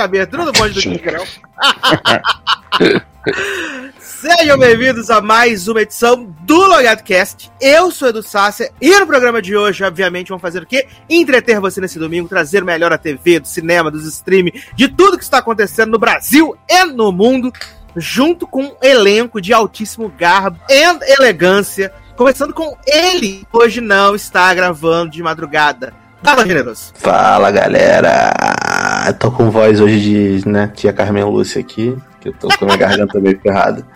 a abertura do bonde do Tigrão. Sejam bem-vindos a mais uma edição do Logado Cast. Eu sou Edu Sácia e no programa de hoje, obviamente, vamos fazer o quê? Entreter você nesse domingo, trazer o melhor da TV, do cinema, dos streams, de tudo que está acontecendo no Brasil e no mundo, junto com um elenco de altíssimo garbo e elegância. Começando com ele, hoje não está gravando de madrugada. Fala, generoso. Fala, galera. Tô com voz hoje de, né, tia Carmen Lúcia aqui, que eu tô com a minha garganta meio ferrada.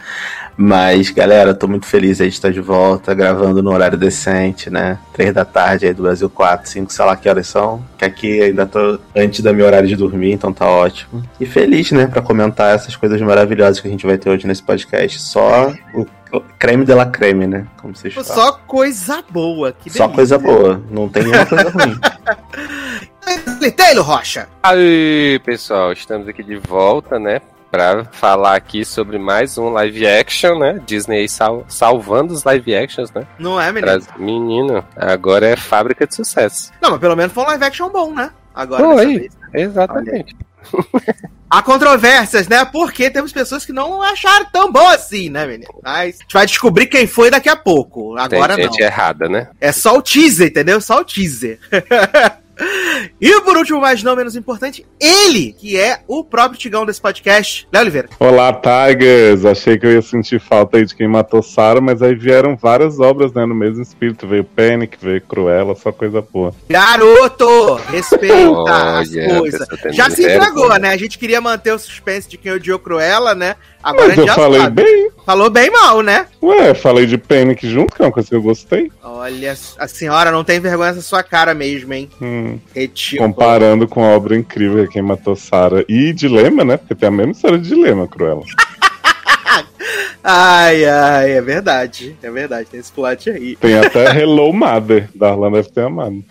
Mas, galera, tô muito feliz aí de estar de volta, gravando no horário decente, né? Três da tarde aí do Brasil 4, 5, sei lá que horas são. Que aqui ainda tô antes do meu horário de dormir, então tá ótimo. E feliz, né, pra comentar essas coisas maravilhosas que a gente vai ter hoje nesse podcast. Só o creme de la creme, né? Como vocês falam. Só coisa boa. Que Só coisa boa, não tem nenhuma coisa ruim. Taylor Rocha. Aí, pessoal, estamos aqui de volta, né? Pra falar aqui sobre mais um live action, né? Disney sal salvando os live actions, né? Não é, menino? Traz- Menino, agora é fábrica de sucesso. Não, mas pelo menos foi um live action bom, né? Agora, Foi. vez. Exatamente. Há controvérsias, né? Porque temos pessoas que não acharam tão bom assim, né, menino? Mas a gente vai descobrir quem foi daqui a pouco. Agora Tem não. gente errada, né? É só o teaser, entendeu? Só o teaser. e por último, mas não menos importante, ele, que é o próprio Tigão desse podcast, Léo Oliveira. Olá, Tigers! Achei que eu ia sentir falta aí de quem matou Sarah, mas aí vieram várias obras, né, no mesmo espírito. Veio Panic, veio Cruella, só coisa boa. Garoto, respeita as Olha, coisas. Já se entregou, né? A gente queria manter o suspense de quem odiou Cruella, né? Agora Mas eu falei sabe. bem. Falou bem mal, né? Ué, falei de Panic junto, que é uma coisa que eu gostei. Olha, a senhora não tem vergonha nessa sua cara mesmo, hein? Hum, comparando com a obra incrível que Quem Matou Sarah e Dilema, né? Porque tem a mesma história de Dilema, Cruella. Ai, ai, é verdade. É verdade, tem esse plot aí. Tem até Hello Mother, Darlan deve ter amado.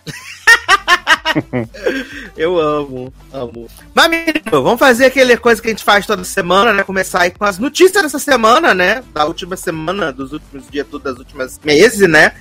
Eu amo, amo. Mas, menino, vamos fazer aquela coisa que a gente faz toda semana, né? Começar aí com as notícias dessa semana, né? Da última semana, dos últimos dias, tudo das últimas meses, né?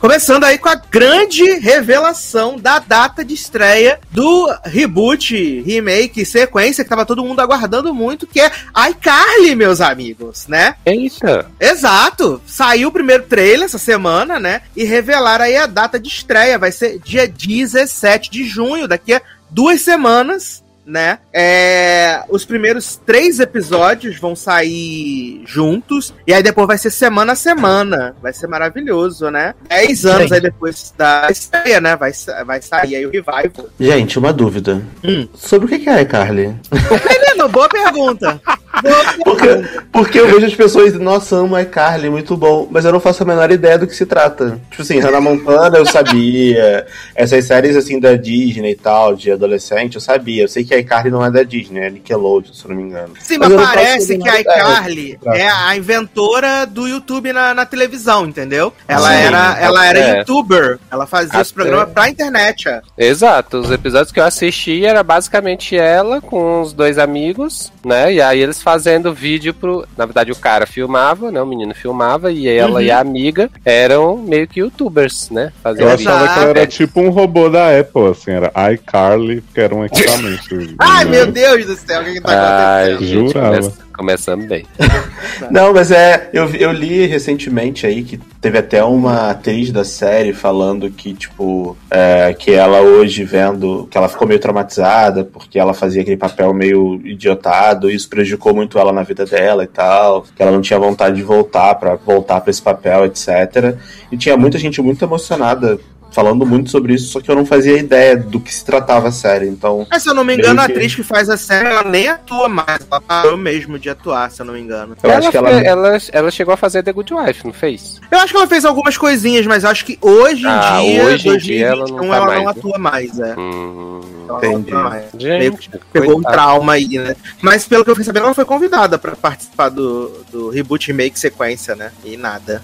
Começando aí com a grande revelação da data de estreia do reboot, remake, sequência que tava todo mundo aguardando muito, que é iCarly, meus amigos, né? Eita! Exato! Saiu o primeiro trailer essa semana, né? E revelaram aí a data de estreia. Vai ser dia 17 de junho, daqui a duas semanas, né? É, os primeiros três episódios vão sair juntos. E aí depois vai ser semana a semana. Vai ser maravilhoso, né? Dez anos Gente. aí depois da estreia, né? Vai, vai sair aí o revival. Gente, uma dúvida. Hum. Sobre o que é, Carly? Menino, boa pergunta. Boa Porque, pergunta. porque eu vejo as pessoas, nossa, amo iCarly, muito bom, mas eu não faço a menor ideia do que se trata. Tipo assim, Hannah Montana eu sabia, essas séries assim da Disney e tal, de adolescente, eu sabia. Eu sei que a iCarly não é da Disney, é Nickelodeon, se eu não me engano. Sim, Mas mas eu parece a que a menor ideia iCarly trata. é a inventora do YouTube na, na televisão, entendeu? Ela Sim, era, ela era é. youtuber. Ela fazia os programas pra internet. ó. Exato, os episódios que eu assisti era basicamente ela com os dois amigos, né? E aí eles fazendo vídeo pro. Na verdade, o cara filmava, né? O menino filmava, e ela Uhum. e a amiga eram meio que youtubers, né? Eu Fazendo Exato. achava que ela era É. tipo um robô da Apple, assim, era iCarly, que era um equipamento. Ai, meu Deus do céu, o que, que tá Ai, acontecendo? gente, Jurava. começa- começando bem. Não, mas é. Eu, eu li recentemente aí que teve até uma atriz da série falando que, tipo, é, que ela hoje vendo. que ela ficou meio traumatizada porque ela fazia aquele papel meio idiotado e isso prejudicou muito ela na vida dela e tal. Que ela não tinha vontade de voltar pra voltar para esse papel, etc. E tinha muita gente muito emocionada falando muito sobre isso, só que eu não fazia ideia do que se tratava a série. Então, Mas se eu não me engano, a que- atriz que faz a série, ela nem atua mais. Ela parou mesmo de atuar, se eu não me engano. eu ela, acho que ela. ela, ela chegou a fazer The Good Wife, não fez? Eu acho que ela fez algumas coisinhas, mas acho que hoje em Ah, dia, hoje em dia, ela 2021, não tá ela mais, não né? atua mais, é. Hum, Ela não Entendi. atua mais. Meio que gente, pegou um coitada. trauma aí, né? Mas pelo que eu fiquei sabendo, ela foi convidada pra participar do, do reboot remake sequência, né? E nada.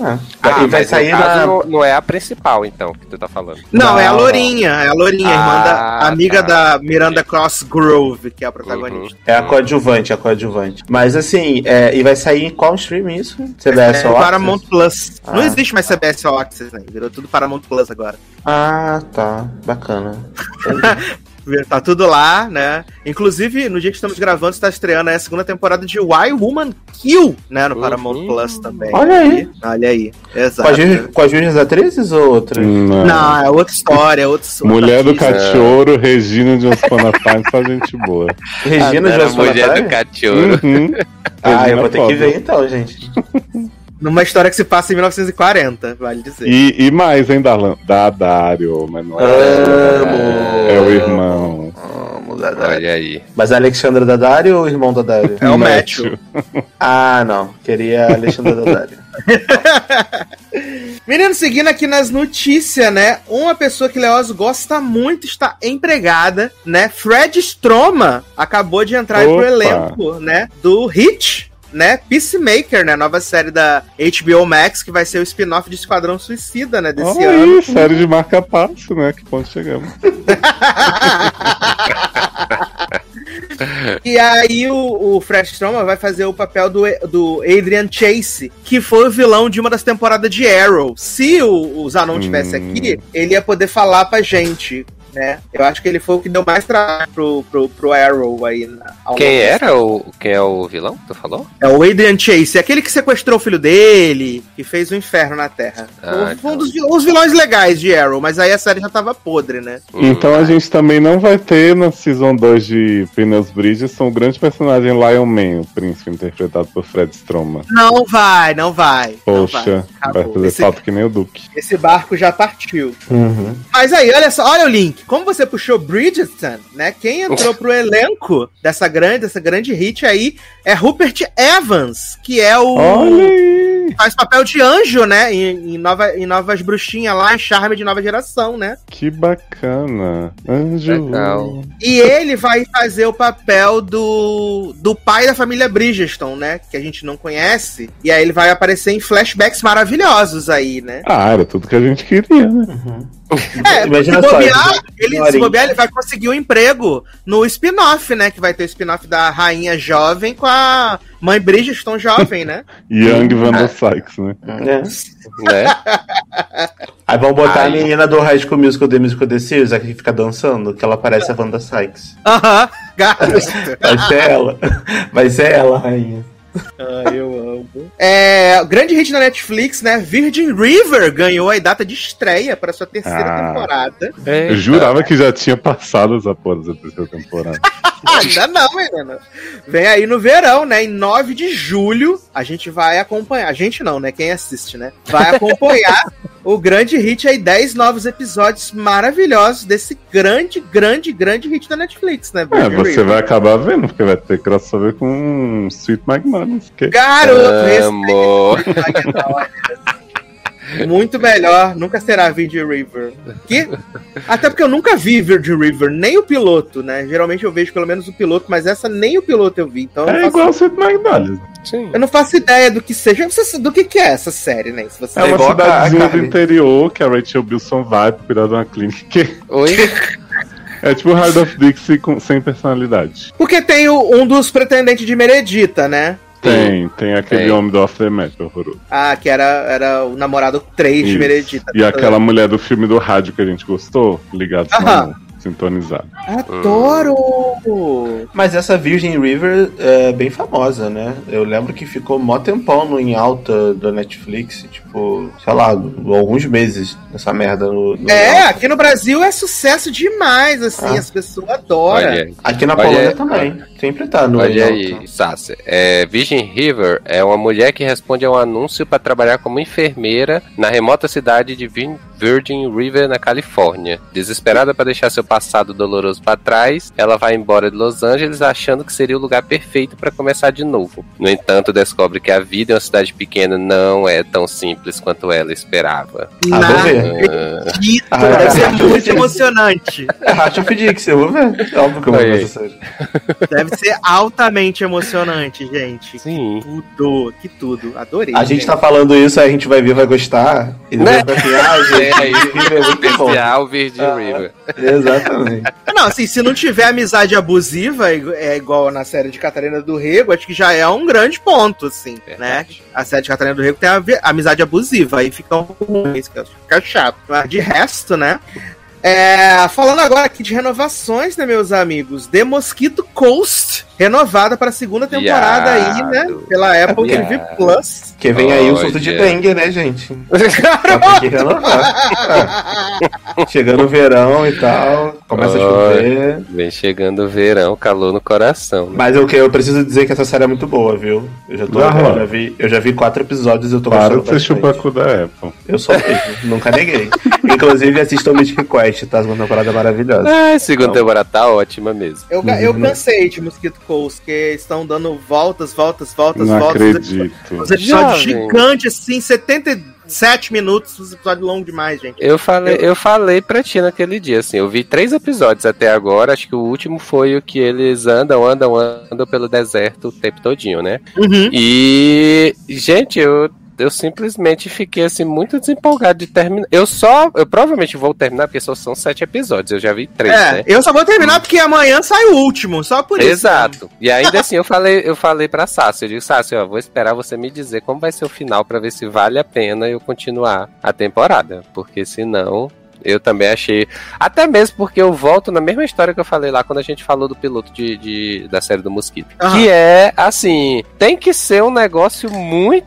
Ah, Ah, e vai sair no caso na. não, não é a principal, então, que tu tá falando. Não, é a Não, Lourinha, é a Lourinha, irmã da Ah, amiga tá. da Miranda Crossgrove, que é a protagonista. É a coadjuvante, a coadjuvante. Mas assim, é, e vai sair em qual stream isso? CBS É, All Paramount Plus. Ah. Não existe mais CBS All Access, né? Virou tudo Paramount Plus agora. Ah, tá. Bacana. Tá tudo lá, né? Inclusive, no dia que estamos gravando, está estreando a segunda temporada de Why Woman Kill, né? No Paramount Uhum. Plus também. Olha aí. Olha aí. Com Exato. com as mesmas atrizes ou outras? Não. Não, é outra história, é outra Mulher do outra. Cachorro, Regina de Time, só gente boa. Regina Era a de mulher do cachorro. Uhum. Ah, eu vou ter que ver então, gente. Numa história que se passa em 1940, vale dizer. E, e mais, hein, Darlan? Dadário, mas não é. Amo. É o irmão. Amo Dadário. Olha aí. Mas a Alexandra Dadário ou o irmão Dadário? É o Matthew. Ah, não. Queria a Alexandra Dadário. Menino, seguindo aqui nas notícias, né? Uma pessoa que Leoz gosta muito está empregada, né? Fred Stroma acabou de entrar Opa. pro elenco, né? Do Hit, né? Peacemaker, né? Nova série da HBO Max, que vai ser o spin-off de Esquadrão Suicida, né? Desse Olha ano. aí, série de marca-passo, né? Que ponto chegamos. E aí o, o Fred Stroma vai fazer o papel do, do Adrian Chase, que foi o vilão de uma das temporadas de Arrow. Se o, o Zanon tivesse Hum. aqui, ele ia poder falar pra gente, né? Eu acho que ele foi o que deu mais trabalho pro, pro, pro Arrow aí. Quem era o. Quem é o vilão que tu falou? É o Adrian Chase, aquele que sequestrou o filho dele, que fez o inferno na Terra. Ah, Foi um dos vil- os vilões legais de Arrow, mas aí a série já tava podre, né? Então a gente também não vai ter na Season 2 de Phineas Bridgerton o grande personagem Lion Man, o príncipe interpretado por Fred Stroma. Não vai, não vai. não vai. Poxa, vai fazer Esse- falta que nem o Duque. Esse barco já partiu. Uhum. Mas aí, olha só, olha o link. Como você puxou Bridgerton, né? Quem entrou pro elenco dessa grande, dessa grande hit aí é Rupert Evans, que é o faz papel de anjo, né? Em, em nova, em Novas Bruxinhas lá, em Charme de Nova Geração, né? Que bacana. Anjo. Legal. E ele vai fazer o papel do, do pai da família Bridgerton, né? Que a gente não conhece. E aí ele vai aparecer em flashbacks maravilhosos aí, né? Ah, era tudo que a gente queria, né? É, Imagina se bobear, ele- se bobear, ele vai conseguir um emprego no spin-off, né? Que vai ter o spin-off da rainha jovem com a mãe Bridgerton jovem, né? Young Vandal Sykes, né? É. Né? Aí vão botar Ai. a menina do High School Musical The Musical The Series, a que fica dançando, que ela parece a Wanda Sykes. Aham, gato. Vai ser ela. Vai ser ela, rainha. Ai, eu amo. É, o grande hit da Netflix, né? Virgin River ganhou a data de estreia para sua terceira Ah. temporada. Eu jurava que já tinha passado essa porra dessa terceira temporada. Ah, Ainda não, menina. Vem aí no verão, né? Em 9 de julho, a gente vai acompanhar. A gente não, né? Quem assiste, né? Vai acompanhar o grande hit aí, 10 novos episódios maravilhosos desse grande, grande, grande hit da Netflix, né? É, você River. vai acabar vendo, porque vai ter crossover com Sweet Magnolia. Que... Garoto, Amor. respeita. Muito melhor, nunca será Virgin River. Que? Até porque eu nunca vi Virgin River, nem o piloto, né? Geralmente eu vejo pelo menos o piloto, mas essa nem o piloto eu vi. Então eu É igual faço, Sweet Magnolia. Sim. eu não faço ideia do que seja. Você- Do que, que é essa série, né? Se você É uma a cidadezinha do interior que a Rachel Bilson vai cuidar de uma clínica. Oi? É tipo Hard of Dixie com, sem personalidade. Porque tem o- um dos pretendentes de Meredita, né? Tem, tem aquele Tem. homem do Off the Match horroroso. Ah, que era, era o namorado 3 de Isso. Meredita. E aquela mulher do filme do rádio que a gente gostou, ligado Aham. sintonizado. Adoro! Mas essa Virgin River é bem famosa, né? Eu lembro que ficou mó tempão no em alta da Netflix, tipo, sei lá, alguns meses nessa merda no. no É, alta. aqui no Brasil é sucesso demais, assim, Ah. as pessoas adoram. Aqui na Olha- Polônia também. Sempre tá no olha aí. Sácia. É, Virgin River é uma mulher que responde a um anúncio para trabalhar como enfermeira na remota cidade de Virgin River, na Califórnia. Desesperada para deixar seu passado doloroso para trás, ela vai embora de Los Angeles achando que seria o lugar perfeito para começar de novo. No entanto, descobre que a vida em uma cidade pequena não é tão simples quanto ela esperava. Ah, vou ver. Acredito, Ah, deve ser muito emocionante. É Hatch of Dix, eu vou ver. É óbvio que eu vou ver Aí. essa série. Deve ser altamente emocionante, gente. Sim. Tudo, que tudo. Adorei. A gente tá falando isso, aí a gente vai ver, vai gostar. E Né? vai ah, gente, É, é muito. Especial Virgin Ah. River. Exatamente. Não, assim, se não tiver amizade abusiva, é é igual na série de Catarina do Rego, acho que já é um grande ponto, assim, né? Verdade. A série de Catarina do Rego tem a amizade abusiva, aí fica ruim, fica chato. Mas de resto, né? É, falando agora aqui de renovações, né, meus amigos? The Mosquito Coast, renovada para a segunda temporada aí, né? Viado. Pela Apple Viado. TV Plus. Porque vem aí o surto de dengue, né, gente? Tem que renovar. É. Chegando o verão e tal, começa a chover. Vem chegando o verão, calor no coração. né? Mas eu, que- eu preciso dizer que essa série é muito boa, viu? Eu já, tô, eu vi, eu já vi quatro episódios e eu tô Para gostando bastante. chupacu da Apple. Eu sou mesmo, nunca neguei. Inclusive, assistam o Mythic Quest, tá? A segunda temporada é maravilhosa. Ah, segunda Não. temporada tá ótima mesmo. Eu, eu cansei de Mosquito Coast, que estão dando voltas, voltas, voltas, Não voltas. acredito. Os episódios gigantes, assim, 77 minutos, os episódios longos demais, gente. Eu falei, eu falei pra ti naquele dia, assim, eu vi três episódios até agora, acho que o último foi o que eles andam, andam, andam pelo deserto o tempo todinho, né? Uhum. E, gente, eu, eu simplesmente fiquei, assim, muito desempolgado de terminar. Eu só, eu provavelmente vou terminar, porque só são sete episódios, eu já vi três, É, né? eu só vou terminar porque amanhã sai o último, só por isso. Exato. E ainda assim eu falei, eu falei pra Sácio, eu disse, Sácio, ó, vou esperar você me dizer como vai ser o final pra ver se vale a pena eu continuar a temporada, porque senão eu também achei, até mesmo porque eu volto na mesma história que eu falei lá quando a gente falou do piloto de, de- da série do Mosquito, Aham. que é assim, tem que ser um negócio muito,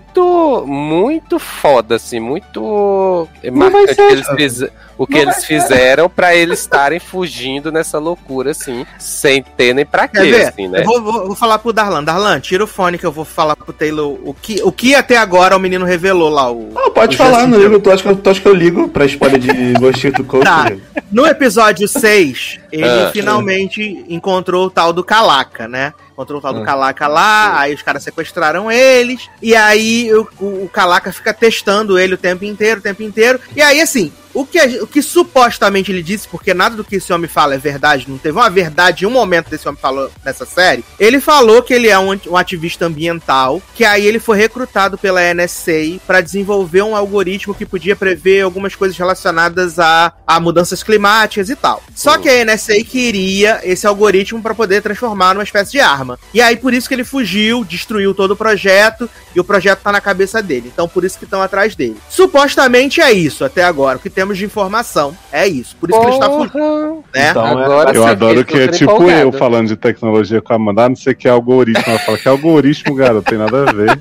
muito foda, assim, muito marcante ser, que eles fiz- o que Não eles ser. fizeram pra eles estarem fugindo nessa loucura, assim, sem ter nem pra quê, assim, né? Eu vou, vou- vou falar pro Darlan. Darlan, tira o fone que eu vou falar pro Taylor o que, o que até agora o menino revelou lá. O... Não, pode o falar, não ligo. Tu acha, que eu, tu acha que eu ligo pra spoiler de Mosquito Coast? Tá. No episódio 6, ele Ah. finalmente encontrou o tal do Calaca, né? Encontrou o tal do Ah. Calaca lá, aí os caras sequestraram eles, e aí o, o, o Calaca fica testando ele o tempo inteiro, o tempo inteiro. E aí, assim, o que, o que supostamente ele disse, porque nada do que esse homem fala é verdade, não teve uma verdade em um momento desse homem falou nessa série. Ele falou que ele é um, um ativista ambiental, que aí ele foi recrutado pela NSA para desenvolver um algoritmo que podia prever algumas coisas relacionadas a, a mudanças climáticas e tal. Só Hum. que a NSA queria esse algoritmo para poder transformar numa espécie de arma. E aí por isso que ele fugiu, destruiu todo o projeto e o projeto tá na cabeça dele. Então por isso que estão atrás dele. Supostamente é isso até agora. O que temos de informação é isso. Por isso que ele está fugindo, Porra. né? Então, Agora Eu adoro que é tipo empolgado. eu falando de tecnologia com a Amanda, ah, não sei o que é algoritmo. Ela fala que algoritmo, garoto, tem nada a ver.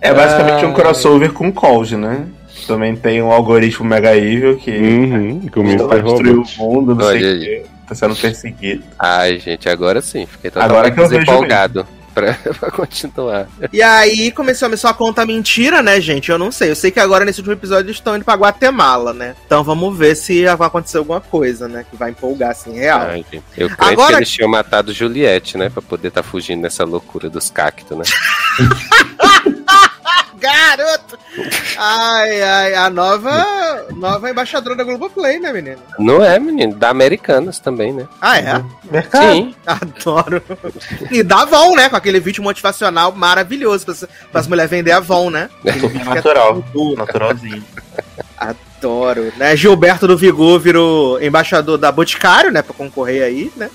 É basicamente um Ah. crossover com Cold, né? Também tem um algoritmo mega evil que Uhum, com o mundo, não Olha sei o que. Tá sendo perseguido. Ai, gente, agora sim. Fiquei Agora totalmente que eu vejo desempolgado pra, pra continuar. E aí começou a só conta mentira, né, gente? Eu não sei. Eu sei que agora nesse último episódio eles estão indo pra Guatemala, né? Então vamos ver se vai acontecer alguma coisa, né? Que vai empolgar, assim, real. Gente. Eu creio Agora- que eles tinham matado Juliette, né? Pra poder estar fugindo nessa loucura dos cactos, né? Garoto! Ai, ai, a nova, nova embaixadora da Globoplay, né, menino? Não é, menino? Da Americanas também, né? Ah, é? Mercado. Sim. Adoro. E da Avon, né? Com aquele vídeo motivacional maravilhoso para as mulheres vender Avon, né? Super natural. Tudo, Naturalzinho. Adoro, né? Gilberto do Vigor virou embaixador da Boticário, né? Pra concorrer aí, né?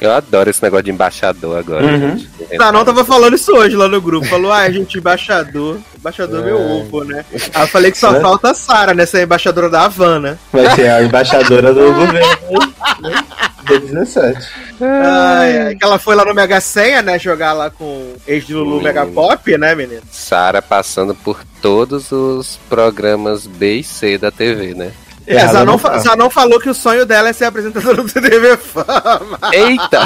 Eu adoro esse negócio de embaixador agora. Uhum. gente. Tá, não tava falando isso hoje lá no grupo. Falou, ah, gente, embaixador. Embaixador meu É. ovo, né? Aí eu falei que só Né? falta a Sara, né? Ser embaixadora da Havana. Vai ser a embaixadora do governo né? do 17. Ai, ai, que ela foi lá no Mega Senha, né? Jogar lá com ex de Lulu Sim. Mega Pop, né, menino? Sara passando por todos os programas B e C da TV, né? É, Ela Zanon, não fa-. Zanon falou que o sonho dela é ser apresentadora do TV Fama. Eita!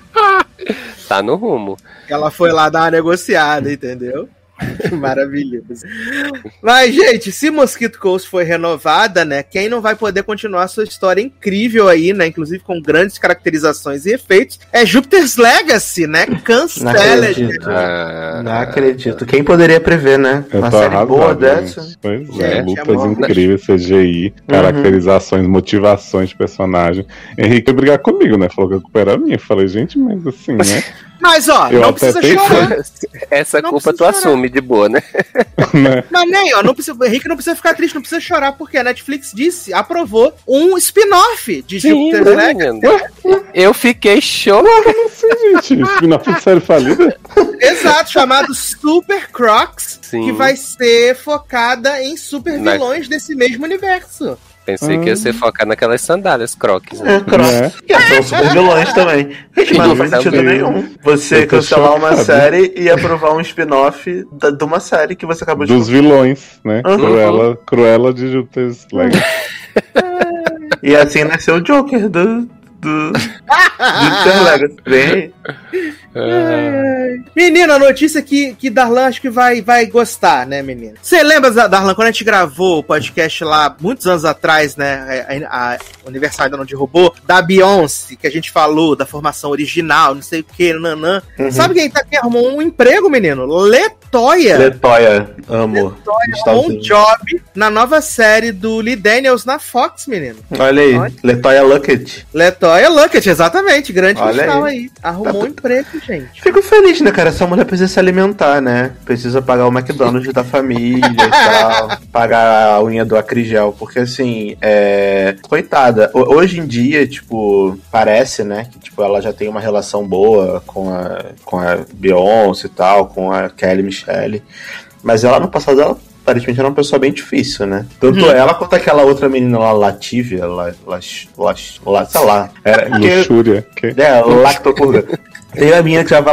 tá no rumo. Ela foi lá dar uma negociada, entendeu? Maravilhoso. Mas, gente, se Mosquito Coast foi renovada, né? Quem não vai poder continuar sua história incrível aí, né? Inclusive com grandes caracterizações e efeitos, é Jupiter's Legacy, né? Não Cancela. acredito. Ah, Não acredito. Quem poderia prever, né? Eu Uma tô série boa arrasado. dessa. gente. Pois é, é lutas né? incríveis, CGI, caracterizações, motivações de personagem. Henrique ia brigar comigo, né? Falou que a culpa era minha. Eu falei, gente, mas assim, né? Mas, ó, Eu não precisa chorar. Essa Não culpa tu chorar. assume de boa, né? né? Mas nem, ó, não precisa, o Henrique não precisa ficar triste, não precisa chorar, porque a Netflix disse, aprovou um spin-off de Jupiter's né, Legacy. Eu fiquei chocado. Como assim, gente? Spin-off de série falida? Exato, chamado Super Crocs, Sim. que vai ser focada em super Na- vilões desse mesmo universo. Pensei que ia ser focado naquelas sandálias croques. Né? É, cross. Né? Que são super vilões também. Gente, mas não faz sentido nenhum. Você cancelar uma série e aprovar um spin-off de uma série que você acabou de Dos vilões, né? Uhum. Cruella, Cruella de Jupiter's Legacy. E assim nasceu o Joker do. do. do Jupiter Legacy. Vem aí. Ah, Menina, a notícia que, que Darlan acho que vai, vai gostar, né, menina? Você lembra, Darlan, quando a gente gravou o podcast lá, muitos anos atrás, né? A, a, aniversário ainda não derrubou, da Beyoncé, que a gente falou, da formação original, não sei o que, nanã. Uhum. Sabe quem, tá, quem arrumou um emprego, menino? Letoya. Letoya, amo. Arrumou um job na nova série do Lee Daniels na Fox, menino. Olha aí, Olha. Letoya Luckett. Letoya Luckett, exatamente. Grande Olha aí. aí. Arrumou um emprego, gente. Fico feliz, né, cara? Essa mulher precisa se alimentar, né? Precisa pagar o McDonald's da família e tal. Pagar a unha do acrigel. Porque, assim, é... Coitada. Ho- Hoje em dia, tipo, parece, né? Que, tipo, ela já tem uma relação boa com a, com a Beyoncé e tal, com a Kelly Michelle. Mas ela, no passado, ela aparentemente era uma pessoa bem difícil, né? Tanto Hum. ela quanto aquela outra menina lá, Latívia, lá, lá, lá, lá sei lá. Era, Luxúria. Que... é, lactopurga. Tem a minha que chamava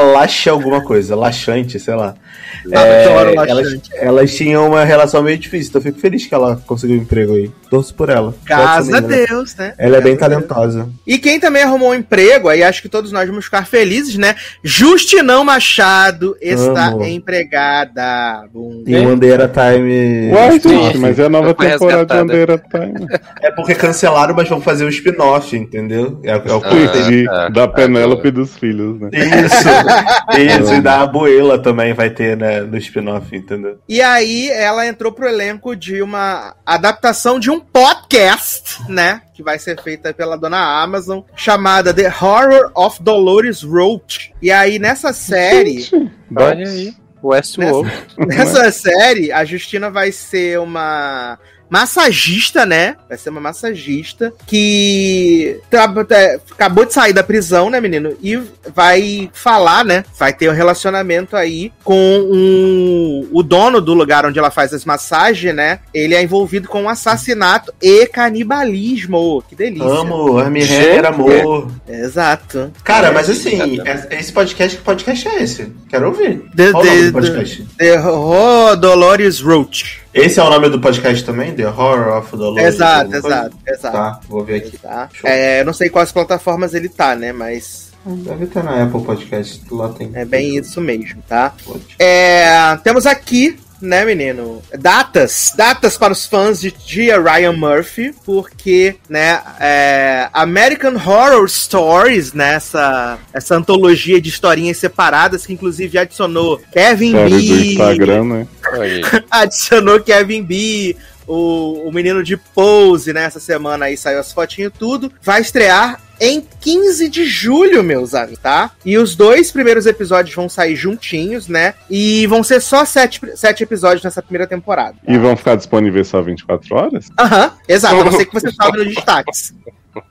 alguma coisa, laxante, sei lá. Adoro É, elas, elas tinham uma relação meio difícil, então eu fico feliz que ela conseguiu um emprego aí. Torço por ela. Graças Gosto a da menina. Deus, né? Ela é bem Graças a Deus. talentosa. E quem também arrumou um emprego, aí acho que todos nós vamos ficar felizes, né? Justinão Machado está Amo. empregada. Bum. E o Bandeira Time. Uai, gente, mas é a nova temporada de. Bandeira Time. É porque cancelaram, mas vão fazer um spin-off, entendeu? É, é o que Ah, entendi. tá. da Penélope e dos filhos, né? Isso, isso, e da Abuela também vai ter, né, no spin-off, entendeu? E aí ela entrou pro elenco de uma adaptação de um podcast, né? Que vai ser feita pela dona Amazon, chamada The Horror of Dolores Roach. E aí nessa série. Gente, Olha aí. Westworld. Nessa série, a Justina vai ser uma massagista, né? Vai ser uma massagista que é, acabou de sair da prisão, né, menino? E vai falar, né? Vai ter um relacionamento aí com um, o dono do lugar onde ela faz as massagens, né? Ele é envolvido com um assassinato e canibalismo. Que delícia. Amo, Gente. Hammer, amor. Exato. Cara, É, mas assim, exatamente. é- esse podcast, que podcast é esse? Quero ouvir. The, Qual o nome the, do podcast? the Horror Dolores Roach. Esse é o nome do podcast também? The Horror of Dolores? Exato, alguma coisa? exato, exato. Tá, vou ver aqui. Tá? Show. É, eu não sei quais plataformas ele tá, né? Mas Deve estar na Apple Podcast, lá tem. é bem isso mesmo, tá? É, temos aqui, né, menino? Datas. Datas para os fãs de Gia Ryan Murphy, porque, né, é, American Horror Stories, né, essa, essa antologia de historinhas separadas, que inclusive adicionou Kevin Série do Bee, Instagram, né? Adicionou Kevin B, o, o menino de Pose, né? Essa semana aí saiu as fotinhas e tudo. Vai estrear em 15 de julho, meus amigos, tá? E os dois primeiros episódios vão sair juntinhos, né? E vão ser só sete, sete episódios nessa primeira temporada. tá? E vão ficar disponíveis só 24 horas? Aham, exato. A não ser que você salve nos destaques.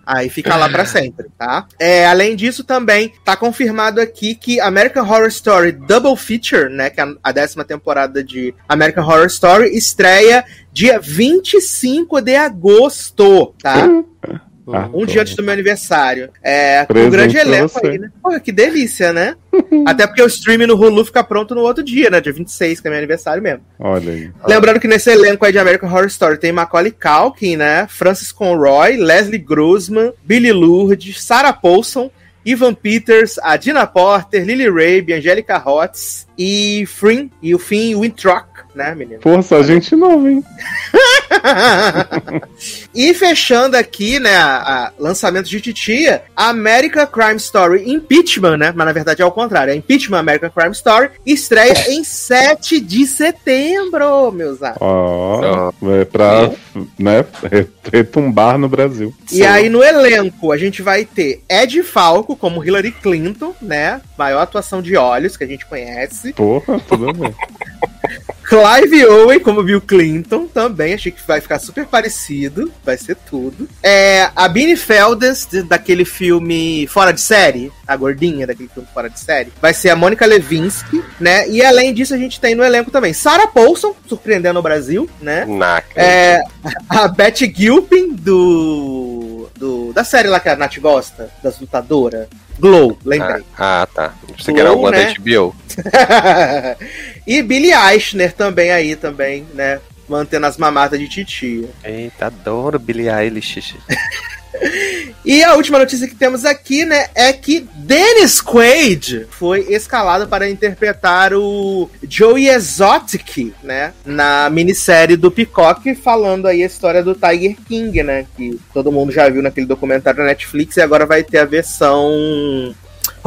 Aí fica lá pra sempre, tá? É, além disso, também tá confirmado aqui que American Horror Story Double Feature, né? Que é a décima temporada de American Horror Story, estreia dia 25 de agosto, tá? Ah, Um dia antes do meu aniversário. É, com um grande elenco aí, né? Porra, que delícia, né? Até porque o stream no Hulu fica pronto no outro dia, né? Dia 26, que é meu aniversário mesmo. Olha aí. Lembrando que nesse elenco aí de American Horror Story tem Macaulay Culkin, né? Francis Conroy, Leslie Grossman, Billy Lourdes, Sarah Paulson, Ivan Peters, a Dina Porter, Lily Rabe, Angelica Hotz e Finn, e o Finn Wintrock, né, menino? Força, a gente nova, hein? E fechando aqui, né, a, a lançamento de Titia, American Crime Story Impeachment, né? Mas na verdade é ao contrário, é Impeachment American Crime Story, estreia em 7 de setembro, meus amigos. Ó, é pra, né, re- retumbar no Brasil. E aí no elenco a gente vai ter Ed Falco como Hillary Clinton, né? Maior atuação de olhos que a gente conhece. Porra, tudo bem. Clive Owen como Bill Clinton também, achei que vai ficar super parecido, vai ser tudo. É, a Beanie Felders, de- daquele filme Fora de Série, a gordinha daquele filme Fora de Série, vai ser a Mônica Levinsky, né? E além disso a gente tem no elenco também Sarah Paulson, surpreendendo o Brasil, né? É, a Betty Gilpin do, do da série lá que a Nath gosta, das lutadoras. Glow, lembrei. Ah, ah, tá. Você quer alguma né? da HBO? e Billy Eichner também aí, também, né? Mantendo as mamatas de titia. Eita, adoro Billie Eilish. E a última notícia que temos aqui, né, é que Dennis Quaid foi escalado para interpretar o Joey Exotic, né, na minissérie do Peacock, falando aí a história do Tiger King, né, que todo mundo já viu naquele documentário da Netflix e agora vai ter a versão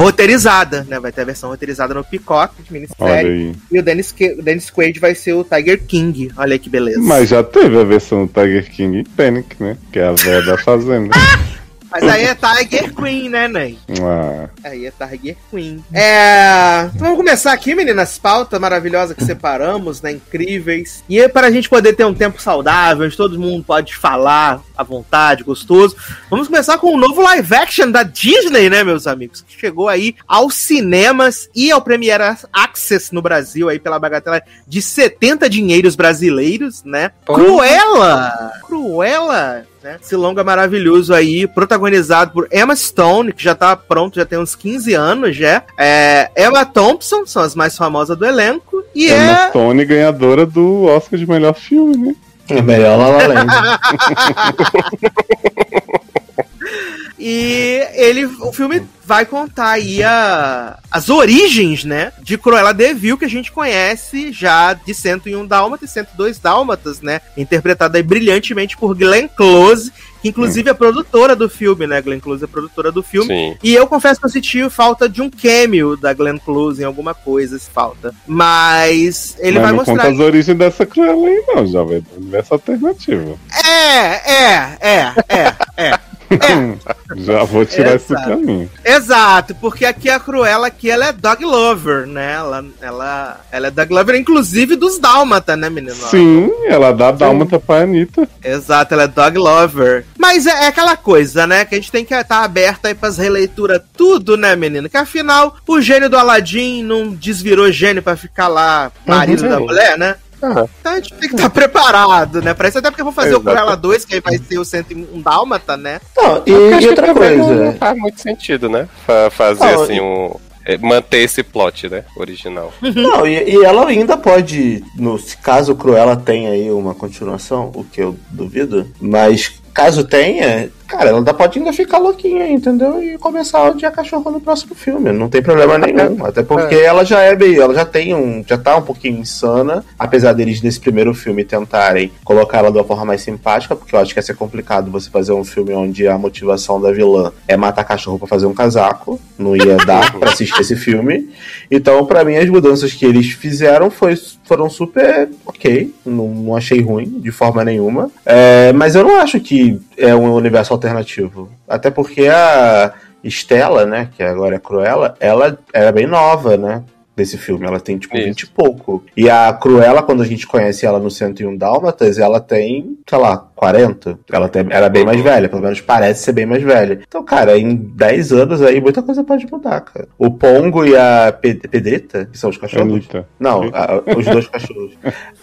roteirizada, né, vai ter a versão roteirizada no Peacock de minissérie. E o Dennis, o Dennis Quaid vai ser o Tiger King. Olha aí que beleza. Mas já teve a versão do Tiger King em Panic, né? Que é a velha da Fazenda. Mas aí é Tiger Queen, né, Ney? Ah, Aí é Tiger Queen. É. Então vamos começar aqui, meninas. Pauta maravilhosa que separamos, né? Incríveis. E é para a gente poder ter um tempo saudável, onde todo mundo pode falar à vontade, gostoso. Vamos começar com um novo live action da Disney, né, meus amigos? Que chegou aí aos cinemas e ao Premiere Access no Brasil, aí pela bagatela de 70 dinheiros brasileiros, né? Porra. Cruella! Cruella! Né? Esse longa maravilhoso aí, protagonizado por Emma Stone, que já tá pronto, já tem uns 15 anos já. É, Emma Thompson, são as mais famosas do elenco. E Emma é. Stone, ganhadora do Oscar de melhor filme, né? É melhor La La Land. E ele, o filme vai contar aí a, as origens, né, de Cruella de Vil, que a gente conhece já de 101 Dálmatas e 102 Dálmatas, né, interpretada aí brilhantemente por Glenn Close, que inclusive é produtora do filme, né, Glenn Close é produtora do filme. Sim. E eu confesso que eu senti falta de um cameo da Glenn Close em alguma coisa, se falta. Mas ele Mas vai não mostrar. conta as origens dessa Cruella aí, não, jovem. Do universo alternativo. É, é, é, é, é. Já vou tirar esse Exato. caminho. Exato, porque aqui a Cruella aqui ela é dog lover, né? Ela, ela, ela é dog lover, inclusive dos Dálmata, né, menino? Sim, ela dá dálmata pra Anitta. Exato, ela é dog lover. Mas é, é aquela coisa, né? Que a gente tem que estar aberto aí pras releituras tudo, né, menino? Que afinal, o gênio do Aladdin não desvirou gênio pra ficar lá marido Uhum. da mulher, né? Ah, Então a gente tem que estar preparado, né? Pra isso, até porque eu vou fazer Exato. o Cruella 2, que aí vai ser o 101 Dálmata, né? Não, e, eu acho e outra também Não, não coisa. faz muito sentido, né? Fa- fazer Não, assim e- um. é, Manter esse plot, né? Original. Não, e, e ela ainda pode, no caso o Cruella tenha aí uma continuação, o que eu duvido, mas caso tenha, cara, ela pode ainda ficar louquinha, entendeu? E começar a odiar cachorro no próximo filme, não tem problema nenhum. Até porque ela já é meio, ela já tem um, já tá um pouquinho insana, apesar deles nesse primeiro filme tentarem colocar ela de uma forma mais simpática, porque eu acho que ia ser complicado você fazer um filme onde a motivação da vilã é matar cachorro pra fazer um casaco, não ia dar pra assistir esse filme. Então, pra mim, as mudanças que eles fizeram foi, foram super ok. Não, não achei ruim de forma nenhuma. É, mas eu não acho que é um universo alternativo. Até porque a Estela, né, que agora é Cruella, ela era bem nova, né? Desse filme, ela tem tipo Isso. 20 e pouco. E a Cruella, quando a gente conhece ela no 101 Dálmatas, ela tem, sei lá, 40. Ela tem, era bem mais velha, pelo menos parece ser bem mais velha. Então, cara, em 10 anos aí muita coisa pode mudar, cara. O Pongo e a Pe- Pedrita, que são os cachorros. Anitta. Não, a- os dois cachorros.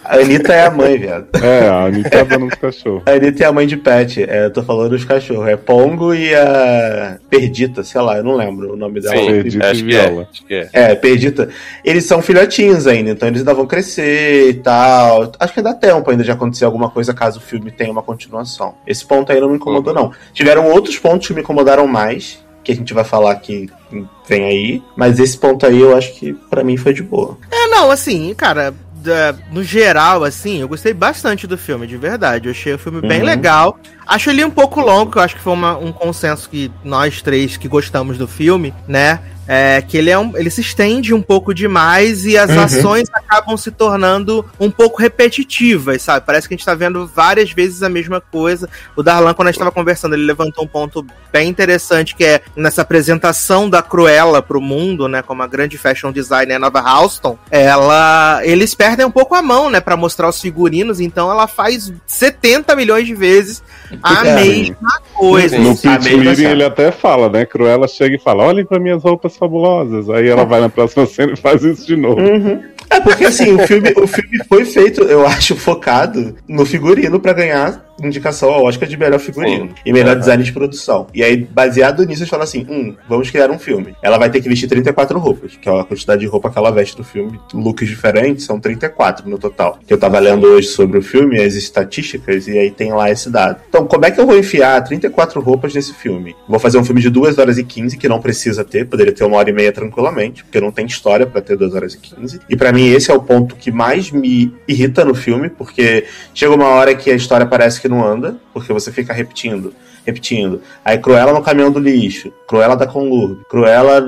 A Anitta é a mãe, viado. É, a Anitta é a dona dos cachorros. A Anitta é a mãe de Pet. É, eu tô falando dos cachorros. É Pongo e a Perdita, sei lá, eu não lembro o nome dela. Sim, Perdita acho que é. Acho que é. É, Perdita. Eles são filhotinhos ainda, então eles ainda vão crescer e tal. Acho que dá tempo ainda de acontecer alguma coisa caso o filme tenha uma continuação. Esse ponto aí não me incomodou, não. Tiveram outros pontos que me incomodaram mais, que a gente vai falar que vem aí. Mas esse ponto aí eu acho que pra mim foi de boa. É, não, assim, cara, no geral, assim, eu gostei bastante do filme, de verdade. Eu achei o filme bem Uhum. legal. Acho ele um pouco longo, que eu acho que foi uma- um consenso que nós três que gostamos do filme, né? É que ele, é um, ele se estende um pouco demais e as Uhum. ações acabam se tornando um pouco repetitivas, sabe? Parece que a gente tá vendo várias vezes a mesma coisa. O Darlan, quando a gente tava conversando, ele levantou um ponto bem interessante, que é nessa apresentação da Cruella pro mundo, né? Como a grande fashion designer Nova Halston, ela. Eles perdem um pouco a mão, né? Pra mostrar os figurinos, então ela faz 70 milhões de vezes a É. mesma coisa. No ele meeting ele até fala, né? Cruella chega e fala: olhem pra minhas roupas fabulosas. Aí ela vai na próxima cena e faz isso de novo. É porque assim, o filme, o filme foi feito, eu acho, focado no figurino pra ganhar indicação ao Oscar de melhor figurino Sim. e melhor design de produção. E aí, baseado nisso, eles falam assim: hum, vamos criar um filme. Ela vai ter que vestir 34 roupas, que é a quantidade de roupa que ela veste no filme. Looks diferentes, são 34 no total. Que eu tava lendo hoje sobre o filme, as estatísticas, e aí tem lá esse dado. Então, como é que eu vou enfiar 34 roupas nesse filme? Vou fazer um filme de 2 horas e 15, que não precisa ter, poderia ter uma hora e meia tranquilamente, porque não tem história pra ter 2 horas e 15. E pra mim esse é o ponto que mais me irrita no filme, porque chega uma hora que a história parece que não anda, porque você fica repetindo, repetindo. Aí Cruella no caminhão do lixo, Cruella da Conlurb, Cruella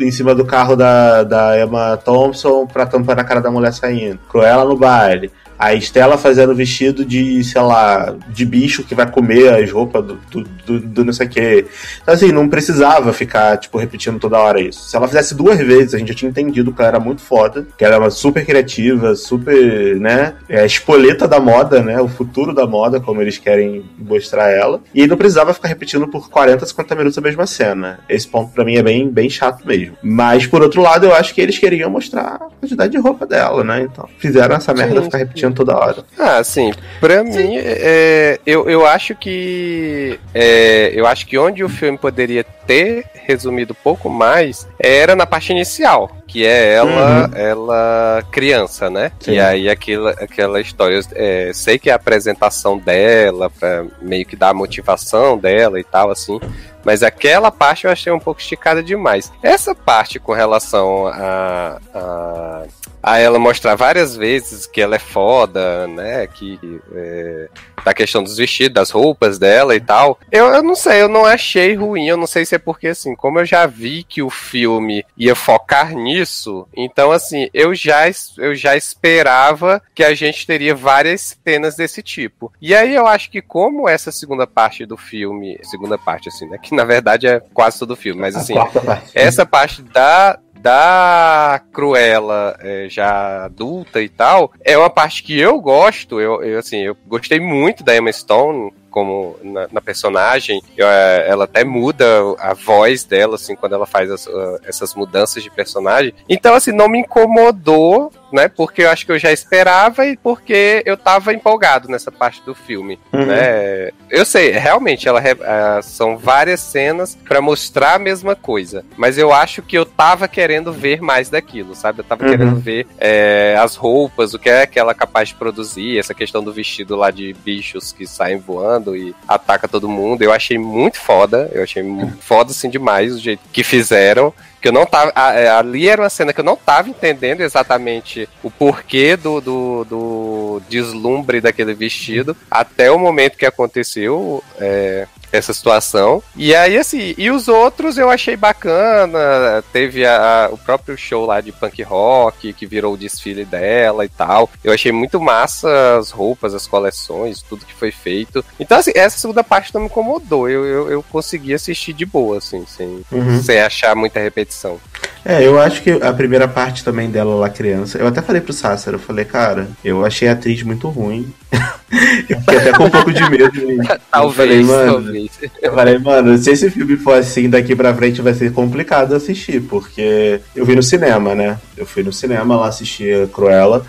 em cima do carro da, da Emma Thompson pra tampar na cara da mulher saindo, Cruella no baile. A Estela fazendo vestido de, sei lá, de bicho que vai comer as roupas do, do, do, do não sei o quê. Então, assim, não precisava ficar, tipo, repetindo toda hora isso. Se ela fizesse duas vezes, a gente já tinha entendido que ela era muito foda, que ela é uma super criativa, super, né, é a espoleta da moda, né, o futuro da moda, como eles querem mostrar ela. E não precisava ficar repetindo por 40, 50 minutos a mesma cena. Esse ponto pra mim é bem, bem chato mesmo. Mas, por outro lado, eu acho que eles queriam mostrar a quantidade de roupa dela, né, então fizeram essa merda Sim, ficar sim. Toda hora. Ah, sim. Pra mim, é, eu, eu acho que. é, eu acho que onde o filme poderia ter resumido um pouco mais era na parte inicial. Que é ela, ela criança, né? Sim. E aí aquela, aquela história. é, sei que a apresentação dela, pra meio que dar a motivação dela e tal, assim. Mas aquela parte eu achei um pouco esticada demais. Essa parte com relação a, a, a ela mostrar várias vezes que ela é foda, né? Que é, da questão dos vestidos, das roupas dela e tal. Eu, eu não sei, eu não achei ruim. Eu não sei se é porque, assim, como eu já vi que o filme ia focar nisso, então, assim, eu já, eu já esperava que a gente teria várias cenas desse tipo. E aí eu acho que, como essa segunda parte do filme, segunda parte, assim, né? Que na verdade é quase todo o filme, mas assim, parte. essa parte da da Cruella é, já adulta e tal é uma parte que eu gosto eu, eu, assim eu gostei muito da Emma Stone como na, na personagem Eu, é, ela até muda a voz dela assim quando ela faz as, uh, essas mudanças de personagem então assim não me incomodou né porque eu acho que eu já esperava e porque eu tava empolgado nessa parte do filme Uhum. né eu sei, realmente, ela ah, são várias cenas pra mostrar a mesma coisa. Mas eu acho que eu tava querendo ver mais daquilo, sabe? Eu tava Uhum. querendo ver é, as roupas, o que é que ela é capaz de produzir, essa questão do vestido lá de bichos que saem voando e ataca todo mundo. Eu achei muito foda, eu achei foda assim demais o jeito que fizeram. Que eu não tava. é, Ali era uma cena que eu não tava entendendo exatamente o porquê do, do, do deslumbre daquele vestido até o momento que aconteceu é, essa situação. E aí, assim, e os outros eu achei bacana. Teve a- a- o próprio show lá de punk rock, que virou o desfile dela e tal. Eu achei muito massa as roupas, as coleções, tudo que foi feito. Então, assim, essa segunda parte não me incomodou. Eu, eu, eu consegui assistir de boa, assim, sem, Uhum. sem achar muita repetição. É, eu acho que a primeira parte também dela lá criança. Eu até falei pro Sácer, eu falei, cara, eu achei a atriz muito ruim. eu fiquei até com um pouco de medo. de- eu falei, Talvez, mano, talvez. eu falei, mano, se esse filme for assim daqui pra frente vai ser complicado assistir, porque eu vi no cinema, né? Eu fui no cinema lá assistir a Cruella.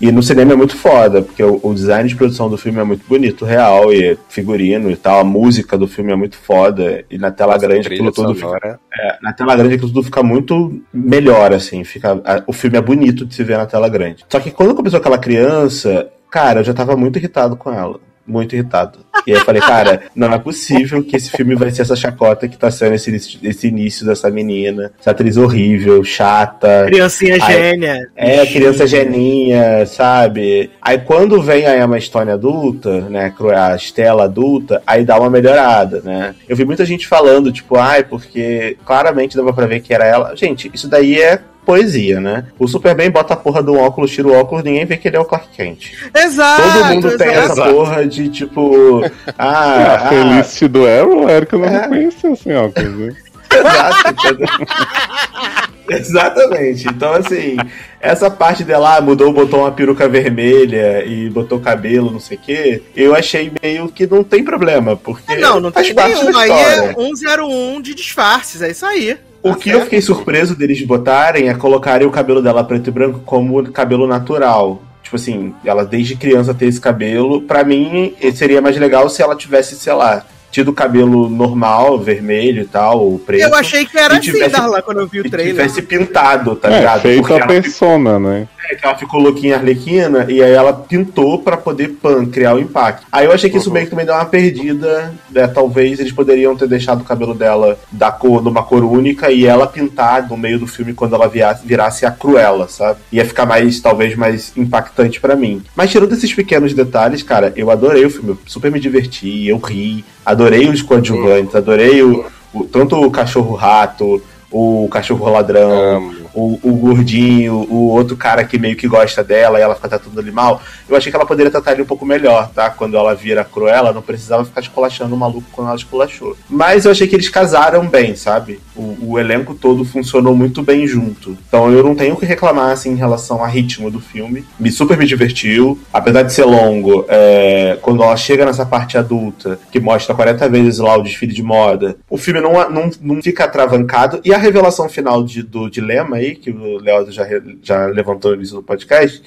E no cinema é muito foda, porque o, o design de produção do filme é muito bonito, real, e figurino e tal. A música do filme é muito foda. E na tela grande Trilha aquilo tudo fica é, na tela grande aquilo tudo fica muito melhor, assim. Fica, a- o filme é bonito de se ver na tela grande. Só que quando começou aquela criança, cara, eu já tava muito irritado com ela. Muito irritado. E aí eu falei, cara, não é possível que esse filme vai ser essa chacota que tá sendo esse, início- esse início dessa menina. Essa atriz horrível, chata. Criancinha Ai, gênia. É, criança geninha, sabe? Aí quando vem a Emma Stone adulta, né, a Estela adulta, aí dá uma melhorada, né? Eu vi muita gente falando, tipo, ai, porque claramente dava pra ver que era ela. Gente, isso daí é poesia, né? O Superman bota a porra do óculos, tira o óculos, ninguém vê que ele é o Clark Kent. Exato. Todo mundo tem exato. essa porra de, tipo... Ah, a ah, Felicity do Arrow, a Erika não É. reconheceu sem óculos, né? Exato? Exatamente. Então, assim, essa parte dela mudou, botou uma peruca vermelha e botou cabelo, não sei o quê, eu achei meio que não tem problema, porque. É, Não, não faz tem parte nenhum. Aí é 101 de disfarces, é isso aí. O que eu fiquei surpreso deles botarem é colocarem o cabelo dela preto e branco como cabelo natural. Tipo assim, ela desde criança tem esse cabelo. Pra mim, seria mais legal se ela tivesse, sei lá, tido cabelo normal, vermelho e tal, ou preto. Eu achei que era E assim, tivesse- Darlan, quando eu vi E o trailer. tivesse pintado, tá é, ligado? feito Porque a ela persona, né? É, que ela ficou louquinha arlequina e aí ela pintou pra poder pan, criar o impacto. Aí eu achei que isso Uhum. meio que também deu uma perdida. Né? Talvez eles poderiam ter deixado o cabelo dela da cor, de uma cor única e ela pintar no meio do filme quando ela virasse, virasse a Cruella, sabe? Ia ficar mais, talvez, mais impactante pra mim. Mas tirando esses pequenos detalhes, cara, eu adorei o filme, eu super me diverti, eu ri, adorei os coadjuvantes, adorei o, o- tanto o cachorro-rato, o cachorro ladrão, Amo. O, o gordinho, o outro cara que meio que gosta dela e ela fica tratando ele mal. Eu achei que ela poderia tratar ele um pouco melhor, tá? Quando ela vira Cruella, não precisava ficar esculachando o maluco quando ela esculachou. Mas eu achei que eles casaram bem, sabe? O, o elenco todo funcionou muito bem junto. Então eu não tenho o que reclamar, assim, em relação ao ritmo do filme. Me super me divertiu. Apesar de ser longo, é, quando ela chega nessa parte adulta, que mostra 40 vezes lá o desfile de moda, o filme não, não, não fica travancado. E a revelação final de- do dilema aí, que o Léo já, já levantou no início do podcast,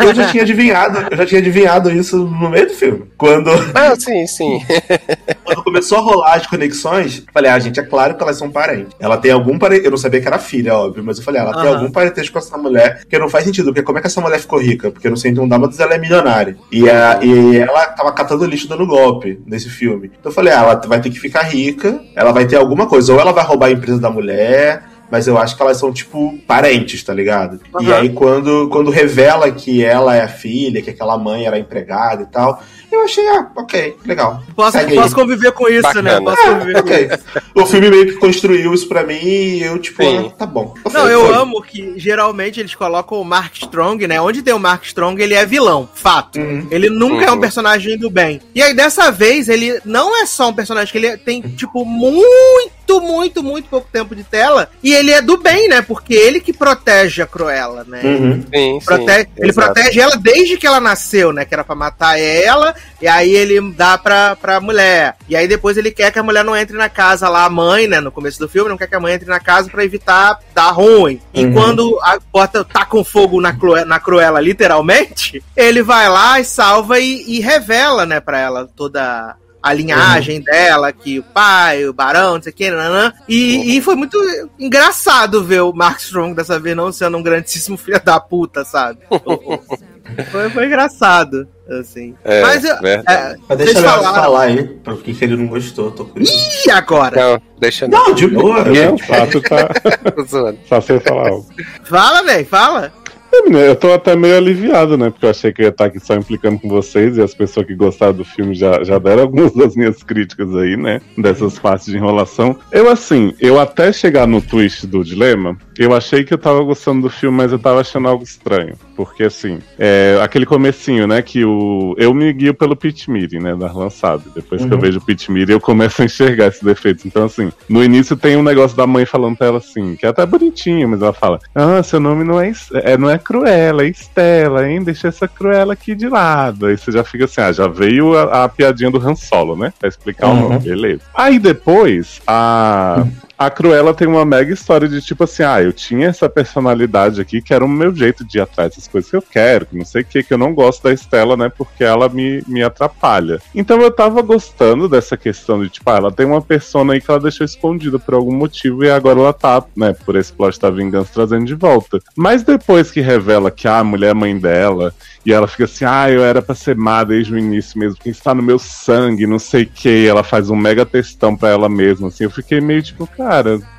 eu já tinha adivinhado, eu já tinha adivinhado isso no meio do filme. Quando, Ah, sim, sim. quando começou a rolar as conexões, falei, ah, gente, é claro que elas são parentes. Ela tem algum parente. Eu não sabia que era filha, óbvio, mas eu falei, ah, ela tem Aham. algum parentesco com essa mulher, que não faz sentido, porque como é que essa mulher ficou rica? Porque no 101 Dálmatas ela é milionária. E, a, e ela tava catando lixo dando golpe nesse filme. Então eu falei, ah, ela vai ter que ficar rica, ela vai ter alguma coisa, ou ela vai roubar a empresa da mulher. Mas eu acho que elas são, tipo, parentes, tá ligado? E Aham. aí, quando, quando revela que ela é a filha, que aquela mãe era empregada e tal, eu achei, ah, ok, legal. Posso, posso conviver com isso, Bacana. né? Posso conviver com Ok. isso. O filme meio que construiu isso pra mim e eu, tipo, ah, tá bom. Não, eu Foi. amo que geralmente eles colocam o Mark Strong, né? Onde tem o Mark Strong, ele é vilão, fato. Uhum. Ele nunca é um Uhum. personagem do bem. E aí, dessa vez, ele não é só um personagem que ele tem, tipo, muito, muito, muito pouco tempo de tela. E ele é do bem, né? Porque ele que protege a Cruella, né? Uhum. Sim, sim. Protege- ele exato. protege ela desde que ela nasceu, né? Que era pra matar ela, e aí ele dá pra, pra mulher. E aí depois ele quer que a mulher não entre na casa lá, a mãe, né? No começo do filme, não quer que a mãe entre na casa pra evitar dar ruim. E Uhum. quando a bota tá com fogo na, Cruella, na Cruella, literalmente, ele vai lá e salva e, e revela, né, pra ela toda a linhagem Uhum. dela, que o pai, o barão, não sei o que, nanã. E, e foi muito engraçado ver o Mark Strong dessa vez não sendo um grandíssimo filho da puta, sabe? foi, foi engraçado, assim. É, Mas eu, é, Mas deixa eu falaram. falar aí, que que ele não gostou, tô curioso. e agora? Não, deixa Não, de boa. Não, tá. Só falar algo. Fala, velho, fala. É, Eu tô até meio aliviado, né? Porque eu achei que eu ia estar aqui só implicando com vocês e as pessoas que gostaram do filme já, já deram algumas das minhas críticas aí, né? Dessas partes de enrolação. Eu, assim, eu até chegar no twist do dilema, eu achei que eu tava gostando do filme, mas eu tava achando algo estranho. Porque, assim, é, aquele comecinho, né? Que o. Eu me guio pelo Pit Meeting, né? Da lançado. Depois que eu Uhum. vejo o Pit Meeting, eu começo a enxergar esses defeitos. Então, assim, no início tem um negócio da mãe falando pra ela assim, que é até bonitinho, mas ela fala: Ah, seu nome não é, é, não é Cruella, Estela, hein? Deixa essa Cruella aqui de lado. Aí você já fica assim, ah, já veio a, a piadinha do Han Solo, né? Pra explicar o Uhum. nome, beleza. Aí depois, a. a Cruella tem uma mega história de tipo assim, ah, eu tinha essa personalidade aqui que era o meu jeito de ir atrás das coisas que eu quero, que não sei o que, que eu não gosto da Estela, né, porque ela me, me atrapalha. Então eu tava gostando dessa questão de, tipo, ah, ela tem uma persona aí que ela deixou escondida por algum motivo e agora ela tá, né, por esse plot da vingança trazendo de volta. Mas depois que revela que ah, a mulher é mãe dela e ela fica assim, ah, eu era pra ser má desde o início mesmo, quem está no meu sangue, não sei o que. Ela faz um mega textão pra ela mesma, assim. Eu fiquei meio tipo, cara,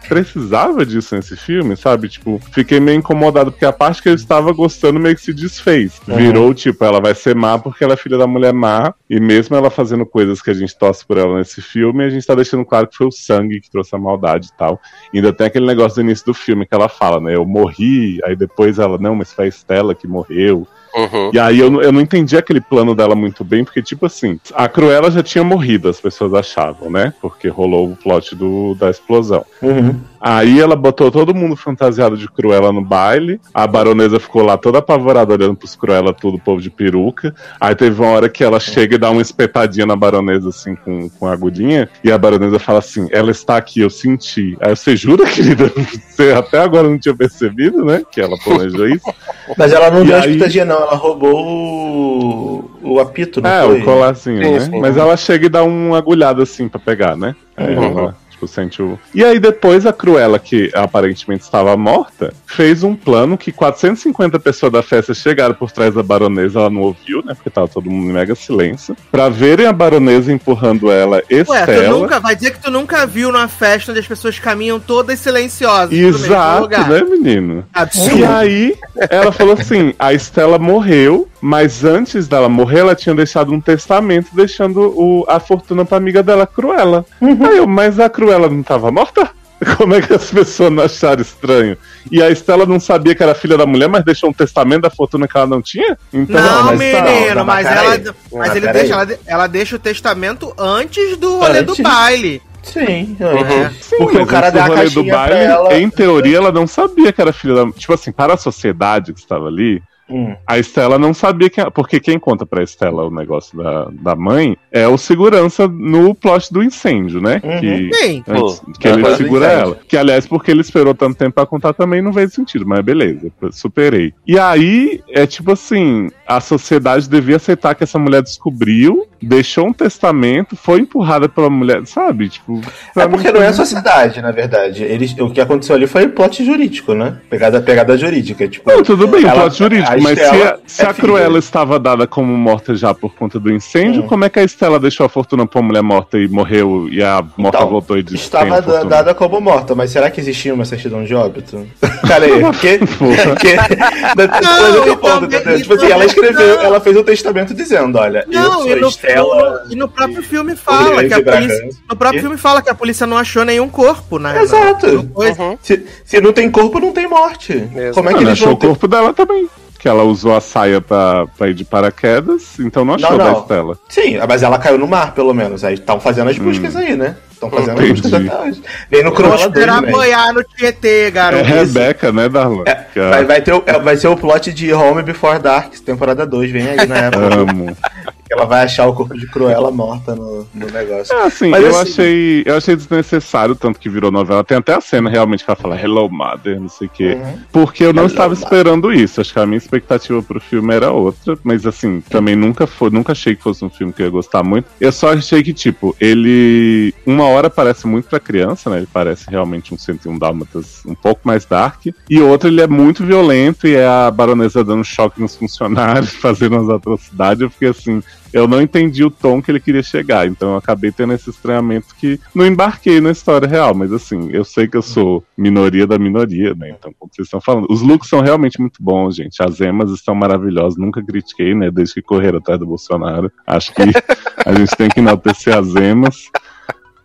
precisava disso nesse filme, sabe? Tipo, fiquei meio incomodado, porque a parte que eu estava gostando meio que se desfez. Uhum. Virou, tipo, ela vai ser má porque ela é filha da mulher má, e mesmo ela fazendo coisas que a gente torce por ela nesse filme, a gente tá deixando claro que foi o sangue que trouxe a maldade e tal. E ainda tem aquele negócio do início do filme que ela fala, né? Eu morri, aí depois ela, não, mas foi a Estela que morreu. Uhum. E aí eu, eu não entendi aquele plano dela muito bem, porque, tipo assim, a Cruella já tinha morrido, as pessoas achavam, né? Porque rolou o plot do, da explosão. Uhum. Aí ela botou todo mundo fantasiado de Cruella no baile. A baronesa ficou lá toda apavorada olhando pros Cruella, tudo, povo de peruca. Aí teve uma hora que ela chega e dá uma espetadinha na baronesa, assim, com, com a agudinha. E a baronesa fala assim: Ela está aqui, eu senti. Aí você jura, querida? Você até agora não tinha percebido, né? Que ela planejou isso. Mas ela não e deu aí... espetadinha, não. Ela roubou o, o apito, não É, foi? o colarzinho, sim, né? Sim. Mas ela chega e dá uma agulhada assim pra pegar, né? Aí uhum. ela tipo, sente o. E aí depois a Cruella, que aparentemente estava morta, fez um plano que 450 pessoas da festa chegaram por trás da baronesa, ela não ouviu, né? Porque tava todo mundo em mega silêncio. Pra verem a baronesa empurrando ela, Estela. Ué, tu nunca, vai dizer que tu nunca viu numa festa onde as pessoas caminham todas silenciosas. Exato, né, menino? Absurdo. E aí, ela falou assim: a Estela morreu, mas antes dela morrer, ela tinha deixado um testamento deixando o, a fortuna pra amiga dela, Cruella. Uhum. Aí eu, mas a Cruella não tava morta? Como é que as pessoas não acharam estranho? E a Estela não sabia que era filha da mulher, mas deixou um testamento da fortuna que ela não tinha? Então, não, mas menino, tá, mas, ela, mas ele deixa, ela, ela, deixa o testamento antes do rolê do baile. Sim, uhum. Sim, porque o cara deu a rolê do baile, ela... em teoria ela não sabia que era filha da. Tipo assim, para a sociedade que estava ali, Hum. A Estela não sabia que. Porque quem conta pra Estela o negócio da, da mãe é o segurança no plot do incêndio, né? Uhum. Que, Sim. Antes, que ele segura ela. Que, aliás, porque ele esperou tanto tempo pra contar também não fez sentido, mas beleza, superei. E aí, é tipo assim: a sociedade devia aceitar que essa mulher descobriu, deixou um testamento, foi empurrada pela mulher, sabe? Tipo. É porque não é a sociedade, na verdade. Eles, o que aconteceu ali foi plot jurídico, né? Pegada, pegada jurídica. Tipo, não, tudo bem, ela, plot jurídico mas se a, se é a Cruella estava dada como morta já por conta do incêndio, hum. como é que a Estela deixou a fortuna pra uma mulher morta e morreu e a morta então, voltou e disse Estava dada como morta, mas será que existia uma certidão de óbito? Cara aí, porque. porque não, eu ponto, tipo assim, ela escreveu, não. ela fez um testamento dizendo: olha, não, eu sou e Estela. E no próprio filme fala que a polícia. No próprio filme fala que a polícia não achou nenhum corpo, né? Exato. Uhum. Se, se não tem corpo, não tem morte. Como é que ele achou o corpo dela também que ela usou a saia pra, pra ir de paraquedas, então não achou não, não. da Estela. Sim, mas ela caiu no mar, pelo menos. Aí estão fazendo as buscas hum. aí, né? Estão fazendo Entendi. as buscas até hoje. Nem no Cruella esperar apoiar no Tietê, garoto. É Rebeca, né, Darlan? É, vai, vai, ter é, vai ser o plot de Home Before Dark, temporada 2, vem aí na época. Amo ela vai achar o corpo de Cruella morta no, no negócio. É, assim, Mas, eu, assim, achei, eu achei desnecessário, tanto que virou novela. Tem até a cena realmente que ela fala Hello Mother, não sei o quê. Uhum. Porque eu não Hello estava esperando isso. Acho que a minha expectativa pro filme era outra. Mas assim, também nunca foi, nunca achei que fosse um filme que eu ia gostar muito. Eu só achei que, tipo, ele. Uma hora parece muito pra criança, né? Ele parece realmente um 101 Dálmatas um pouco mais dark. E outra, ele é muito violento e é a baronesa dando choque nos funcionários, fazendo as atrocidades. Eu fiquei assim, eu não entendi o tom que ele queria chegar. Então eu acabei tendo esse estranhamento que não embarquei na história real. Mas assim, eu sei que eu sou minoria da minoria, né? Então, como vocês estão falando, os looks são realmente muito bons, gente. As emas estão maravilhosas. Nunca critiquei, né? Desde que correram atrás do Bolsonaro. Acho que a gente tem que enaltecer as emas.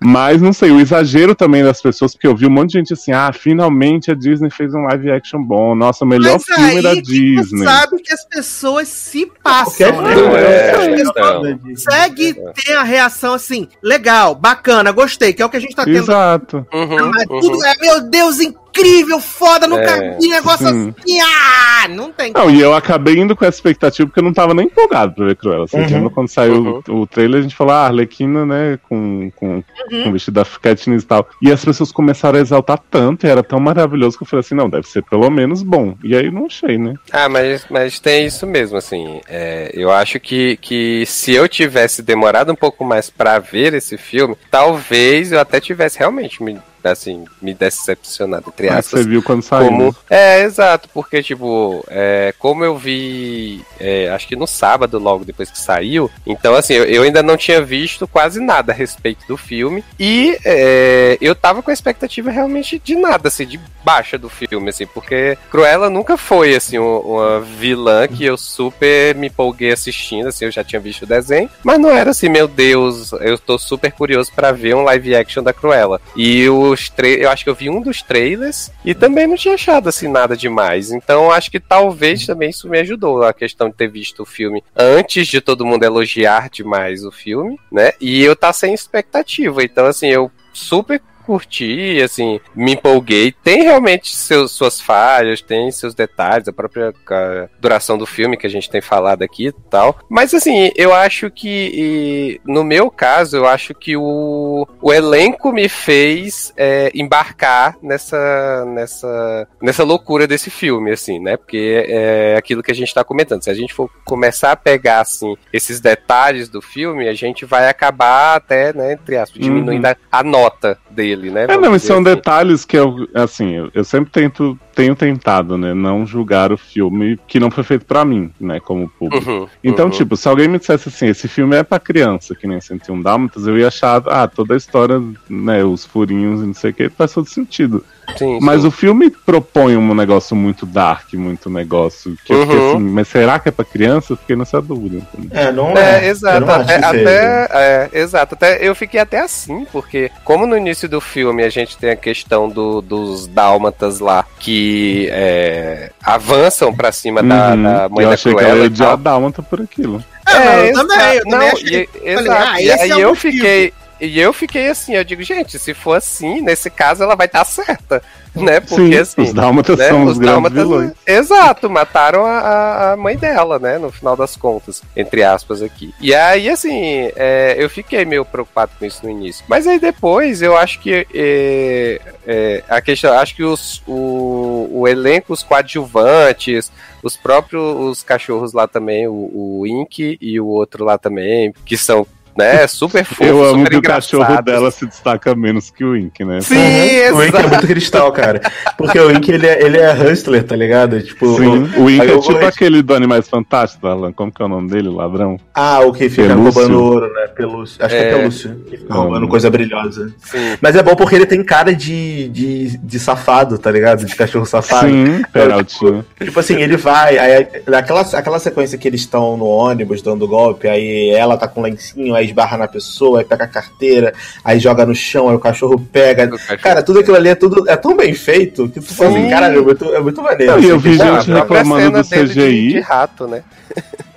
Mas não sei, o exagero também das pessoas, porque eu vi um monte de gente assim, ah, finalmente a Disney fez um live action bom. Nossa, o melhor Mas filme da Disney. sabe que as pessoas se passam, né? É, é, Segue ter a reação assim, legal, bacana, gostei, que é o que a gente tá tendo. Exato. Uhum, Mas uhum. tudo é, meu Deus, incrível incrível, foda, nunca É, vi negócio sim. assim. Ah, não tem. Não, e eu acabei indo com essa expectativa porque eu não tava nem empolgado pra ver Cruella. Uhum. lembra quando saiu Uhum. o, o trailer, a gente falou, ah, Arlequina, né, com, com, Uhum. com o vestido da Katniss e tal. E as pessoas começaram a exaltar tanto, e era tão maravilhoso que eu falei assim, não, deve ser pelo menos bom. E aí não achei, né? Ah, mas, mas tem isso mesmo, assim. é, eu acho que, que se eu tivesse demorado um pouco mais pra ver esse filme, talvez eu até tivesse realmente me, assim, me decepcionado, entre Mas aspas. você viu quando saiu. Como... É, exato, porque, tipo, é, como eu vi, é, acho que no sábado, logo depois que saiu, então, assim, eu, eu ainda não tinha visto quase nada a respeito do filme, e é, eu tava com a expectativa realmente de nada, assim, de baixa do filme, assim, porque Cruella nunca foi, assim, um- uma vilã que eu super me empolguei assistindo, assim, eu já tinha visto o desenho, mas não era assim, meu Deus, eu tô super curioso pra ver um live action da Cruella. E os tra eu acho que eu vi um dos trailers e também não tinha achado assim nada demais. Então acho que talvez também isso me ajudou a questão de ter visto o filme antes de todo mundo elogiar demais o filme, né? E eu tá sem expectativa. Então assim, eu super curti, assim, me empolguei. Tem realmente seus, suas falhas, tem seus detalhes, a própria ca- duração do filme que a gente tem falado aqui e tal. Mas assim, eu acho que, no meu caso, eu acho que o, o elenco me fez é, embarcar nessa, nessa, nessa loucura desse filme, assim, né? Porque é aquilo que a gente tá comentando. Se a gente for começar a pegar, assim, esses detalhes do filme, a gente vai acabar até, né, entre aspas, diminuindo a, a nota dele, né? É, não, são assim. detalhes que eu, assim, eu, eu sempre tento, tenho tentado, né, não julgar o filme que não foi feito pra mim, né, como público. Uhum, Então, uhum. tipo, se alguém me dissesse assim, esse filme é pra criança, que nem 101 Dálmatas, eu ia achar, ah, toda a história, né, os furinhos e não sei o que, faz todo sentido. Sim, Mas sim. o filme propõe um negócio muito dark, muito negócio que eu fiquei Uhum. assim, mas será que é pra criança? Eu fiquei nessa dúvida. entendeu? É, não É, é. Exato. seja. até- é, exato. Até eu fiquei até assim, porque como no início do filme a gente tem a questão do- dos dálmatas lá que é, avançam pra cima da, Uhum. da mãe eu da achei que Cruella ela ia odiar Dálmata por aquilo. Ah, não, eu É, também, eu também não, achei. e- Falei, exato. ah, e aí é eu motivo. fiquei. E eu fiquei assim, eu digo, gente, se for assim, nesse caso ela vai estar certa, né? Porque Sim, assim. os Dálmatas né, são os, grandes dálmatas- vilões. Exato, mataram a, a- a mãe dela, né? No final das contas, entre aspas aqui. E aí, assim, é, eu fiquei meio preocupado com isso no início. Mas aí depois eu acho que é, é, a questão, acho que os, o, o elenco, os coadjuvantes, os próprios os cachorros lá também, o, o Ink e o outro lá também, que são né, super fofos, Eu amo super que o cachorro dela se destaca menos que o Ink, né? Sim, Uhum. O Ink é muito cristal, cara. Porque o Ink, ele é, ele é hustler, tá ligado? Tipo, Sim, o Ink aí é tipo aquele do Animais Fantásticos, Alan. Como que é o nome dele, ladrão? Ah, o que fica Pelúcio. roubando ouro, né? Pelúcio. Acho que é É. Pelúcio. Que fica roubando coisa brilhosa. Sim. Mas é bom porque ele tem cara de, de, de safado, tá ligado? De cachorro safado. Sim, Peraltinho. Tipo assim, ele vai, aí aquela, aquela sequência que eles estão no ônibus dando golpe, aí ela tá com lencinho, aí esbarra na pessoa, aí pega a carteira, aí joga no chão, aí o cachorro pega. O cachorro- Cara, tudo aquilo ali é tudo é tão bem feito que tu fala assim, Sim. caralho, é muito, é muito maneiro. Não, e eu assim, vi gente reclamando do dele de- CGI. De, rato, né?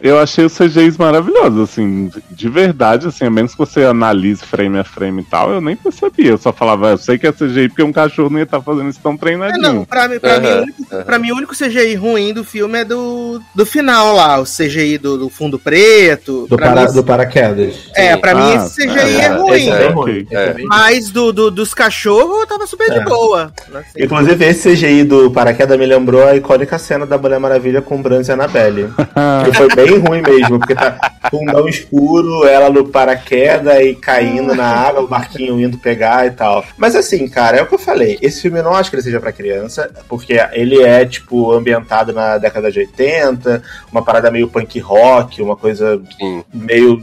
Eu achei os CGIs maravilhosos, assim, de verdade, assim, a menos que você analise frame a frame e tal, eu nem percebia. Eu só falava, eu sei que é CGI porque um cachorro não ia estar fazendo isso tão É, treinadinho. não, pra, mim, pra, Aham, mim, o único, aham. pra mim, o único CGI ruim do filme é do, do final lá, o CGI do, do fundo preto. Do, pra para, mim, do paraquedas. É, pra mim Ah, esse CGI é, É, é bem É, ruim. é Mas do, do- dos cachorros tava super de É. boa. assim. Inclusive, esse CGI do paraquedas me lembrou a icônica cena da Mulher Maravilha com Branca e Annabelle. que foi bem ruim mesmo, porque tá fundão escuro, ela no paraquedas e caindo na água, o barquinho indo pegar e tal. Mas assim, cara, é o que eu falei. Esse filme eu não acho que ele seja pra criança, porque ele é, tipo, ambientado na década de 80, uma parada meio punk rock, uma coisa Sim. meio,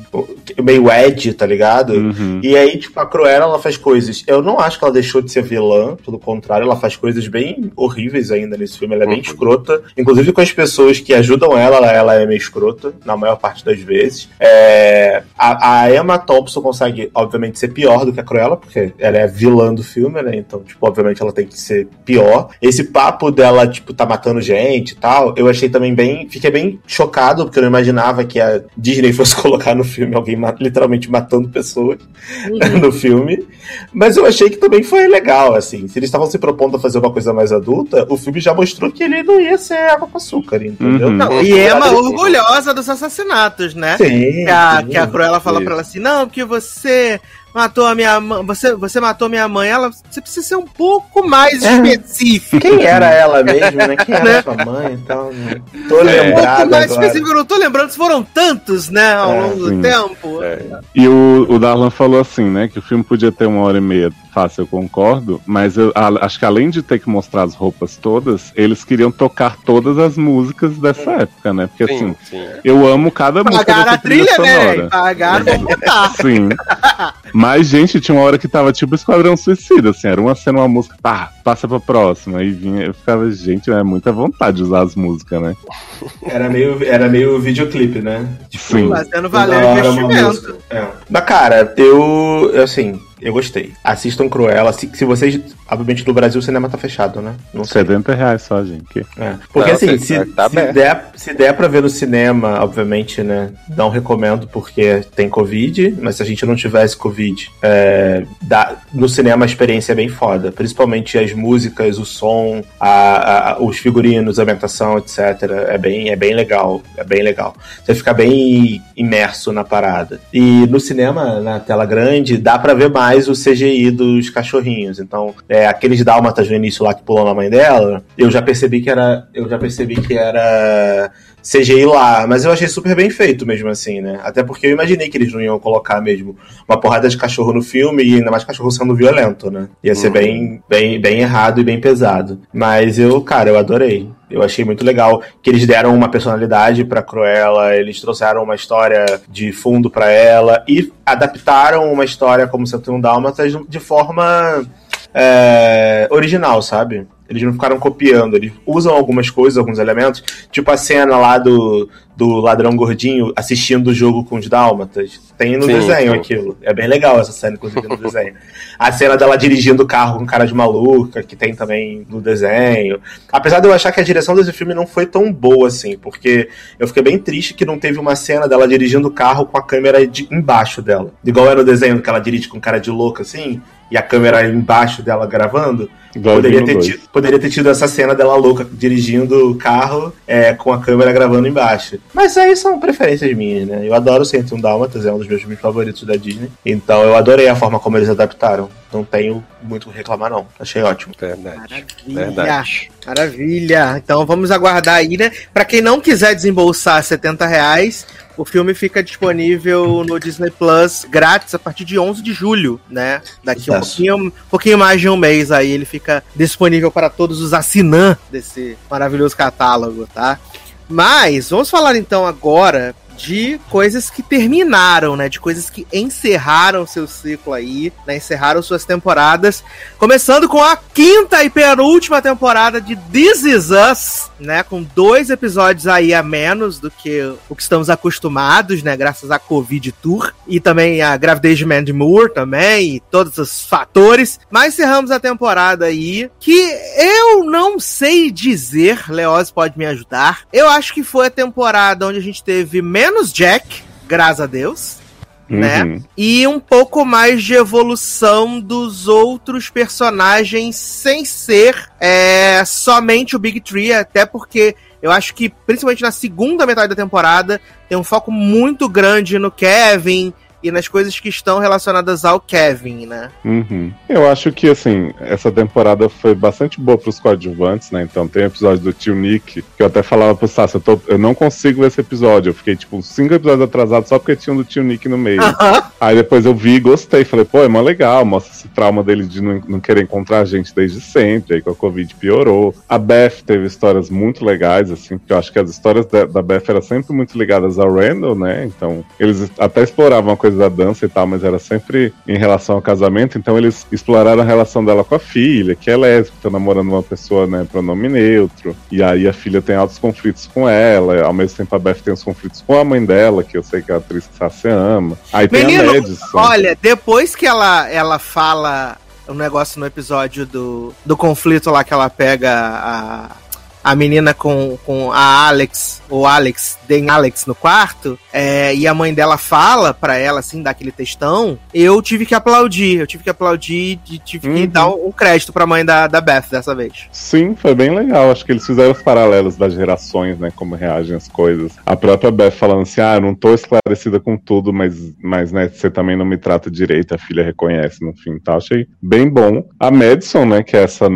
meio edgy, tá ligado? Uhum. E aí, tipo, a Cruella, ela faz coisas. Eu não acho que ela deixou de ser vilã, pelo contrário, ela faz coisas bem horríveis ainda nesse filme. Ela é bem Uhum. escrota. Inclusive com as pessoas que ajudam ela, ela, ela é meio escrota. Na maior parte das vezes. É, a, a Emma Thompson consegue, obviamente, ser pior do que a Cruella, porque ela é vilã do filme, né? Então, tipo, obviamente ela tem que ser pior. Esse papo dela, tipo, tá matando gente e tal, eu achei também bem. Fiquei bem chocado, porque eu não imaginava que a Disney fosse colocar no filme alguém literalmente matando pessoas uhum. no filme. Mas eu achei que também foi legal, assim. Se eles estavam se propondo a fazer uma coisa mais adulta, o filme já mostrou que ele não ia ser água com açúcar, entendeu? Uhum. Não, e Emma orgulhosa dos assassinatos, né? Sim. Que a, sim, que a Cruella fala pra ela assim: não, porque você matou a minha mãe. Você, você matou minha mãe. Ela, você precisa ser um pouco mais é. específico. Quem era ela mesmo, né? Quem era né? sua mãe e tal, né? Tô é. lembrado. Um pouco mais agora. específico, eu não tô lembrando se foram tantos, né, ao é, longo sim. do tempo. É. E o, o Darlan falou assim, né? Que o filme podia ter uma hora e meia fácil, eu concordo, mas eu a, acho que além de ter que mostrar as roupas todas, eles queriam tocar todas as músicas dessa época, né? Porque sim, assim, sim. eu amo cada música Pagaram a trilha, né? Pagaram Sim. Mas, gente, tinha uma hora que tava tipo Esquadrão Suicida, assim, era uma cena, uma música, pá, passa pra próxima. E vinha, eu ficava, gente, é muita vontade de usar as músicas, né? Era meio, era meio videoclipe, né? Tipo, Sim. Fazendo valer o investimento. É. Mas, cara, eu, assim, eu gostei. Assistam Cruella. Se, se vocês. Obviamente no Brasil o cinema tá fechado, né? Não sei. 70 reais só, gente. É. Porque não, assim, se, tá se, der, se der pra ver no cinema, obviamente, né? Não recomendo porque tem Covid, mas se a gente não tivesse Covid, é, dá, no cinema a experiência é bem foda. Principalmente as músicas, o som, a, a, os figurinos, a ambientação, etc. É bem, é bem legal. É bem legal. Você fica bem imerso na parada. E no cinema, na tela grande, dá pra ver mais mais o CGI dos cachorrinhos. Então, é, aqueles dálmatas no início lá que pulam na mãe dela, eu já percebi que era. Eu já percebi que era CGI lá, mas eu achei super bem feito mesmo assim, né? Até porque eu imaginei que eles não iam colocar mesmo uma porrada de cachorro no filme e ainda mais cachorro sendo violento, né? Ia ser uhum. bem, bem, bem errado e bem pesado. Mas eu, cara, eu adorei. Eu achei muito legal que eles deram uma personalidade para Cruella, eles trouxeram uma história de fundo para ela e adaptaram uma história como 101 Dálmatas de forma é, original, sabe? Eles não ficaram copiando, eles usam algumas coisas, alguns elementos, tipo a cena lá do, do ladrão gordinho assistindo o jogo com os dálmatas. Tem no sim, desenho sim. aquilo. É bem legal essa cena, inclusive, no desenho. A cena dela dirigindo o carro com cara de maluca, que tem também no desenho. Apesar de eu achar que a direção desse filme não foi tão boa assim, porque eu fiquei bem triste que não teve uma cena dela dirigindo o carro com a câmera de, embaixo dela. Igual era no desenho que ela dirige com cara de louca assim e a câmera embaixo dela gravando. Poderia ter, tido, poderia ter, tido, essa cena dela louca dirigindo o carro é, com a câmera gravando embaixo. Mas aí são preferências minhas, né? Eu adoro 101 Dálmatas, é um dos meus filmes favoritos da Disney. Então eu adorei a forma como eles adaptaram. Não tenho muito o que reclamar, não. Achei ótimo. Verdade. Maravilha. Verdade. Maravilha. Então vamos aguardar aí, né? Pra quem não quiser desembolsar 70 reais, o filme fica disponível no Disney Plus grátis a partir de 11 de julho, né? Daqui um pouquinho, um pouquinho mais de um mês aí ele fica disponível para todos os assinantes desse maravilhoso catálogo, tá? Mas vamos falar então agora de coisas que terminaram, né? De coisas que encerraram seu ciclo aí, né? Encerraram suas temporadas. Começando com a quinta e penúltima temporada de This Is Us, né? Com dois episódios aí a menos do que o que estamos acostumados, né? Graças à Covid Tour. E também a gravidez de Mandy Moore também, e todos os fatores. Mas encerramos a temporada aí, que eu não sei dizer, Leoz pode me ajudar. Eu acho que foi a temporada onde a gente teve menos menos Jack, graças a Deus. Né? Uhum. E um pouco mais de evolução dos outros personagens sem ser é, somente o Big Tree, até porque eu acho que, principalmente na segunda metade da temporada, tem um foco muito grande no Kevin e nas coisas que estão relacionadas ao Kevin, né? Uhum. Eu acho que, assim, essa temporada foi bastante boa pros coadjuvantes, né? Então tem episódio do tio Nick, que eu até falava pro Sassi, eu, tô, eu não consigo ver esse episódio. Eu fiquei, tipo, cinco episódios atrasados só porque tinha um do tio Nick no meio. Aí depois eu vi e gostei. Falei, pô, é mó legal, mostra esse trauma dele de não, não querer encontrar a gente desde sempre. Aí com a Covid piorou. A Beth teve histórias muito legais, assim, porque eu acho que as histórias da, da Beth eram sempre muito ligadas ao Randall, né? Então eles até exploravam uma coisa coisa da dança e tal, mas era sempre em relação ao casamento. Então eles exploraram a relação dela com a filha, que é lésbica, tá namorando uma pessoa, né, pronome neutro. E aí a filha tem altos conflitos com ela, ao mesmo tempo a Beth tem os conflitos com a mãe dela, que eu sei que é a atriz que você ama. Aí Menino, tem a Madison. Olha, depois que ela, ela fala um negócio no episódio do, do conflito lá que ela pega a, a menina com, com a Alex, ou Alex, tem Alex no quarto, é, e a mãe dela fala pra ela, assim, dá aquele textão, eu tive que aplaudir, eu tive que aplaudir e tive que Uhum. dar um crédito pra mãe da, da Beth dessa vez. Sim, foi bem legal. Acho que eles fizeram os paralelos das gerações, né? Como reagem as coisas. A própria Beth falando assim: ah, eu não tô esclarecida com tudo, mas, mas né, você também não me trata direito, a filha reconhece no fim, tá? Achei bem bom. A Madison, né, que é essa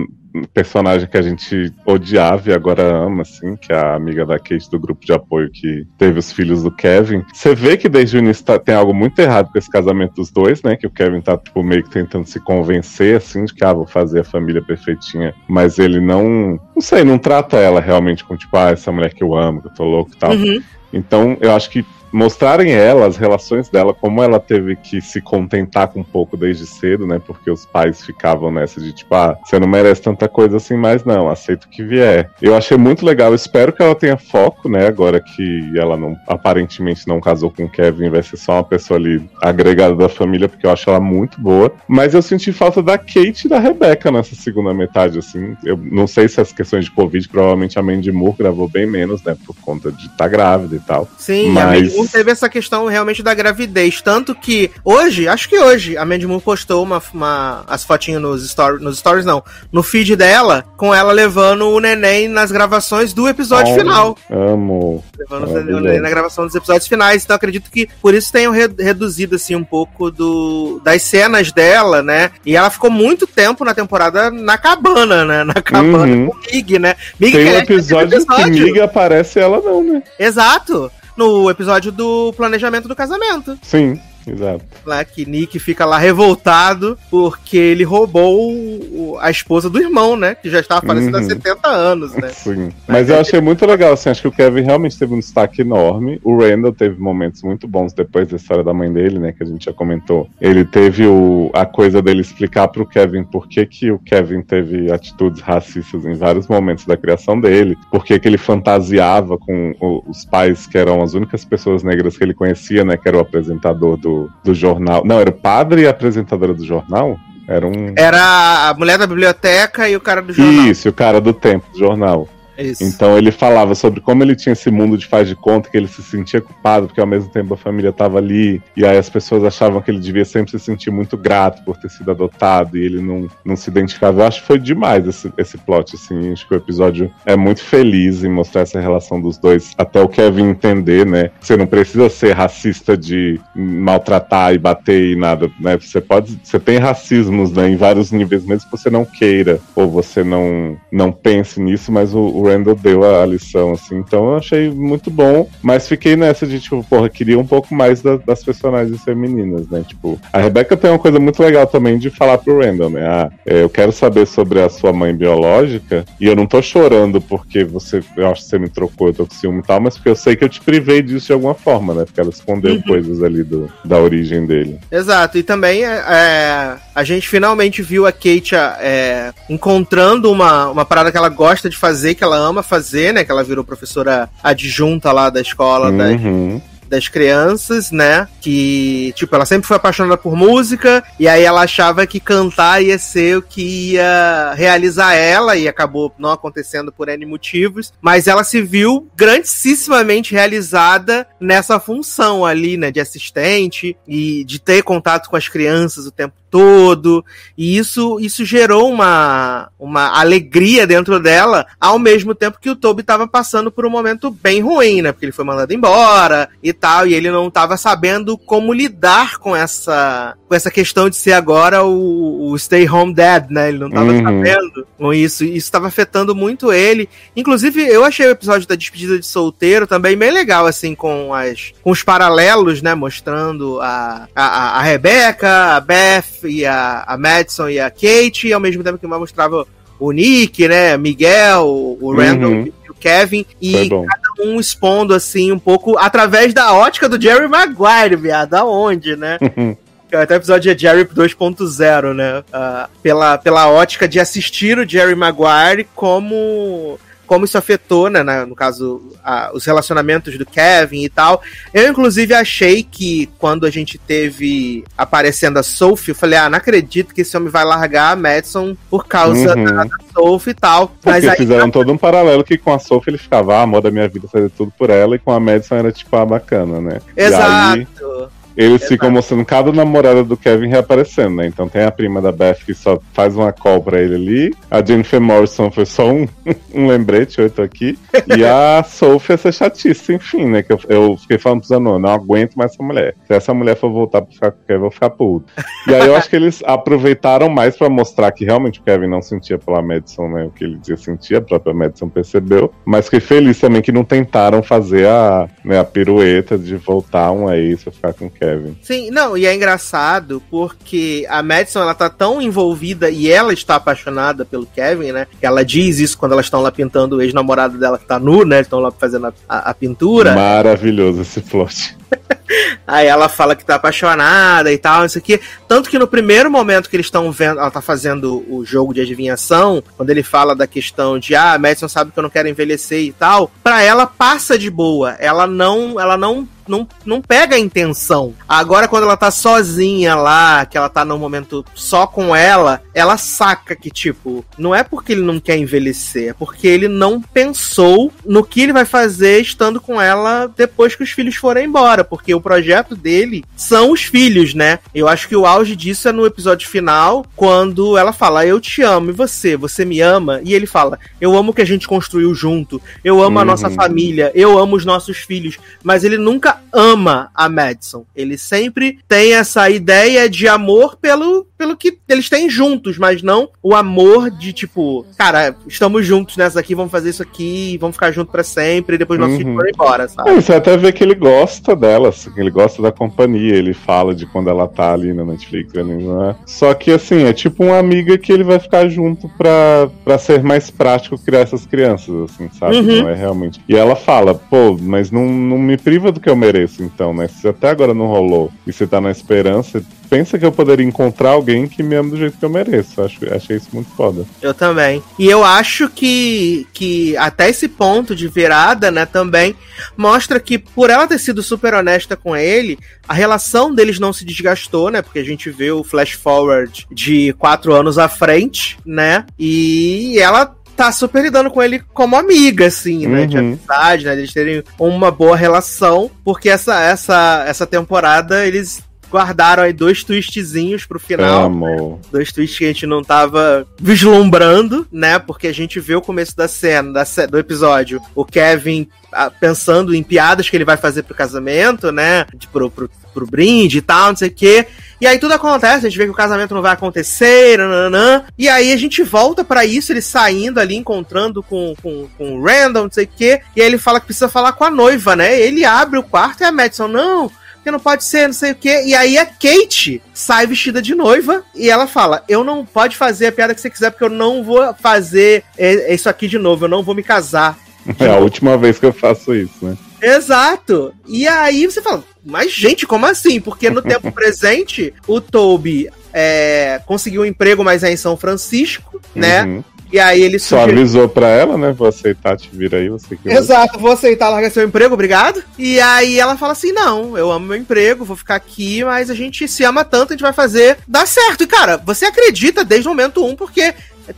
personagem que a gente odiava e agora ama, assim, que é a amiga da Kate do grupo de apoio que teve os filhos do Kevin. Você vê que desde o início tá- tem algo muito errado com esse casamento dos dois, né? Que o Kevin tá, tipo, meio que tentando se convencer, assim, de que, ah, vou fazer a família perfeitinha. Mas ele não, não sei, não trata ela realmente com, tipo, ah, essa mulher que eu amo, que eu tô louco e tal. Uhum. Então, eu acho que mostrarem ela, as relações dela, como ela teve que se contentar com um pouco desde cedo, né? Porque os pais ficavam nessa de tipo, ah, você não merece tanta coisa assim, mas não, aceito o que vier. Eu achei muito legal, espero que ela tenha foco, né? Agora que ela não aparentemente não casou com o Kevin, vai ser só uma pessoa ali agregada da família, porque eu acho ela muito boa. Mas eu senti falta da Kate e da Rebecca nessa segunda metade, assim. Eu não sei se as questões de Covid, provavelmente a Mandy Moore gravou bem menos, né? Por conta de estar grávida e tal. Sim, Mas- Moore teve essa questão realmente da gravidez. Tanto que hoje, acho que hoje, a Mandy Moore postou uma, uma- as fotinhas nos, story, nos stories, não, no feed dela, com ela levando o neném nas gravações do episódio Oh, final. Amo. Levando o neném na gravação dos episódios finais. Então acredito que por isso tenham re- reduzido assim um pouco do, das cenas dela, né? E ela ficou muito tempo na temporada na cabana, né? Na cabana Uhum. com o Mig, né? Mig Tem um é episódio que Miga aparece ela não, né? Exato. No episódio do planejamento do casamento. Sim, exato. Lá que Nick fica lá revoltado porque ele roubou a esposa do irmão, né? Que já estava falecendo há Uhum. 70 anos, né? Sim. Mas eu achei muito legal, assim, acho que o Kevin realmente teve um destaque enorme. O Randall teve momentos muito bons depois da história da mãe dele, né? Que a gente já comentou. Ele teve o, a coisa dele explicar pro Kevin por que, que o Kevin teve atitudes racistas em vários momentos da criação dele, por que, que ele fantasiava com o- os pais que eram as únicas pessoas negras que ele conhecia, né? Que era o apresentador do, do jornal. Não, era o padre e a apresentadora do jornal? Era um. Era a mulher da biblioteca e o cara do jornal. Isso, o cara do tempo do jornal. Isso. Então ele falava sobre como ele tinha esse mundo de faz de conta, que ele se sentia culpado, porque ao mesmo tempo a família estava ali, e aí as pessoas achavam que ele devia sempre se sentir muito grato por ter sido adotado, e ele não, não se identificava. Eu acho que foi demais esse, esse plot, assim. Acho que o episódio é muito feliz em mostrar essa relação dos dois, até o Kevin entender, né? Você não precisa ser racista de maltratar e bater e nada, né? Você pode. Você tem racismos né, em vários níveis, mesmo que você não queira, ou você não, não pense nisso, mas o, o Randall deu a, a lição, assim. Então eu achei muito bom, mas fiquei nessa de, tipo, porra, queria um pouco mais da- das personagens femininas, né? Tipo, a Rebecca tem uma coisa muito legal também de falar pro Randall, né? Ah, é, eu quero saber sobre a sua mãe biológica, e eu não tô chorando porque você, eu acho que você me trocou, eu tô com ciúme e tal, mas porque eu sei que eu te privei disso de alguma forma, né? Porque ela escondeu Uhum. coisas ali do, da origem dele. Exato, e também é, é, a gente finalmente viu a Kate é, encontrando uma, uma parada que ela gosta de fazer, que ela ama fazer, né? Que ela virou professora adjunta lá da escola das, Uhum. das crianças, né? Que, tipo, ela sempre foi apaixonada por música, e aí ela achava que cantar ia ser o que ia realizar ela, e acabou não acontecendo por N motivos, mas ela se viu grandissimamente realizada nessa função ali, né? De assistente, e de ter contato com as crianças o tempo todo, e isso, isso gerou uma, uma alegria dentro dela, ao mesmo tempo que o Toby estava passando por um momento bem ruim, né? Porque ele foi mandado embora e tal, e ele não estava sabendo como lidar com essa, com essa questão de ser agora o, o stay home dad, né? Ele não estava Uhum. sabendo com isso, e isso estava afetando muito ele. Inclusive, eu achei o episódio da despedida de solteiro também bem legal, assim, com, as, com os paralelos, né? Mostrando a, a, a Rebecca, a Beth e a, a Madison e a Kate, e ao mesmo tempo que mostrava o Nick, né? Miguel, o Randall Uhum. e o Kevin e cada um expondo assim um pouco através da ótica do Jerry Maguire, viado, aonde, né? Até o episódio é Jerry 2.0, né? Ah, pela, pela ótica de assistir o Jerry Maguire como como isso afetou, né, na- no caso, a- os relacionamentos do Kevin e tal. Eu, inclusive, achei que quando a gente teve aparecendo a Sophie, eu falei, ah, não acredito que esse homem vai largar a Madison por causa Uhum. da, da Sophie e tal. Mas Porque aí, fizeram todo um paralelo que com a Sophie ele ficava, ah, amor da minha vida, fazer tudo por ela, e com a Madison era tipo, ah, bacana, né? Exato. Eles Exato. ficam mostrando cada namorada do Kevin reaparecendo, né? Então tem a prima da Beth que só faz uma call pra ele ali. A Jennifer Morrison foi só um, um lembrete, eu tô aqui. E a Sophie essa chatice, enfim, né? Que eu, eu fiquei falando pros anões, não aguento mais essa mulher. Se essa mulher for voltar pra ficar com o Kevin, eu vou ficar puto. E aí eu acho que eles aproveitaram mais pra mostrar que realmente o Kevin não sentia pela Madison, né? O que ele dizia sentir, a própria Madison percebeu. Mas fiquei feliz também que não tentaram fazer a, né, a pirueta de voltar um a pra ficar com o Kevin. Sim, não, e é engraçado porque a Madison ela tá tão envolvida e ela está apaixonada pelo Kevin, né? que Ela diz isso quando elas estão lá pintando o ex-namorado dela que tá nu, né? Estão lá fazendo a, a- a pintura. Maravilhoso esse plot. Aí ela fala que tá apaixonada e tal, isso aqui. Tanto que no primeiro momento que eles estão vendo, ela tá fazendo o jogo de adivinhação, quando ele fala da questão de ah, Madison sabe que eu não quero envelhecer e tal, pra ela passa de boa. Ela não, ela não não, não pega a intenção. Agora, quando ela tá sozinha lá, que ela tá num momento só com ela, ela saca que, tipo, não é porque ele não quer envelhecer, é porque ele não pensou no que ele vai fazer estando com ela depois que os filhos forem embora. Porque o projeto dele são os filhos, né? Eu acho que o auge disso é no episódio final, quando ela fala, eu te amo, e você? Você me ama? E ele fala, eu amo o que a gente construiu junto, eu amo a Uhum. nossa família, eu amo os nossos filhos, mas ele nunca ama a Madison. Ele sempre tem essa ideia de amor pelo, pelo que eles têm juntos, mas não o amor de tipo, cara, estamos juntos nessa aqui, vamos fazer isso aqui, vamos ficar juntos pra sempre, e depois nossos Uhum. filhos foram embora, sabe? É, você até vê que ele gosta dela, assim, que ele gosta da companhia, ele fala de quando ela tá ali na Netflix, né, né? Só que assim, é tipo uma amiga que ele vai ficar junto pra, pra ser mais prático criar essas crianças, assim, sabe? Uhum. Não é realmente. E ela fala, pô, mas não, não me priva do que eu mereço, então, né? Se até agora não rolou e você tá na esperança, pensa que eu poderia encontrar alguém que me ama do jeito que eu mereço. Acho, achei isso muito foda. Eu também. E eu acho que, que até esse ponto de virada, né, também mostra que por ela ter sido super honesta com ele, a relação deles não se desgastou, né? Porque a gente vê o flash forward de quatro anos à frente, né? E ela tá super lidando com ele como amiga, assim, né? De Uhum. amizade, né? Eles terem uma boa relação, porque essa, essa, essa temporada eles guardaram aí dois twistzinhos pro final Amo. dois tweets que a gente não tava vislumbrando, né? Porque a gente vê o começo da cena, do episódio, o Kevin ah, pensando em piadas que ele vai fazer pro casamento, né? De, pro, pro, pro brinde e tal, não sei o quê. E aí tudo acontece, a gente vê que o casamento não vai acontecer, nananã. E aí a gente volta pra isso, ele saindo ali, encontrando com, com, com o Randall, não sei o quê. E aí ele fala que precisa falar com a noiva, né? Ele abre o quarto e a Madison, não, que não pode ser, não sei o quê. E aí a Kate sai vestida de noiva e ela fala: Eu não pode fazer a piada que você quiser, porque eu não vou fazer é, isso aqui de novo, eu não vou me casar. É a última vez que eu faço isso, né? Exato! E aí você fala, mas gente, como assim? Porque no tempo presente, o Toby é, conseguiu um emprego, mas é em São Francisco, né? Uhum. E aí ele Só sugeriu. avisou pra ela, né? Vou aceitar, te vira aí, você que Exato, vou aceitar largar seu emprego, obrigado. E aí ela fala assim: não, eu amo meu emprego, vou ficar aqui, mas a gente se ama tanto, a gente vai fazer dar certo. E cara, você acredita desde o momento um, porque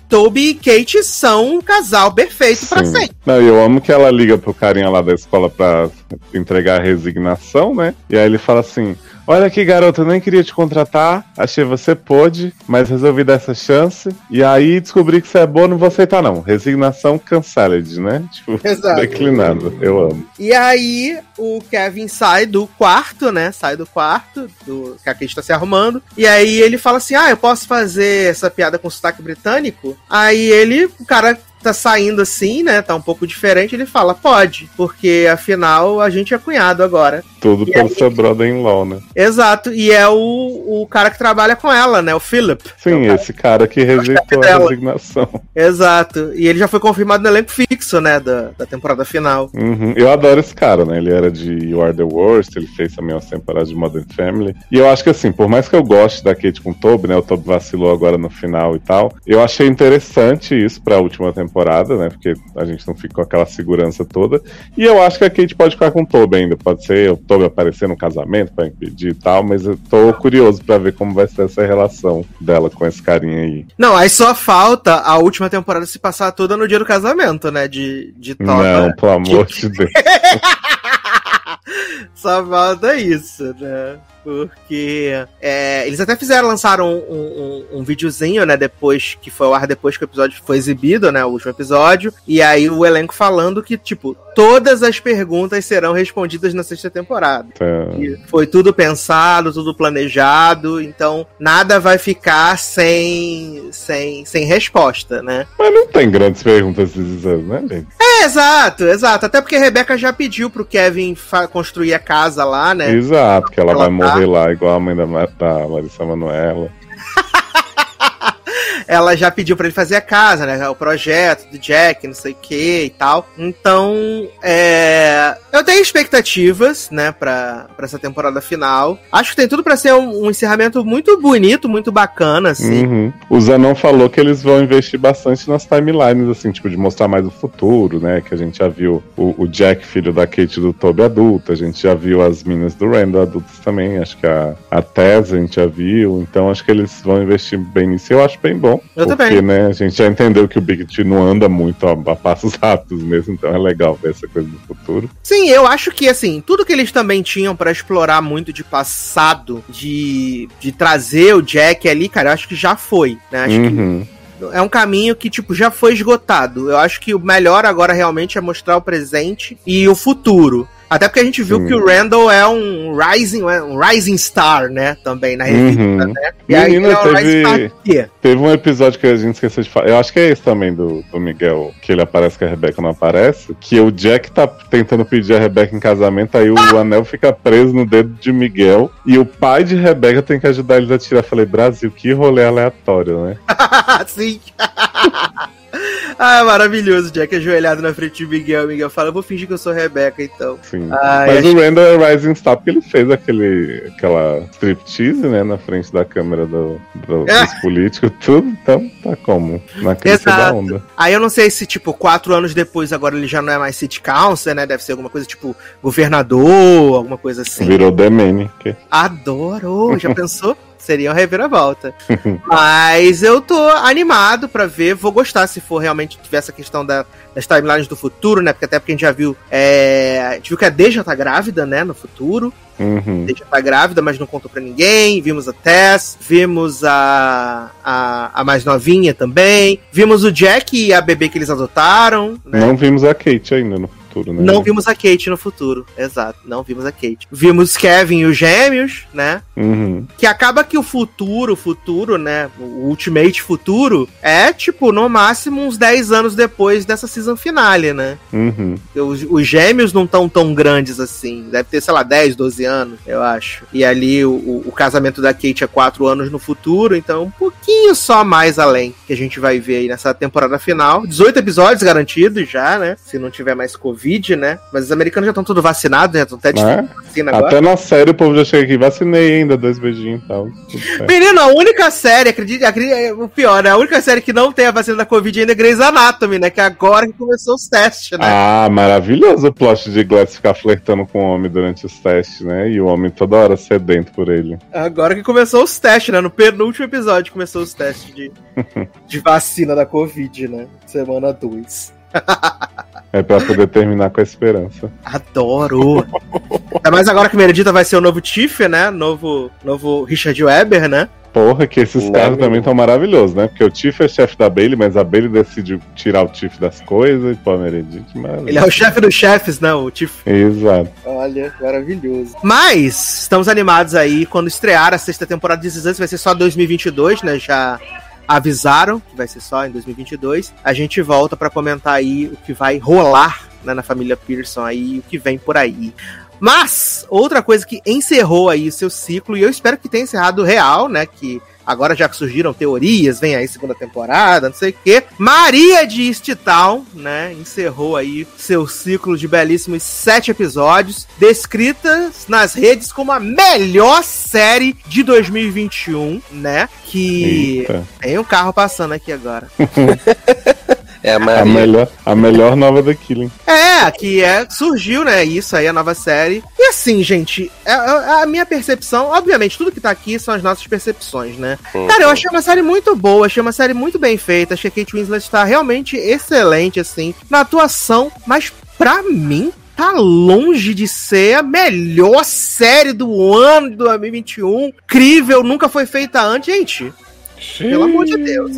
Toby e Kate são um casal perfeito pra Sim. sempre. Não, eu amo que ela liga pro carinha lá da escola pra entregar a resignação, né? E aí ele fala assim: Olha aqui, garota, eu nem queria te contratar, achei você pôde, mas resolvi dar essa chance. E aí descobri que você é boa, não vou aceitar, não. Resignação canceled, né? Tipo, Exato. declinado. Eu amo. E aí o Kevin sai do quarto, né? Sai do quarto, do que a Kate tá se arrumando. E aí ele fala assim: Ah, eu posso fazer essa piada com sotaque britânico? Aí ele, o cara tá saindo assim, né? Tá um pouco diferente. Ele fala, pode, porque afinal a gente é cunhado agora. Tudo E pelo aí- seu brother-in-law, né? Exato, e é o, o cara que trabalha com ela, né? O Philip. Sim, esse cara que rejeitou a resignação. Exato. E ele já foi confirmado no elenco fixo, né? Da, da temporada final. Uhum. Eu adoro esse cara, né? Ele era de You Are the Worst, ele fez também umas temporadas de Modern Family. E eu acho que assim, por mais que eu goste da Kate com o Toby, né? O Toby vacilou agora no final e tal. Eu achei interessante isso pra última temporada, né? Porque a gente não fica com aquela segurança toda. E eu acho que a Kate pode ficar com o Toby ainda. Pode ser o Toby aparecer no casamento pra impedir e tal, mas eu tô curioso pra ver como vai ser essa relação dela com esse carinha aí. Não, aí só falta a última temporada se passar toda no dia do casamento, né? De, de Todd. Não, pelo amor de Deus. Só falta isso, né? Porque é, eles até fizeram, lançaram um, um, um videozinho, né? Depois que foi ao ar, depois que o episódio foi exibido, né? O último episódio. E aí o elenco falando que, tipo, todas as perguntas serão respondidas na sexta temporada. E Foi tudo pensado, tudo planejado, então nada vai ficar sem, sem, sem resposta, né? Mas não tem grandes perguntas né, gente? Exato, exato. Até porque a Rebeca já pediu pro Kevin construir a casa lá, né? Exato, que ela, Ela vai tá- morrer lá, igual a mãe da, da Larissa Manoela. Ela já pediu pra ele fazer a casa, né? O projeto do Jack, não sei o que e tal. Então, é... eu tenho expectativas, né, pra, pra essa temporada final. Acho que tem tudo pra ser um, um encerramento muito bonito, muito bacana, assim. Uhum. O Zanon falou que eles vão investir bastante nas timelines, assim, tipo, de mostrar mais o futuro, né? Que a gente já viu o, o Jack, filho da Kate do Toby adulto, a gente já viu as minas do Randall adultas também, acho que a, a Tess a gente já viu, então acho que eles vão investir bem nisso eu acho bem bom. Eu porque, também. né, a gente já entendeu que o Big T não anda muito a, a passos rápidos mesmo, então é legal ver essa coisa do futuro. Sim, eu acho que, assim, tudo que eles também tinham pra explorar muito de passado, de, de trazer o Jack ali, cara, eu acho que já foi, né? Acho Uhum. que é um caminho que, tipo, já foi esgotado. Eu acho que o melhor agora realmente é mostrar o presente e o futuro. Até porque a gente viu Sim. que o Randall é um rising, um rising star, né? Também na revista, Uhum. né? E aí Menina, ele é um teve- rising? Teve um episódio que a gente esqueceu de falar. Eu acho que é esse também do, do Miguel, que ele aparece que a Rebeca não aparece. Que o Jack tá tentando pedir a Rebeca em casamento, aí o anel fica preso no dedo de Miguel. E o pai de Rebeca tem que ajudar eles a tirar. Eu Falei, Brasil, que rolê aleatório, né? Sim. ah, maravilhoso, Jack ajoelhado na frente de Miguel. Miguel fala, eu vou fingir que eu sou Rebeca, então. Sim. Ai, Mas acho- o Randall é Rising Star porque ele fez aquele, aquela striptease, né? Na frente da câmera do, do- É. dos políticos, tudo. Então tá como? Na crista da onda. Aí eu não sei se, tipo, quatro anos depois agora ele já não é mais city council, né? Deve ser alguma coisa tipo governador, alguma coisa assim. Virou The Man. Que... Adoro! Já pensou? Seria uma reviravolta. Mas eu tô animado pra ver. Vou gostar se for realmente tiver essa questão da- das timelines do futuro, né? Porque até porque a gente já viu. é, a gente viu que a Deja tá grávida, né? No futuro. Uhum. Deja tá grávida, mas não contou pra ninguém. Vimos a Tess, vimos a, a, a mais novinha também. Vimos o Jack e a bebê que eles adotaram. Né? Não vimos a Kate ainda no futuro, né? Não vimos a Kate no futuro, exato. Não vimos a Kate. Vimos Kevin e os gêmeos, né? Uhum. Que acaba que o futuro, o futuro, né? O Ultimate futuro é, tipo, no máximo uns 10 anos depois dessa season finale, né? Uhum. Os, os gêmeos não estão tão grandes assim. Deve ter, sei lá, 10, 12 anos, eu acho. E ali o, o- o casamento da Kate é 4 anos no futuro, então um pouquinho só mais além que a gente vai ver aí nessa temporada final. 18 episódios garantidos já, né? Se não tiver mais Covid, né? Mas os americanos já estão todos vacinados, né? Estão até de É? vacina agora. Até na série o povo já chega aqui, vacinei ainda, dois beijinhos e tal. Tudo. Menino, a única série, acredite, acredite, é o pior, né? A única série que não tem a vacina da Covid ainda é Grey's Anatomy, né? Que é agora que começou os testes, né? Ah, maravilhoso o plot de Glass ficar flertando com o homem durante os testes, né? E o homem toda hora sedento por ele. Agora que começou os testes, né? No penúltimo episódio começou os testes de, de vacina da Covid, né? Semana 2. É pra poder terminar com a esperança. Adoro! Ainda mais agora que Meredita vai ser o novo Tiff, né? Novo, novo Richard Weber, né? Porra, que esses caras também estão maravilhosos, né? Porque o Tiff é chefe da Bailey, mas a Bailey decidiu tirar o Tiff das coisas e pô, a Meredith, maravilhoso. Ele é o chefe dos chefes, né? O Tiff. Exato. Olha, maravilhoso. Mas, estamos animados aí quando estrear a sexta temporada de Us, vai ser só 2022, né? Já, avisaram que vai ser só em 2022, a gente volta para comentar aí o que vai rolar né, na família Pearson aí, o que vem por aí. Mas, outra coisa que encerrou aí o seu ciclo, e eu espero que tenha encerrado real, né? Que agora já surgiram teorias, vem aí segunda temporada, não sei o quê. Maria de East Town, né? Encerrou aí seu ciclo de belíssimos sete episódios, descritas nas redes como a melhor série de 2021, né? Que Eita. tem um carro passando aqui agora. É a A Maria. melhor, a melhor nova da Killing. É, que é, surgiu, né? Isso aí, a nova série. E assim, gente, é- é a minha percepção, obviamente, tudo que tá aqui são as nossas percepções, né? Uhum. Cara, eu achei uma série muito boa, achei uma série muito bem feita, achei que a Kate Winslet tá realmente excelente, assim, na atuação, mas pra mim. Tá longe de ser a melhor série do ano de 2021. Incrível, nunca foi feita antes. Gente, pelo amor de Deus.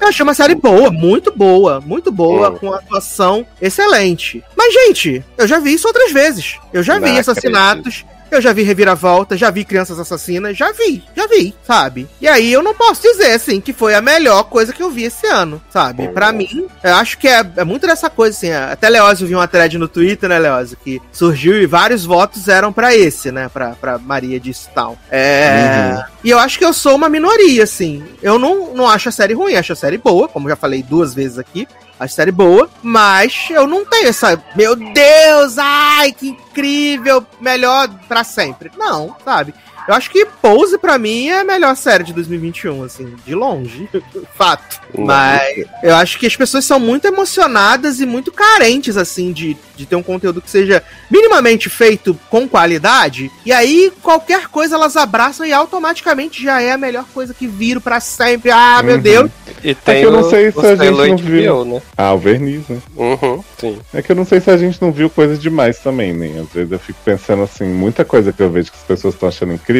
Eu achei uma série boa, muito boa, muito boa, Hum. com atuação excelente. Mas, gente, eu já vi isso outras vezes. Eu já vi Não assassinatos, eu já vi reviravolta, já vi crianças assassinas, já vi, já vi, sabe? E aí eu não posso dizer, assim, que foi a melhor coisa que eu vi esse ano, sabe? Hum. Pra mim, eu acho que é, é muito dessa coisa, assim. Até Leózio viu uma thread no Twitter, né, Leózio? Que surgiu e vários votos eram pra esse, né? Pra, pra Maria de Tal. É. E eu acho que eu sou uma minoria, assim. Eu não, não acho a série ruim, acho a série boa, como já falei duas vezes aqui. Acho a série boa, mas eu não tenho essa. Meu Deus, ai, que incrível, melhor pra sempre. Não, sabe? Eu acho que Pose, pra mim, é a melhor série de 2021, assim, de longe. Fato. Mas eu acho que as pessoas são muito emocionadas e muito carentes, assim, de, de ter um conteúdo que seja minimamente feito com qualidade. E aí, qualquer coisa elas abraçam e automaticamente já é a melhor coisa que viram pra sempre. Ah, meu Uhum. Deus. E tem que eu não o- sei se o a gente não viu. né? Ah, o verniz, né? Uhum, sim. É que eu não sei se a gente não viu coisa demais também, né? Às vezes eu fico pensando assim, muita coisa que eu vejo que as pessoas estão achando incrível,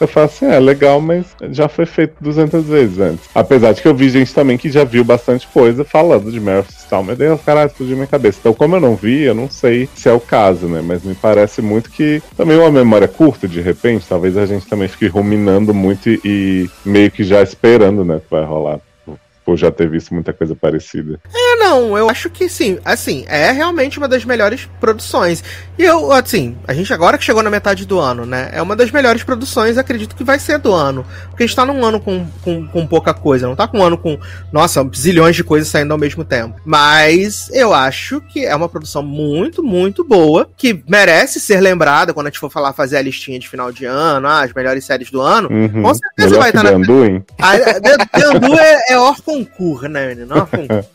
eu falo assim, é legal, mas já foi feito 200 vezes antes. Apesar de que eu vi gente também que já viu bastante coisa falando de of Easttown, meu Deus, caralho, explodiu minha cabeça. Então, como eu não vi, eu não sei se é o caso, né? Mas me parece muito que também uma memória curta, de repente, talvez a gente também fique ruminando muito e, e meio que já esperando, né, que vai rolar. Por já ter visto muita coisa parecida. É, não, eu acho que sim. Assim, é realmente uma das melhores produções. E eu, assim, a gente agora que chegou na metade do ano, né? É uma das melhores produções, acredito que vai ser do ano. Porque a gente tá num ano com, com, com pouca coisa, não tá com um ano com, nossa, zilhões de coisas saindo ao mesmo tempo. Mas eu acho que é uma produção muito, muito boa, que merece ser lembrada quando a gente for falar, fazer a listinha de final de ano, ah, as melhores séries do ano. Uhum. Com certeza Melhor vai estar na- The Undoing? A The Andu é, é hors concours, né, menino? Hors concours.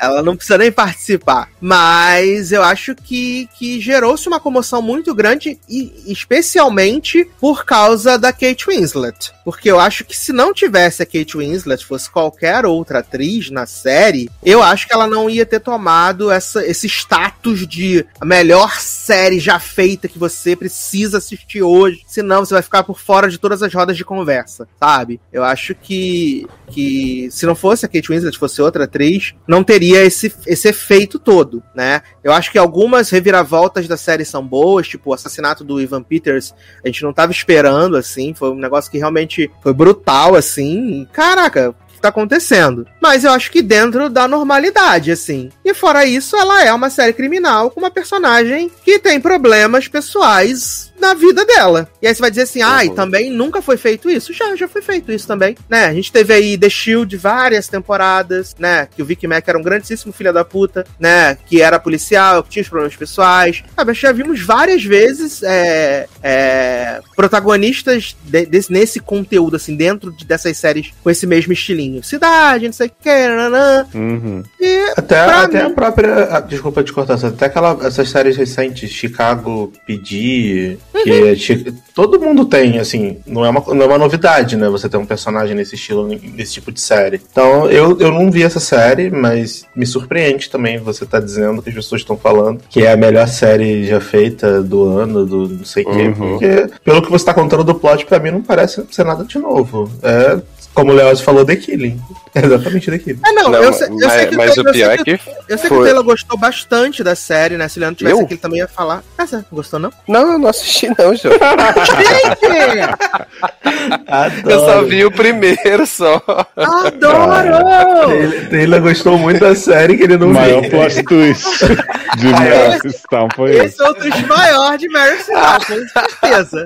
Ela não precisa nem participar. Mas eu acho que, que gerou-se uma comoção muito grande, e especialmente por causa da Kate Winslet. Porque eu acho que se não tivesse a Kate Winslet, fosse qualquer outra atriz na série, eu acho que ela não ia ter tomado essa, esse status de a melhor série já feita que você precisa assistir hoje. Senão você vai ficar por fora de todas as rodas de conversa, sabe? Eu acho que, que se não fosse a Kate Winslet, fosse outra atriz, não teria esse, esse efeito todo, né? Eu acho que algumas reviravoltas da série são boas, tipo o assassinato do Ivan Peters, a gente não tava esperando, assim, foi um negócio que realmente foi brutal, assim. Caraca, tá acontecendo? Mas eu acho que dentro da normalidade, assim. E fora isso, ela é uma série criminal com uma personagem que tem problemas pessoais na vida dela. E aí você vai dizer assim, ai, Uhum. também nunca foi feito isso? Já, já foi feito isso também, né? A gente teve aí The Shield várias temporadas, né? Que o Vic Mac era um grandíssimo filho da puta, né? Que era policial, que tinha os problemas pessoais. Sabe, já vimos várias vezes é, é, protagonistas de- desse, nesse conteúdo, assim, dentro de- dessas séries com esse mesmo estilinho. Cidade, não sei o que, nanã. Uhum. E Até, Pra até mim- a própria. ah, Desculpa te cortar, só até aquela, essas séries recentes, Chicago PD, que Chi- todo mundo tem, assim, não é, uma, não é uma novidade, né? Você ter um personagem nesse estilo, nesse tipo de série. Então, eu, eu não vi essa série, mas me surpreende também você tá dizendo que as pessoas estão falando que é a melhor série já feita do ano, do não sei o quê, Uhum. porque pelo que você tá contando do plot, pra mim não parece ser nada de novo. É. Como o Leoz falou, The Killing. É exatamente The Killing. Ah, não, Não, eu, sei, eu mas, sei que mas eu o sei pior é que- Eu sei que o Taylor gostou bastante da série, né? Se o Leandro tivesse Eu? aqui, ele também ia falar. Ah, você gostou, não? Não, eu não assisti não, João. Gente! Eu só vi o primeiro só. Adoro! Taylor, Taylor gostou muito da série que ele não O maior viu. plot twist de Mary Stone foi esse. Esse é o dos maior de Mary Stone, com certeza.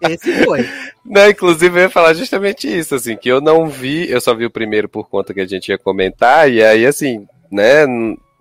Esse foi. Não, inclusive eu ia falar justamente isso, assim, que eu não vi, eu só vi o primeiro por conta que a gente ia comentar, e aí, assim, né,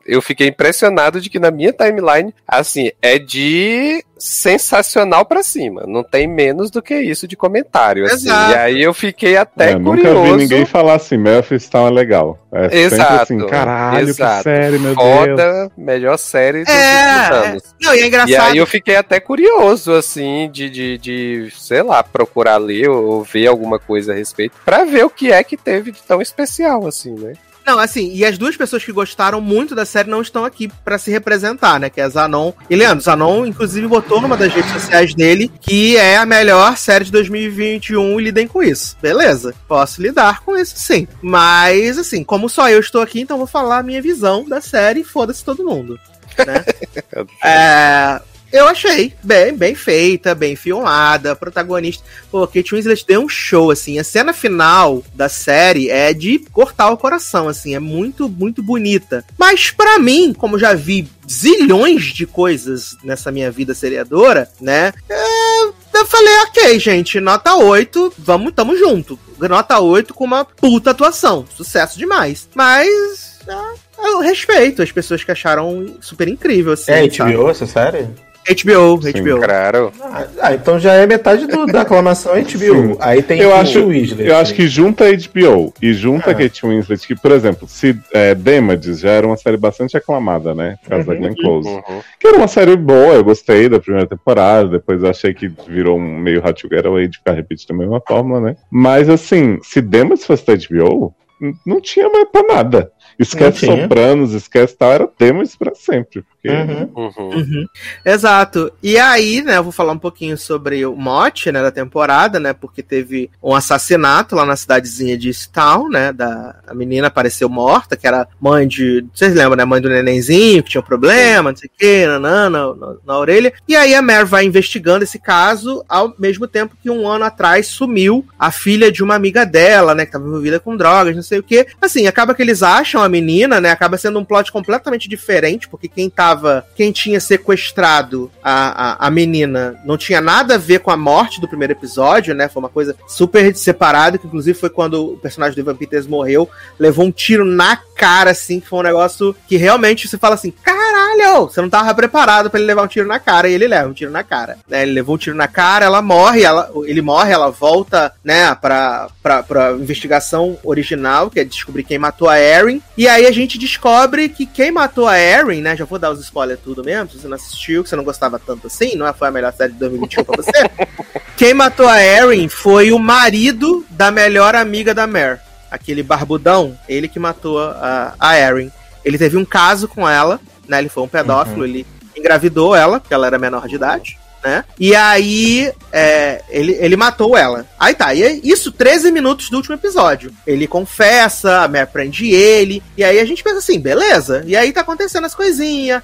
eu fiquei impressionado de que na minha timeline, assim, é de sensacional pra cima, não tem menos do que isso de comentário, assim, Exato. e aí eu fiquei até É, nunca curioso. vi ninguém falar assim, Stone é legal. É sempre Exato. assim, caralho, exato. que série, meu Deus. Foda, melhor série dos É, últimos é. anos. Não, e é E engraçado. aí eu fiquei até curioso, assim, de, de, de, sei lá, procurar ler ou, ou ver alguma coisa a respeito, pra ver o que é que teve de tão especial, assim, né? Não, assim, e as duas pessoas que gostaram muito da série não estão aqui pra se representar, né? Que é Zanon e Leandro. Zanon, inclusive, botou numa das redes sociais dele que é a melhor série de 2021 e lidem com isso. Beleza, posso lidar com isso sim. Mas, assim, como só eu estou aqui, então vou falar a minha visão da série e foda-se todo mundo. Né? É, eu achei bem, bem feita, bem filmada, protagonista. Pô, Kate Winslet deu um show, assim. A cena final da série é de cortar o coração, assim. É muito, muito bonita. Mas pra mim, como já vi zilhões de coisas nessa minha vida seriadora, né? é, eu falei, ok, gente, nota 8, vamos, tamo junto. Nota 8 com uma puta atuação. Sucesso demais. Mas. ah, eu respeito as pessoas que acharam super incrível, assim. É? HBO essa série? HBO, Sim, HBO. Claro. Ah, ah, então já é metade do- da aclamação HBO. Sim. Aí tem Eu acho- Winslet. Eu acho que junta a HBO e junta Ah. Kate Winslet, que, por exemplo, se é, Damages já era uma série bastante aclamada, né? Por causa da Glenn Close. Uhum. Que era uma série boa, eu gostei da primeira temporada, depois eu achei que virou um meio Hot to Get Away de ficar repetindo a mesma fórmula, né? Mas assim, se Damages fosse da HBO, não tinha mais pra nada. Esquece tinha. Sopranos, esquece tal, era Damages pra sempre. Porque Uhum. Uhum. Uhum. Exato. E aí, né, eu vou falar um pouquinho sobre o mote, né, da temporada, né, porque teve um assassinato lá na cidadezinha de Stown, né, da a menina apareceu morta, que era mãe de, vocês lembram, né, mãe do nenenzinho, que tinha um problema, não sei o que, nanã, na, na, na orelha. E aí a Mare vai investigando esse caso, ao mesmo tempo que um ano atrás sumiu a filha de uma amiga dela, né, que tava envolvida com drogas, não sei o que. Assim, acaba que eles acham a menina, né, acaba sendo um plot completamente diferente, porque quem tava, quem tinha sequestrado a, a, a menina não tinha nada a ver com a morte do primeiro episódio, né, foi uma coisa super separada, que inclusive foi quando o personagem do Evan Peters morreu, levou um tiro na cara, assim, que foi um negócio que realmente você fala assim, caralho, você não tava preparado pra ele levar um tiro na cara, e ele leva um tiro na cara, né, ele levou um tiro na cara, ela morre, ela, ele morre, ela volta, né, pra, pra, pra investigação original, que é descobrir quem matou a Erin, e aí a gente descobre que quem matou a Erin, né, já vou dar os spoilers tudo mesmo, se você não assistiu, que você não gostava tanto assim, não é, foi a melhor série de 2021 pra você, quem matou a Erin foi o marido da melhor amiga da Mare. Aquele barbudão, ele que matou a, a Erin. Ele teve um caso com ela, né? Ele foi um pedófilo, ele engravidou ela, porque ela era menor de idade, né? E aí é, ele, ele matou ela. Aí tá, e é isso 13 minutos do último episódio. Ele confessa, Mare prende ele, e aí a gente pensa assim, beleza. E aí tá acontecendo as coisinhas.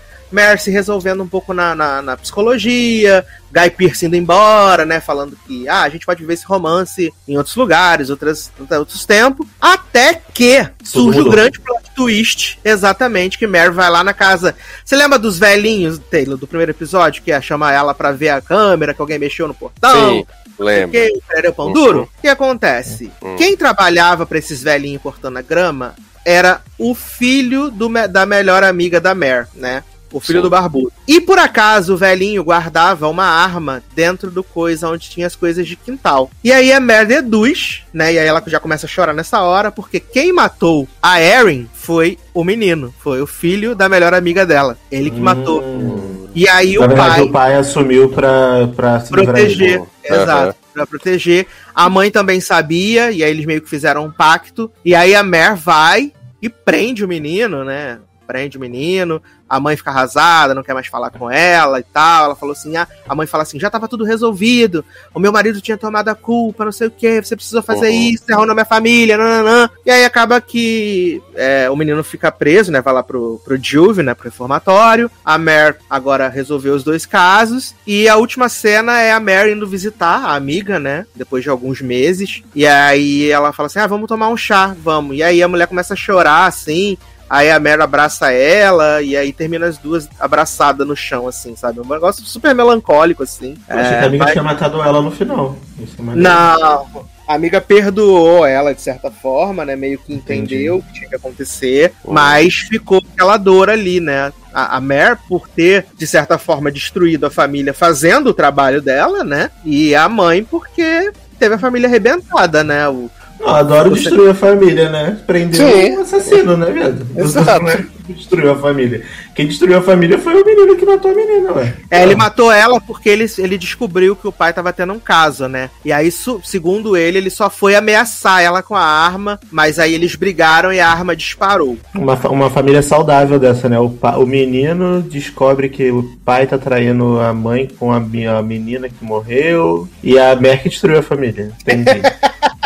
Se resolvendo um pouco na, na, na psicologia, Guy Pearce indo embora, né? Falando que ah, a gente pode ver esse romance em outros lugares, outras, outros tempos. Até que surge o grande plot twist, exatamente, que Mary vai lá na casa. Você lembra dos velhinhos, Taylor, do primeiro episódio, que ia chamar ela pra ver a câmera, que alguém mexeu no portão? Sim, lembro. Que o pão Uhum. duro? O que acontece? Uhum. Quem trabalhava pra esses velhinhos cortando a grama era o filho do da melhor amiga da Mare, né? O filho Sim. do barbudo. E por acaso o velhinho guardava uma arma dentro do coisa onde tinha as coisas de quintal. E aí a Mare deduz, né? E aí ela já começa a chorar nessa hora, porque quem matou a Erin foi o menino. Foi o filho da melhor amiga dela. Ele que matou. Hum. E aí Na o verdade, pai o pai assumiu pra, pra se proteger. Exato, pra proteger. A mãe também sabia, e aí eles meio que fizeram um pacto. E aí a Mare vai e prende o menino, né? Prende o menino, a mãe fica arrasada, não quer mais falar com ela e tal. Ela falou assim: ah, a mãe fala assim: já tava tudo resolvido, o meu marido tinha tomado a culpa, não sei o que, você precisou fazer uhum. isso, errou na minha família, nananã. E aí acaba que é, o menino fica preso, né? Vai lá pro, pro Juve, né? Pro reformatório. A Mare agora resolveu os dois casos. E a última cena é a Mare indo visitar a amiga, né? Depois de alguns meses. E aí ela fala assim: ah, vamos tomar um chá, vamos. E aí a mulher começa a chorar, assim. Aí a Mary abraça ela e aí termina as duas abraçadas no chão, assim, sabe? Um negócio super melancólico, assim. Eu achei é, que a amiga mas... tinha matado ela no final. É não, a amiga perdoou ela de certa forma, né? Meio que entendeu o que tinha que acontecer, mas ficou aquela dor ali, né? A, a Mare, por ter, de certa forma, destruído a família fazendo o trabalho dela, né? E a mãe, porque teve a família arrebentada, né? O, não, adoro Você... destruir a família, né? Prendeu Sim. um assassino, né, viado? Exato. Destruiu a família. Quem destruiu a família foi o menino que matou a menina, ué. É, ele matou ela porque ele, ele descobriu que o pai tava tendo um caso, né? E aí, segundo ele, ele só foi ameaçar ela com a arma, mas aí eles brigaram e a arma disparou. Uma, uma família saudável dessa, né? O, o menino descobre que o pai tá traindo a mãe com a, a menina que morreu e a Merck destruiu a família. Entendi.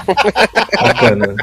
Bacana.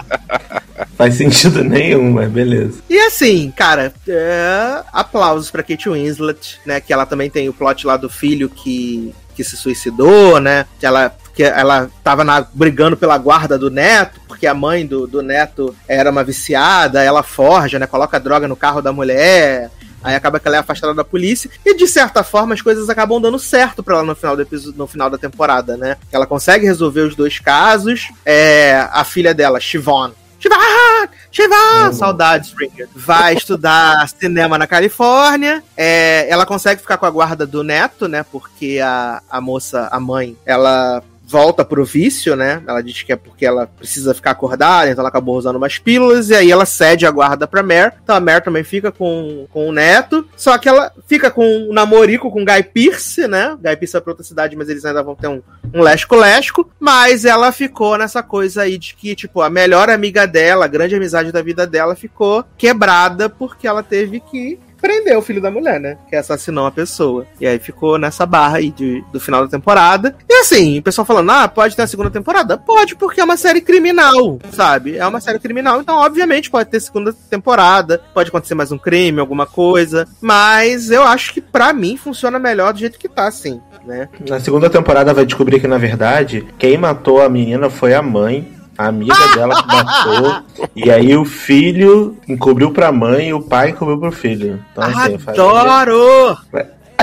Faz sentido nenhum, mas beleza. E assim, cara, é... aplausos pra Kate Winslet, né? Que ela também tem o plot lá do filho que, que se suicidou, né? Que ela que ela tava na, brigando pela guarda do neto, porque a mãe do, do neto era uma viciada, ela forja, né? Coloca droga no carro da mulher. Aí acaba que ela é afastada da polícia. E de certa forma as coisas acabam dando certo para ela no final, do episódio, no final da temporada, né? Ela consegue resolver os dois casos. É, a filha dela, Siobhan, Siobhan! Siobhan! Saudades, Springer. Vai estudar cinema na Califórnia. É, ela consegue ficar com a guarda do neto, né? Porque a, a moça, a mãe, ela volta pro vício, né? Ela diz que é porque ela precisa ficar acordada, então ela acabou usando umas pílulas, e aí ela cede a guarda pra Mare. Então a Mare também fica com, com o neto. Só que ela fica com um namorico com o Guy Pierce, né? Guy Pierce vai pra outra cidade, mas eles ainda vão ter um, um lesco-lesco. Mas ela ficou nessa coisa aí de que, tipo, a melhor amiga dela, a grande amizade da vida dela, ficou quebrada porque ela teve que prendeu o filho da mulher, né? Que assassinou uma pessoa. E aí ficou nessa barra aí de, do final da temporada. E assim, o pessoal falando, ah, pode ter a segunda temporada? Pode, porque é uma série criminal, sabe? É uma série criminal, então obviamente pode ter segunda temporada, pode acontecer mais um crime, alguma coisa. Mas eu acho que para mim funciona melhor do jeito que tá, assim. Né? Na segunda temporada vai descobrir que, na verdade, quem matou a menina foi a mãe a amiga dela que matou. e aí o filho encobriu pra mãe e o pai encobriu pro filho. Então, assim, Adoro!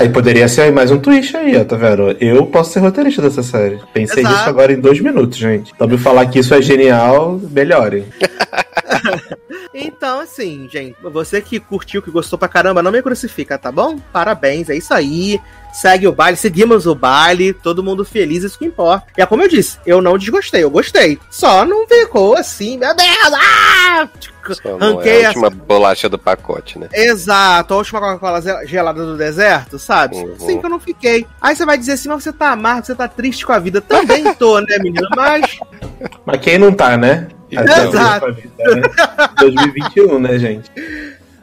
Aí poderia ser mais um twist aí, ó, tá vendo? Eu posso ser roteirista dessa série. Pensei Exato. nisso agora em dois minutos, gente. Então me falar que isso é genial, melhore. então, assim, gente, você que curtiu, que gostou pra caramba, não me crucifica, tá bom? Parabéns, é isso aí segue o baile, seguimos o baile, todo mundo feliz, isso que importa. E é como eu disse, eu não desgostei, eu gostei. Só não ficou assim, meu Deus, ah! Ranquei é a última essa... bolacha do pacote, né? Exato, a última Coca-Cola gelada do deserto, sabe? Uhum. Assim que eu não fiquei. Aí você vai dizer assim, mas você tá amargo, você tá triste com a vida. Também tô, né, menina? Mas. Mas quem não tá, né? Exato. Vida, né? 2021, né, gente?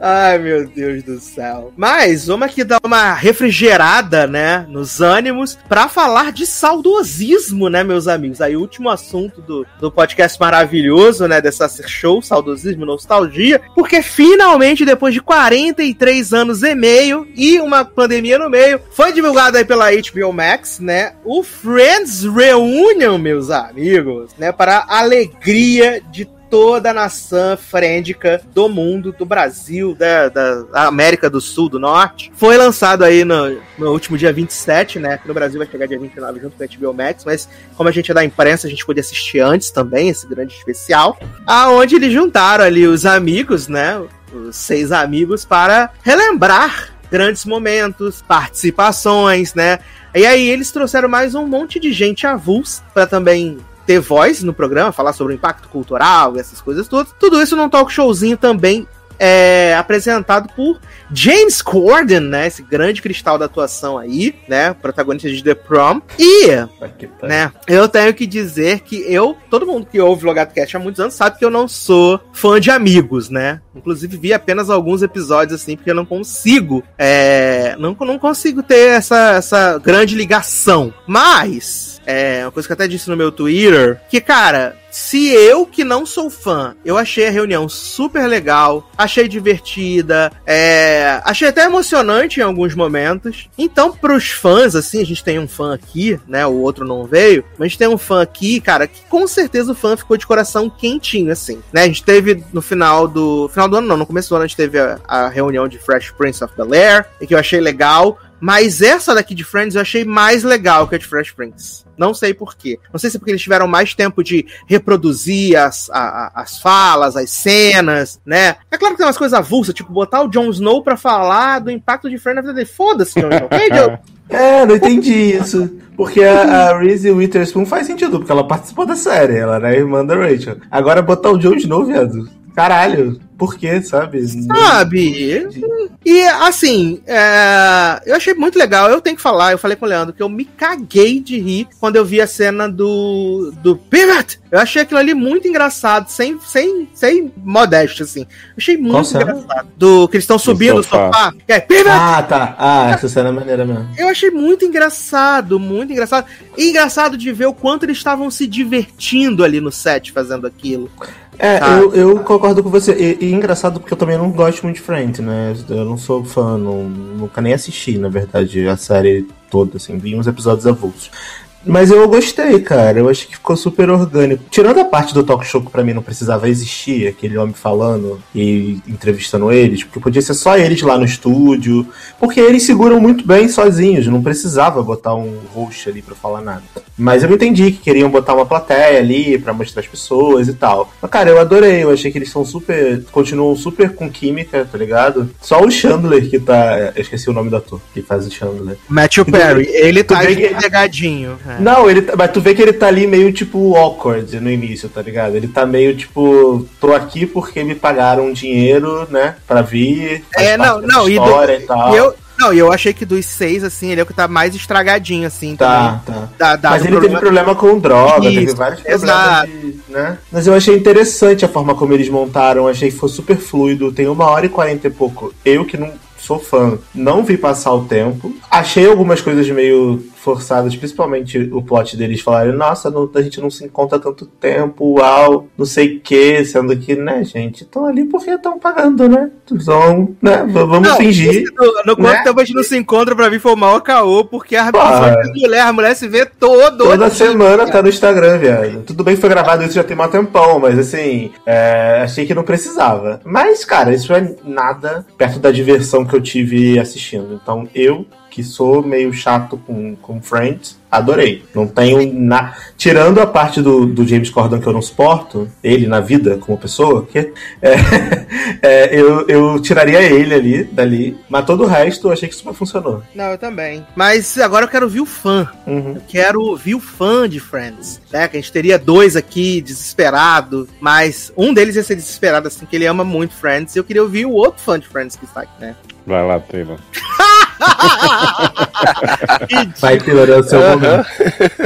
Ai, meu Deus do céu. Mas vamos aqui dar uma refrigerada, né, nos ânimos, para falar de saudosismo, né, meus amigos? Aí, último assunto do, do podcast maravilhoso, né, dessa show, saudosismo, nostalgia, porque finalmente, depois de 43 anos e meio e uma pandemia no meio, foi divulgado aí pela HBO Max, né, o Friends Reunion, meus amigos, né, para a alegria de toda a nação frêndica do mundo, do Brasil, da, da América do Sul, do Norte. Foi lançado aí no, no último dia 27, né? No Brasil vai chegar dia 29 junto com a HBO Max, mas como a gente é da imprensa, a gente podia assistir antes também, esse grande especial. Aonde eles juntaram ali os amigos, né? Os seis amigos para relembrar grandes momentos, participações, né? E aí eles trouxeram mais um monte de gente avulsa para também ter voz no programa, falar sobre o impacto cultural e essas coisas todas. Tudo isso num talk showzinho também é apresentado por James Corden, né? Esse grande cristal da atuação aí, né? Protagonista de The Prom. E, né? Eu tenho que dizer que eu, todo mundo que ouve Logado Cast há muitos anos sabe que eu não sou fã de amigos, né? Inclusive vi apenas alguns episódios assim, porque eu não consigo, é, não, não consigo ter essa, essa grande ligação. Mas, é, uma coisa que eu até disse no meu Twitter, que, cara, se eu, que não sou fã, eu achei a reunião super legal, achei divertida, é, achei até emocionante em alguns momentos. Então, pros fãs, assim, a gente tem um fã aqui, né? O outro não veio, mas a gente tem um fã aqui, cara, que com certeza o fã ficou de coração quentinho, assim, né? A gente teve no final do. Final do ano, não, no começo do ano a gente teve a, a reunião de Fresh Prince of Bel Air, que eu achei legal. Mas essa daqui de Friends eu achei mais legal que a de Fresh Prince. Não sei porquê. Não sei se é porque eles tiveram mais tempo de reproduzir as, a, as falas, as cenas, né? É claro que tem umas coisas avulsas, tipo botar o Jon Snow pra falar do impacto de Friends na vida dele. Foda-se, Jon Snow. É, não entendi isso. Porque a, a Reese Witherspoon faz sentido, porque ela participou da série, ela era irmã da Rachel. Agora botar o Jon Snow, viado. Caralho, por quê, sabe? Sabe? E assim, é... eu achei muito legal. Eu tenho que falar, eu falei com o Leandro que eu me caguei de rir quando eu vi a cena do, do Pivot. Eu achei aquilo ali muito engraçado, sem, sem, sem modéstia, assim. Eu achei muito Qual engraçado. Cena? Do que eles estão subindo o sofá. É, Pivot! Ah, tá. Ah, essa cena é maneira mesmo. Eu achei muito engraçado, muito engraçado. E engraçado de ver o quanto eles estavam se divertindo ali no set fazendo aquilo. É, ah. eu, eu, concordo com você. E, e, engraçado porque eu também não gosto muito de Friends, né? Eu não sou fã, não, nunca nem assisti, na verdade, a série toda, assim, vi uns episódios avulsos. Mas eu gostei, cara. Eu acho que ficou super orgânico. Tirando a parte do talk show que pra mim não precisava existir, aquele homem falando e entrevistando eles, porque podia ser só eles lá no estúdio. Porque eles seguram muito bem sozinhos, não precisava botar um host ali pra falar nada. Mas eu entendi que queriam botar uma plateia ali para mostrar as pessoas e tal. Mas, cara, eu adorei. Eu achei que eles são super. continuam super com química, tá ligado? Só o Chandler que tá. Eu esqueci o nome do ator que faz o Chandler. Matthew Perry. Ele tá pegadinho. É. Não, ele, tá, mas tu vê que ele tá ali meio tipo awkward no início, tá ligado? Ele tá meio tipo, tô aqui porque me pagaram dinheiro, né, pra vir. É, não, não, e, do, e tal. eu, não, eu achei que dos seis, assim, ele é o que tá mais estragadinho, assim. Tá, também. tá. Da, da, Mas ele problema... teve problema com droga, Isso, teve vários exato. problemas. De, né? Mas eu achei interessante a forma como eles montaram, achei que foi super fluido. Tem uma hora e quarenta e pouco. Eu que não sou fã, não vi passar o tempo. Achei algumas coisas meio forçadas, principalmente o plot deles falarem, nossa, não, a gente não se encontra tanto tempo, uau, não sei o que, sendo que, né, gente, estão ali porque estão pagando, né? Então, né, vamos não, fingir. No, no quanto né? tempo a gente não se encontra pra vir formar o caô, porque a mulher, a mulher se vê todo. Toda semana tá no Instagram, viado. Tudo bem que foi gravado isso já tem um tempão, mas assim, é, achei que não precisava. Mas, cara, isso é nada perto da diversão que eu tive assistindo. Então, eu que sou meio chato com, com Friends, adorei. Não tenho na... Tirando a parte do, do James Corden que eu não suporto, ele na vida como pessoa, que, é, é, eu, eu tiraria ele ali, dali, mas todo o resto eu achei que super funcionou. Não, eu também. Mas agora eu quero ouvir o fã. Uhum. Eu quero ouvir o fã de Friends. Né? Que a gente teria dois aqui, desesperado, mas um deles ia ser desesperado, assim, que ele ama muito Friends, e eu queria ouvir o outro fã de Friends que está aqui, né? Vai lá, Taylor. Vai, Taylor, é o seu momento.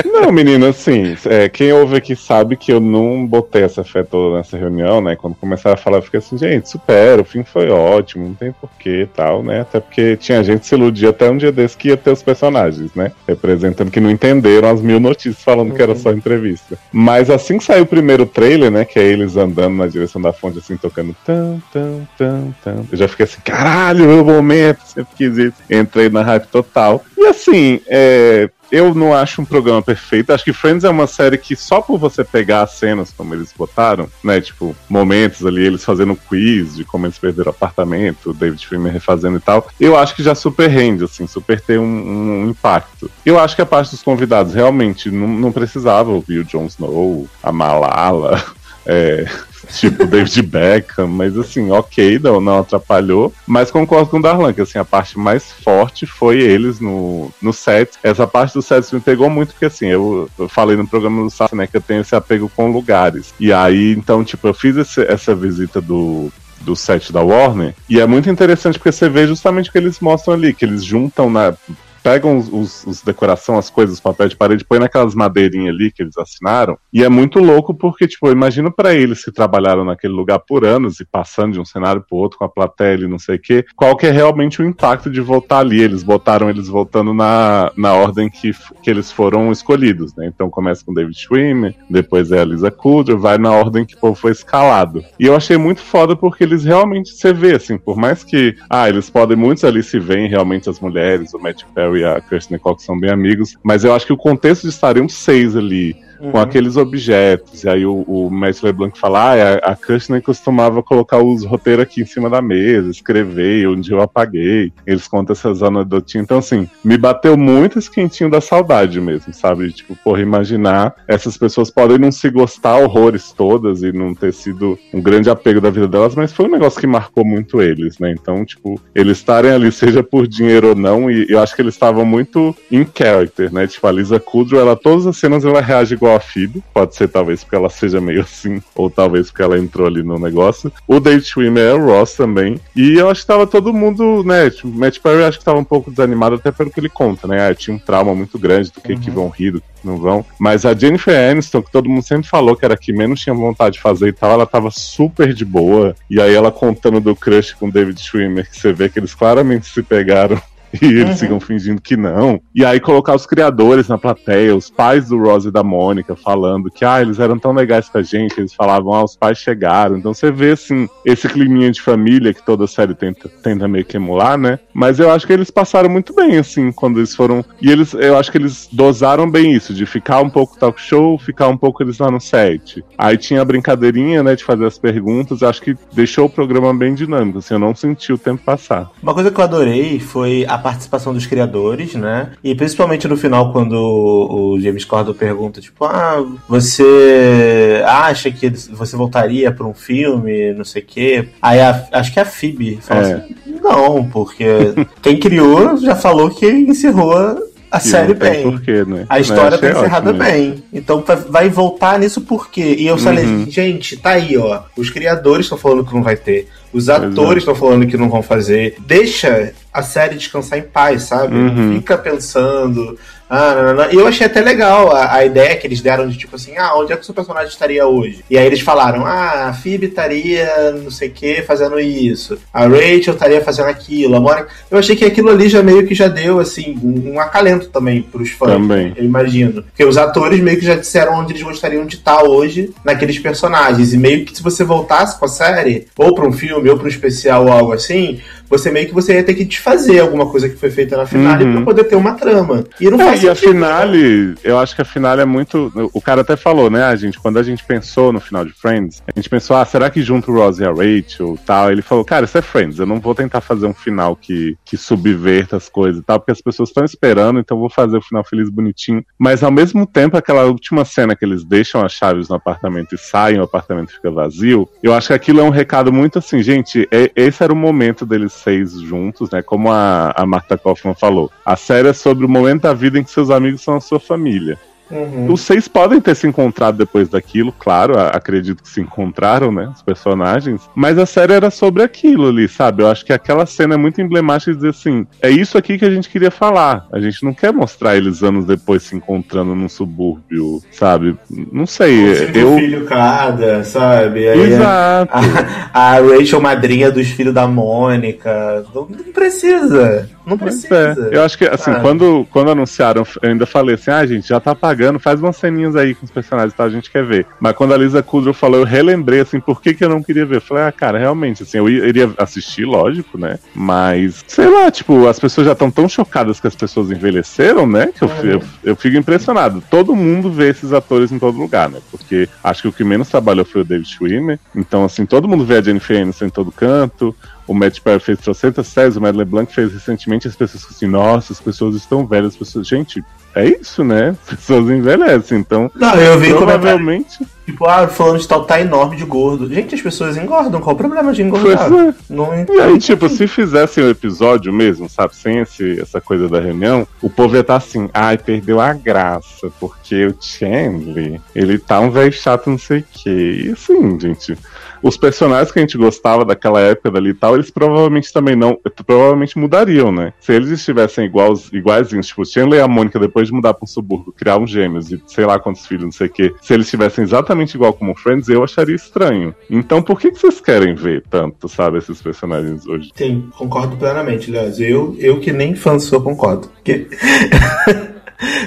Não, menino, assim, é, quem ouve aqui sabe que eu não botei essa fé toda nessa reunião, né? Quando começaram a falar, eu fiquei assim, gente, supera, o fim foi ótimo, não tem porquê e tal, né? Até porque tinha gente que se iludia até um dia desse que ia ter os personagens, né? Representando que não entenderam as mil notícias falando uhum. que era só uhum. entrevista. Mas assim que saiu o primeiro trailer, né? Que é eles andando na direção da fonte, assim, tocando tan, tan, tan, tan. Eu já fiquei assim, caralho, eu momento, sempre quis isso. Entrei na hype total. E assim, é, eu não acho um programa perfeito. Acho que Friends é uma série que só por você pegar as cenas como eles botaram, né? Tipo, momentos ali, eles fazendo quiz de como eles perderam o apartamento, David Freeman refazendo e tal, eu acho que já super rende, assim, super tem um, um impacto. Eu acho que a parte dos convidados realmente não, não precisava ouvir o Jon Snow, a Malala, é, tipo David Beckham, mas assim, ok, não, não atrapalhou. Mas concordo com o Darlan, que assim, a parte mais forte foi eles no, no set. Essa parte do set me pegou muito, porque assim, eu, eu falei no programa do Sassi, né, que eu tenho esse apego com lugares. E aí, então, tipo, eu fiz esse, essa visita do do set da Warner. E é muito interessante porque você vê justamente o que eles mostram ali, que eles juntam na pegam os, os, os decoração, as coisas, papel de parede, põe naquelas madeirinhas ali que eles assinaram. E é muito louco porque, tipo, eu imagino para eles que trabalharam naquele lugar por anos e passando de um cenário pro outro com a plateia e não sei o quê, qual que é realmente o impacto de voltar ali. Eles botaram eles voltando na, na ordem que, que eles foram escolhidos, né? Então começa com David Schwimmer, depois é a Lisa Kudrow, vai na ordem que o povo foi escalado. E eu achei muito foda porque eles realmente, você vê, assim, por mais que, ah, eles podem, muitos ali se veem realmente as mulheres, o Matt Perry e a Kirsten Cox são bem amigos, mas eu acho que o contexto de estarem seis ali uhum. com aqueles objetos. E aí o, o Mestre LeBlanc fala: ah, a, a Kirsten costumava colocar os roteiros aqui em cima da mesa, escrever, onde eu apaguei. Eles contam essas anedotinhas. Então, assim, me bateu muito esse quentinho da saudade mesmo, sabe? Tipo, porra, imaginar essas pessoas podem não se gostar horrores todas e não ter sido um grande apego da vida delas, mas foi um negócio que marcou muito eles, né? Então, tipo, eles estarem ali, seja por dinheiro ou não, e eu acho que eles estavam muito in character, né? Tipo, a Lisa Kudrow, ela, todas as cenas ela reage igual a Phoebe. Pode ser talvez porque ela seja meio assim, ou talvez porque ela entrou ali no negócio. O David Schwimmer é o Ross também. E eu acho que tava todo mundo, né? Tipo, Matt Perry acho que tava um pouco desanimado até pelo que ele conta, né? Ah, tinha um trauma muito grande do que, uhum. que vão rir, do que não vão. Mas a Jennifer Aniston, que todo mundo sempre falou que era que menos tinha vontade de fazer e tal, ela tava super de boa. E aí ela contando do crush com David Schwimmer, que você vê que eles claramente se pegaram e eles uhum. ficam fingindo que não. E aí colocar os criadores na plateia, os pais do Rose e da Mônica falando que ah, eles eram tão legais com a gente, eles falavam, ah, os pais chegaram. Então você vê assim, esse climinha de família que toda série tenta, tenta meio que emular, né? Mas eu acho que eles passaram muito bem, assim, quando eles foram. E eles, eu acho que eles dosaram bem isso, de ficar um pouco talk show, ficar um pouco eles lá no set. Aí tinha a brincadeirinha, né, de fazer as perguntas, acho que deixou o programa bem dinâmico, assim, eu não senti o tempo passar. Uma coisa que eu adorei foi a participação dos criadores, né? E principalmente no final, quando o James Corden pergunta, tipo, ah, você acha que você voltaria para um filme, não sei o quê? Aí a, acho que a Phoebe fala é. assim, não, porque quem criou já falou que encerrou a e série bem. Porquê, né? A história tá encerrada bem. Então vai voltar nisso por quê? E eu falei, uhum. gente, tá aí, ó. Os criadores estão falando que não vai ter. Os atores estão falando que não vão fazer. Deixa a série descansar em paz, sabe? Uhum. Fica pensando. Ah, não, não, não. E eu achei até legal a, a, ideia que eles deram de tipo assim, ah, onde é que o seu personagem estaria hoje? E aí eles falaram, ah, a Phoebe estaria não sei o que fazendo isso, a Rachel estaria fazendo aquilo, a Monica. Eu achei que aquilo ali já meio que já deu, assim, um, um acalento também pros fãs. Também. Eu imagino. Porque os atores meio que já disseram onde eles gostariam de estar hoje naqueles personagens. E meio que se você voltasse com a série, ou pra um filme, ou pra um especial ou algo assim, você meio que você ia ter que desfazer alguma coisa que foi feita na finale uhum. pra poder ter uma trama. E não é, faz e a finale, eu acho que a finale é muito. O cara até falou, né, a gente, quando a gente pensou no final de Friends, a gente pensou, ah, será que junto o Ross e a Rachel tal? Ele falou, cara, isso é Friends, eu não vou tentar fazer um final que, que subverta as coisas e tal, porque as pessoas estão esperando, então eu vou fazer o final feliz bonitinho. Mas ao mesmo tempo, aquela última cena que eles deixam as chaves no apartamento e saem, o apartamento fica vazio, eu acho que aquilo é um recado muito assim, gente, é, esse era o momento deles seis juntos, né? Como a, a Marta Kaufman falou. A série é sobre o momento da vida em que seus amigos são a sua família. Uhum. Os seis podem ter se encontrado depois daquilo, claro, acredito que se encontraram, né? Os personagens. Mas a série era sobre aquilo ali, sabe? Eu acho que aquela cena é muito emblemática de dizer assim: é isso aqui que a gente queria falar. A gente não quer mostrar eles anos depois se encontrando num subúrbio, sabe? Não sei. Um eu. filho cada, sabe? Aí Exato. A, a, Rachel, madrinha dos filhos da Mônica. Não, não precisa. Não precisa. É. Eu acho que, assim, ah. quando, quando anunciaram, eu ainda falei assim: ah, gente, já tá pagando, faz umas ceninhas aí com os personagens, tá? A gente quer ver. Mas quando a Lisa Kudrow falou, eu relembrei, assim, por que, que eu não queria ver? Eu falei, ah, cara, realmente, assim, eu iria assistir, lógico, né? Mas, sei lá, tipo, as pessoas já estão tão chocadas que as pessoas envelheceram, né? Que eu, eu, eu fico impressionado. Todo mundo vê esses atores em todo lugar, né? Porque acho que o que menos trabalhou foi o David Schwimmer. Então, assim, todo mundo vê a Jennifer Aniston em todo canto o Matt Perry fez 300 séries, o Matt LeBlanc fez recentemente, as pessoas assim, nossa, as pessoas estão velhas, as pessoas... Gente, é isso, né? As pessoas envelhecem, então. Não, eu vi comentário, provavelmente. tipo, ah, falando de tal tá enorme de gordo. Gente, as pessoas engordam, qual o problema de engordar? É. Não E aí, tipo, se fizessem o episódio mesmo, sabe, sem esse, essa coisa da reunião, o povo ia estar assim, ai, perdeu a graça, porque o Chandler, ele tá um velho chato, não sei o quê. E assim, gente, os personagens que a gente gostava daquela época dali e tal, eles provavelmente também não, provavelmente mudariam, né? Se eles estivessem iguais, iguaizinhos, tipo, Chandler e a Mônica, depois de mudar um subúrbio, criar um gêmeos e sei lá quantos filhos, não sei o quê, se eles estivessem exatamente igual como Friends, eu acharia estranho. Então, por que, que vocês querem ver tanto, sabe, esses personagens hoje? Sim, concordo plenamente, aliás. Eu, eu que nem fã sou, concordo. Porque...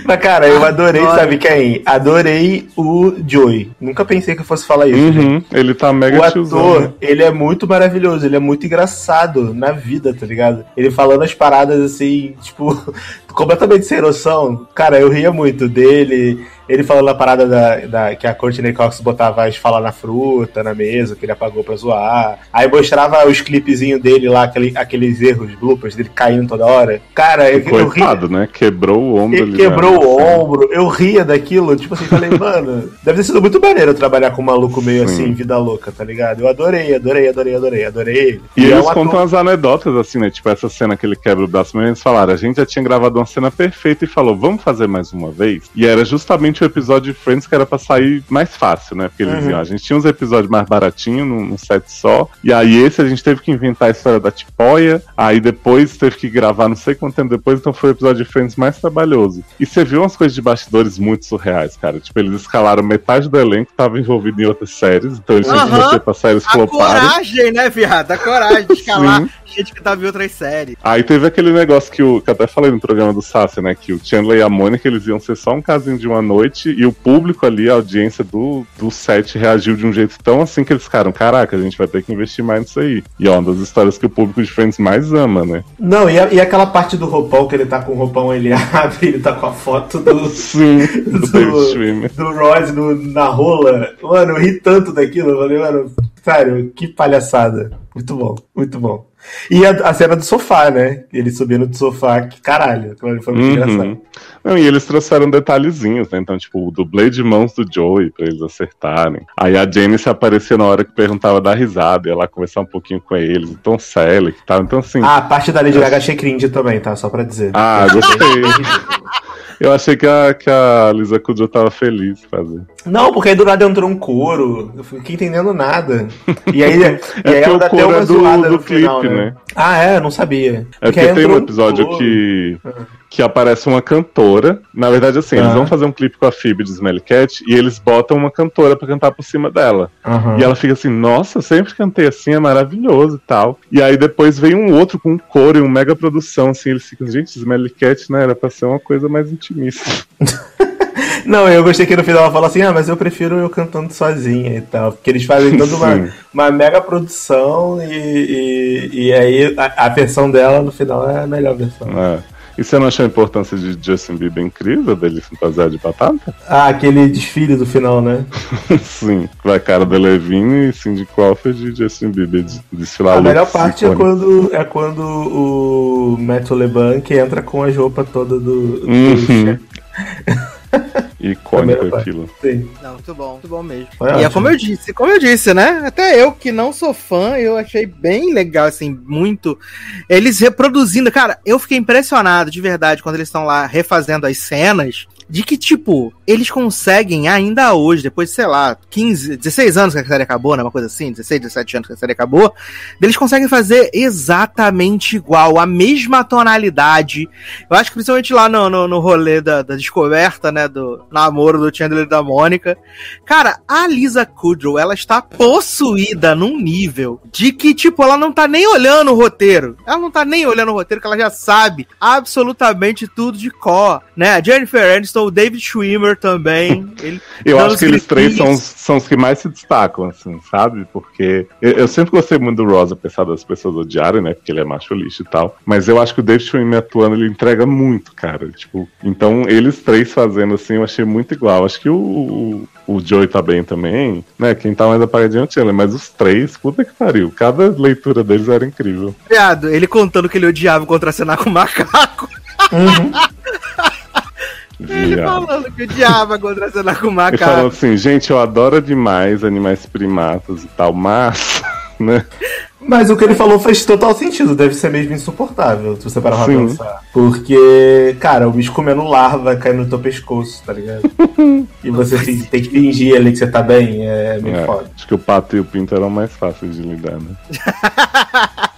Mas, cara, eu adorei, Adoro. sabe quem? Adorei o Joey. Nunca pensei que eu fosse falar isso. Uhum, ele tá mega O tiozão, ator, né? ele é muito maravilhoso, ele é muito engraçado na vida, tá ligado? Ele falando as paradas assim, tipo, completamente sem noção. Cara, eu ria muito dele. Ele falando a parada da, da- que a Courtney Cox botava as falar na fruta, na mesa, que ele apagou pra zoar. Aí mostrava os clipezinhos dele lá, aquele- aqueles erros, bloopers dele caindo toda hora. Cara, eu, eu ria. Coitado, né? Quebrou o ombro Ele ali. quebrou né? o ombro, eu ria daquilo, tipo assim, falei, mano, deve ter sido muito maneiro trabalhar com um maluco meio Sim. assim, vida louca, tá ligado? Eu adorei, adorei, adorei, adorei, adorei ele. E é eles um ator- contam as anedotas, assim, né? Tipo, essa cena que ele quebra o braço, mas eles falaram, a gente já tinha gravado uma cena perfeita e falou, vamos fazer mais uma vez? E era justamente o episódio de Friends que era pra sair mais fácil, né? Porque eles Uhum. diziam, a gente tinha uns episódios mais baratinhos, num, num set só, e aí esse a gente teve que inventar a história da tipóia, aí depois teve que gravar não sei quanto tempo depois, então foi o episódio de Friends mais trabalhoso. E você viu umas coisas de bastidores muito surreais, cara. Tipo, eles escalaram metade do elenco, tava envolvido em outras séries, então eles tinham que séries A floparem. coragem, né, viado? A coragem de escalar. Gente que tava em outras séries. Aí teve aquele negócio que, o, que eu até falei no programa do Sassi, né? Que o Chandler e a Mônica eles iam ser só um casinho de uma noite e o público ali, a audiência do, do set reagiu de um jeito tão assim que eles ficaram: caraca, a gente vai ter que investir mais nisso aí. E é uma das histórias que o público de Friends mais ama, né? Não, e, a- e aquela parte do roupão que ele tá com o roupão, ele abre, ele tá com a foto do, Sim, do Do- do Ross no- na rola. Mano, eu ri tanto daquilo, eu falei, mano, sério, que palhaçada. Muito bom, muito bom. E a, a cena do sofá, né? Ele subindo do sofá, que caralho, foi muito engraçado. Uhum. Não, e eles trouxeram detalhezinhos, né? Então, tipo, o dublê de mãos do Joey pra eles acertarem. Aí a Janice aparecia na hora que perguntava da risada, ia lá conversar um pouquinho com eles, o Tom Selleck e tal. Então, assim, Ah, a parte da Lady Gaga achei cringe também, tá? Só pra dizer. ah, gostei. Eu achei que a, que a Lisa Kudrow tava feliz fazer. Não, porque aí do nada entrou um coro, eu fiquei entendendo nada. E aí, e aí É ela porque dá o até uma é do, zoada do no final, clipe, né? né? Ah, é? Eu não sabia. É porque aí tem um episódio coro. que, que aparece uma cantora. Na verdade, assim, eles Ah. vão fazer um clipe com a Phoebe de Smelly Cat e eles botam uma cantora pra cantar por cima dela. Aham. E ela fica assim, nossa, sempre cantei assim, é maravilhoso e tal. E aí depois vem um outro com um coro e uma mega produção, assim, eles ficam, gente, Smelly Cat, né, era pra ser uma coisa mais intimista. Não, eu gostei que no final ela fala assim, ah, mas eu prefiro eu cantando sozinha e tal. Porque eles fazem toda uma, uma mega produção e, e, e aí a, a versão dela no final é a melhor versão. É. E você não achou a importância de Justin Bieber incrível, dele fantasiar de batata? Ah, aquele desfile do final, né? Sim, vai cara do Levine e Cindy Crawford e Justin Bieber de- desfilar A melhor parte é quando, é quando o Matt LeBlanc entra com as roupas todas do, do Uhum. Icônico aquilo. Sim. Não, muito bom, muito bom mesmo. Foi e é ótimo. como eu disse, como eu disse, né? Até eu que não sou fã, eu achei bem legal, assim, muito. Eles reproduzindo. Cara, eu fiquei impressionado de verdade quando eles estão lá refazendo as cenas. De que, tipo, eles conseguem ainda hoje, depois de, sei lá, 15, 16 anos que a série acabou, né? Uma coisa assim, 16, 17 anos que a série acabou, eles conseguem fazer exatamente igual, a mesma tonalidade. Eu acho que principalmente lá no, no, no rolê da, da descoberta, né? Do namoro do Chandler e da Mônica. Cara, a Lisa Kudrow, ela está possuída num nível de que, tipo, ela não tá nem olhando o roteiro. Ela não tá nem olhando o roteiro, que ela já sabe absolutamente tudo de cor, né? A Jennifer Aniston, o David Schwimmer também. Ele Eu acho que eles três são, são os que mais se destacam, assim, sabe? Porque eu, eu sempre gostei muito do Ross, apesar das pessoas odiarem, né? Porque ele é macho lixo e tal. Mas eu acho que o David Schwimmer atuando, ele entrega muito, cara. Tipo, então eles três fazendo assim, eu achei muito igual. Acho que o, o, o Joey tá bem também, né? Quem tá mais apagadinho é o Chandler, mas os três, puta que pariu. Cada leitura deles era incrível. Viado, ele contando que ele odiava contracenar com macaco. Ele falando que odiava contracenar com Ele falou macaco. assim, gente, eu adoro demais animais primatas e tal, mas, né? Mas o que ele falou faz total sentido, deve ser mesmo insuportável, se você parar pra Sim. pensar. Porque, cara, o bicho comendo larva cai no teu pescoço, tá ligado? e você fi- tem que fingir ali que você tá bem, é meio É, foda. acho que o pato e o pinto eram mais fáceis de lidar, né?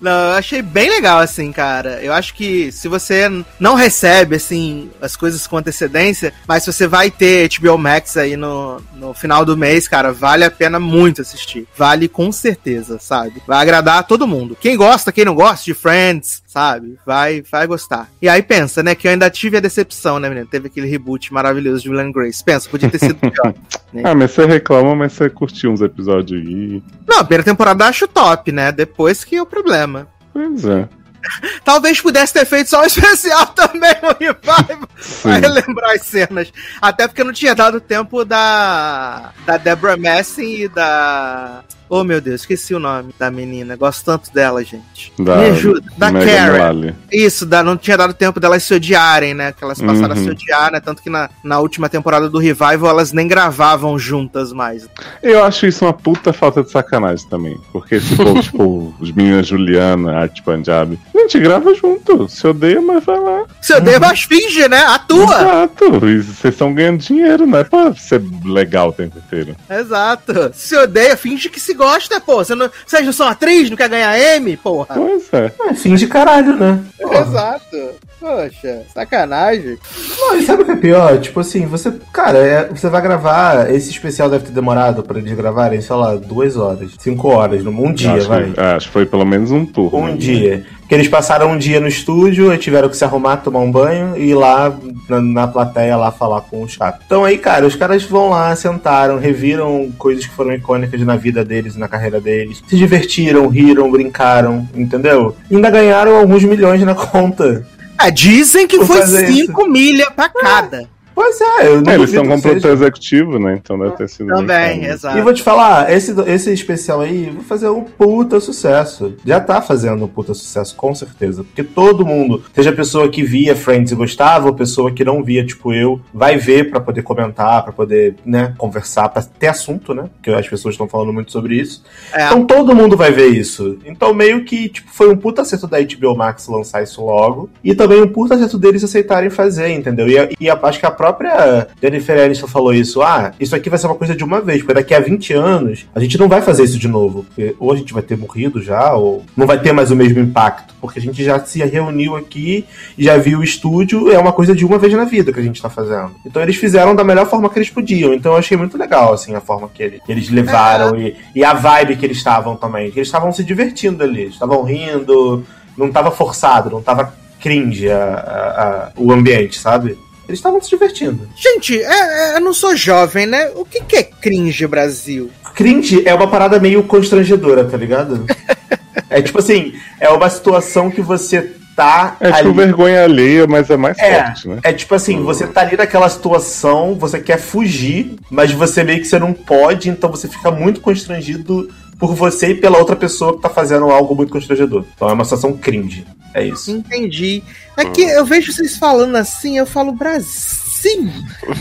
Não, eu achei bem legal, assim, cara. Eu acho que se você não recebe, assim, as coisas com antecedência, mas se você vai ter HBO Max aí no, no final do mês, cara, vale a pena muito assistir. Vale com certeza, sabe? Vai agradar a todo mundo. Quem gosta, quem não gosta de Friends, sabe? Vai, vai gostar. E aí pensa, né, que eu ainda tive a decepção, né, menino? Teve aquele reboot maravilhoso de Will and Grace. Pensa, podia ter sido pior. Ah, mas você reclama, mas você curtiu uns episódios aí. não, a primeira temporada eu acho top, né? Depois que é o problema. Pois é. Talvez pudesse ter feito só um especial também no Revival. Pra relembrar as cenas. Até porque não tinha dado tempo da. Da Deborah Messing e da. Oh meu Deus, esqueci o nome da menina. Gosto tanto dela, gente. Da- Me ajuda. Da Megan Karen. Isso, da, não tinha dado tempo delas se odiarem, né? Que elas passaram Uhum. a se odiar, né? Tanto que na, na última temporada do Revival elas nem gravavam juntas mais. Eu acho isso uma puta falta de sacanagem também. Porque povo, tipo, os meninos Juliana, Art Punjab. Gente, grava junto. Se odeia, mas vai lá. Se odeia, mas finge, né? Atua! Exato. Vocês estão ganhando dinheiro, não é pra ser legal o tempo inteiro. Exato. Se odeia, finge que se gosta, pô. Você não, vocês não são atriz, não quer ganhar M, porra. Pois é. É, fim de caralho, né? Porra. Exato. Poxa, sacanagem. Não, e sabe o que é pior? Tipo assim, você. Cara, é- você vai gravar. Esse especial deve ter demorado pra eles gravarem, sei lá, duas horas, cinco horas, um dia, acho, vai. que, é, acho que foi pelo menos um turno. Um dia. Que eles passaram um dia no estúdio e tiveram que se arrumar, tomar um banho e ir lá na, na plateia lá falar com o chato. Então aí, cara, os caras vão lá, sentaram, reviram coisas que foram icônicas na vida deles e na carreira deles. Se divertiram, riram, brincaram, entendeu? E ainda ganharam alguns milhões na conta. É, dizem que foi fazer 5 milha pra cada. Pois é, eu não É, eles estão com produtor executivo, né? Então deve ter sido. Também, exato. E vou te falar, esse, esse especial aí vai fazer um puta sucesso. Já tá fazendo um puta sucesso, com certeza. Porque todo mundo, seja a pessoa que via Friends e gostava, ou pessoa que não via, tipo eu, vai ver pra poder comentar, pra poder, né, conversar, pra ter assunto, né? Porque as pessoas estão falando muito sobre isso. É. Então todo mundo vai ver isso. Então meio que, tipo, foi um puta acerto da HBO Max lançar isso logo. E também um puta acerto deles aceitarem fazer, entendeu? E, a- e a- acho que a própria Jennifer Aniston falou isso. Ah, isso aqui vai ser uma coisa de uma vez, porque daqui a 20 anos a gente não vai fazer isso de novo. Porque ou a gente vai ter morrido já, ou não vai ter mais o mesmo impacto. Porque a gente já se reuniu aqui e já viu o estúdio, é uma coisa de uma vez na vida que a gente tá fazendo. Então eles fizeram da melhor forma que eles podiam. Então eu achei muito legal, assim, a forma que ele- eles levaram e, e a vibe que eles estavam também. Que eles estavam se divertindo ali, estavam rindo, não tava forçado, não tava cringe a- a- a- o ambiente, sabe? Eles estavam se divertindo. Gente, é- é- eu não sou jovem, né? O que, que é cringe Brasil? Cringe é uma parada meio constrangedora, tá ligado? é tipo assim, é uma situação que você tá É tipo ali. vergonha alheia, mas é mais É, forte, né? é tipo assim, você tá ali naquela situação, você quer fugir, mas você meio que você não pode, então você fica muito constrangido por você e pela outra pessoa que tá fazendo algo muito constrangedor. Então é uma situação cringe. É isso. Entendi. É que eu vejo vocês falando assim, eu falo Brasil.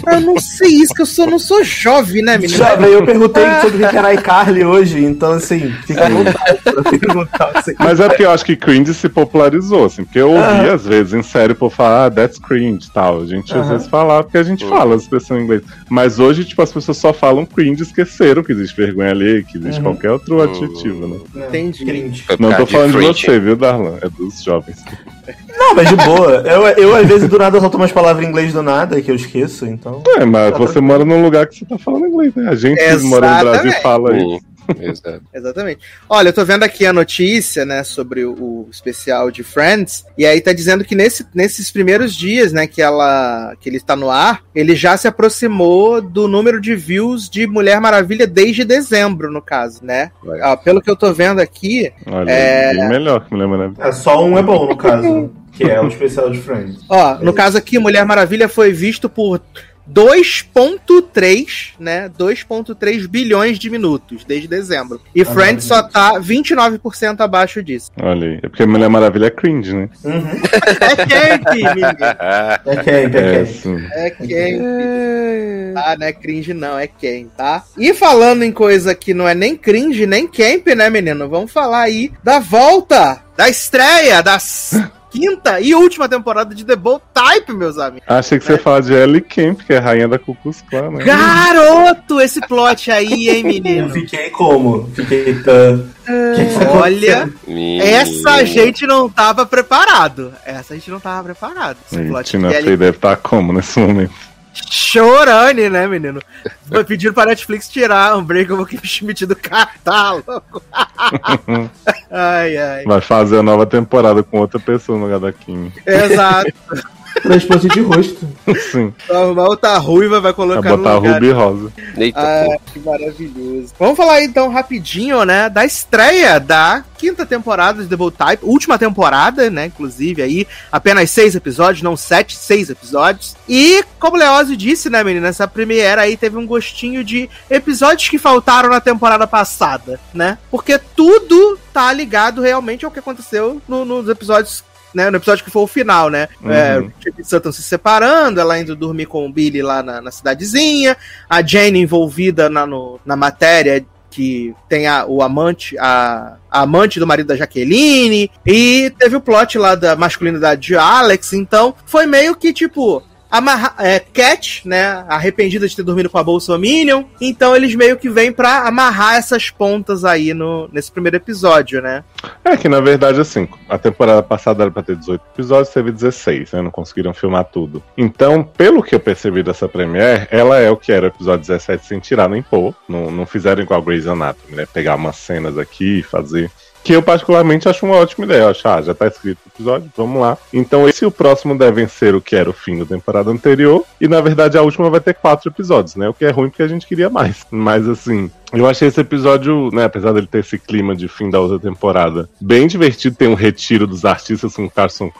Eu não sei isso, que eu sou, não sou jovem, né, menino? Já, eu perguntei sobre o que era iCarly hoje, então assim, fica à vontade pra perguntar. Assim. Mas é porque eu acho que cringe se popularizou, assim, porque eu ouvi Aham. às vezes em série por falar, ah, that's cringe tal. A gente às Aham. vezes fala porque a gente fala as expressão em inglês. Mas hoje, tipo, as pessoas só falam cringe e esqueceram que existe vergonha alheia, que existe Uhum. qualquer outro adjetivo, né? Entendi. Cringe. Não tô falando de fringe. você, viu, Darlan? É dos jovens. Não, mas de boa. Eu, eu às vezes do nada solto umas palavras em inglês do nada que eu esqueço, então. É, mas Tá você mora num lugar que você tá falando inglês, né? A gente que mora no Brasil Exatamente. fala isso. Exato. Exatamente. Olha, eu tô vendo aqui a notícia, né, sobre o, especial de Friends, e aí tá dizendo que nesse, nesses primeiros dias, né, que ela que ele está no ar, ele já se aproximou do número de views de Mulher Maravilha desde dezembro, no caso, né? Ah, pelo que eu tô vendo aqui, Olha, É. bem melhor que Mulher Maravilha. É, só um é bom, no caso, que é o especial de Friends. ó, no caso aqui, Mulher Maravilha foi visto por 2.3, né? 2.3 bilhões de minutos desde dezembro. E Friends só tá 29% abaixo disso. Olha aí. É porque Mulher Maravilha é cringe, né? Uhum. É menino. É camp, é É, camp. sim. É. Ah, não é cringe não, é camp, tá? E falando em coisa que não é nem cringe, nem camp, né, menino? Vamos falar aí da volta, da estreia, das quinta e última temporada de The Bold Type, meus amigos. Achei que você ia falar de Ellie Camp, que é a rainha da Cucus Clan, né? Garoto, esse plot aí, hein, Eu menino? fiquei como? Fiquei tão. Olha, essa a gente não tava preparado. Essa a gente não tava preparado. Esse E plot Tina Fey deve estar como nesse momento? Chorane, né, menino? Pedindo pra Netflix tirar Unbreakable Kimmy Schmidt do catálogo. ai, ai. Vai fazer a nova temporada com outra pessoa no lugar da Kim. Exato. Transplante de rosto. Sim, Normal tá ruiva, vai vai colocar no botar lugar. Ruby Rosa. Eita, Ah, que maravilhoso. Vamos falar então rapidinho, né, da estreia da quinta temporada de The Bold Type, última temporada, né, inclusive aí, apenas seis episódios, não sete, seis episódios. E, como o Leózio disse, né, menina, essa premiere aí teve um gostinho de episódios que faltaram na temporada passada, né, porque tudo tá ligado realmente ao que aconteceu no- nos episódios né, no episódio que foi o final, né? Uhum. É, o Chip e Sutton se separando, ela indo dormir com o Billy lá na, na cidadezinha, a Jane envolvida na, no- na matéria que tem a, o amante, a, a amante do marido da Jaqueline, e teve o plot lá da masculinidade de Alex, então foi meio que tipo. Amarra, é, Cat, né, arrependida de ter dormido com a Bolsominion, então eles meio que vêm pra amarrar essas pontas aí no, nesse primeiro episódio, né? É que na verdade, assim, a temporada passada era pra ter 18 episódios, teve 16, né? Não conseguiram filmar tudo. Então, pelo que eu percebi dessa Premiere, ela é o que era o episódio 17 sem tirar nem pôr. Não, não fizeram igual Grey's Anatomy, né? Pegar umas cenas aqui e fazer. Que eu particularmente acho uma ótima ideia. Eu acho, ah, já tá escrito o episódio, vamos lá. Então esse e o próximo devem ser o que era o fim da temporada anterior. E na verdade a última vai ter quatro episódios, né? O que é ruim porque a gente queria mais. Mas assim, eu achei esse episódio, né, apesar dele ter esse clima de fim da outra temporada, bem divertido. Tem um retiro dos artistas com Carson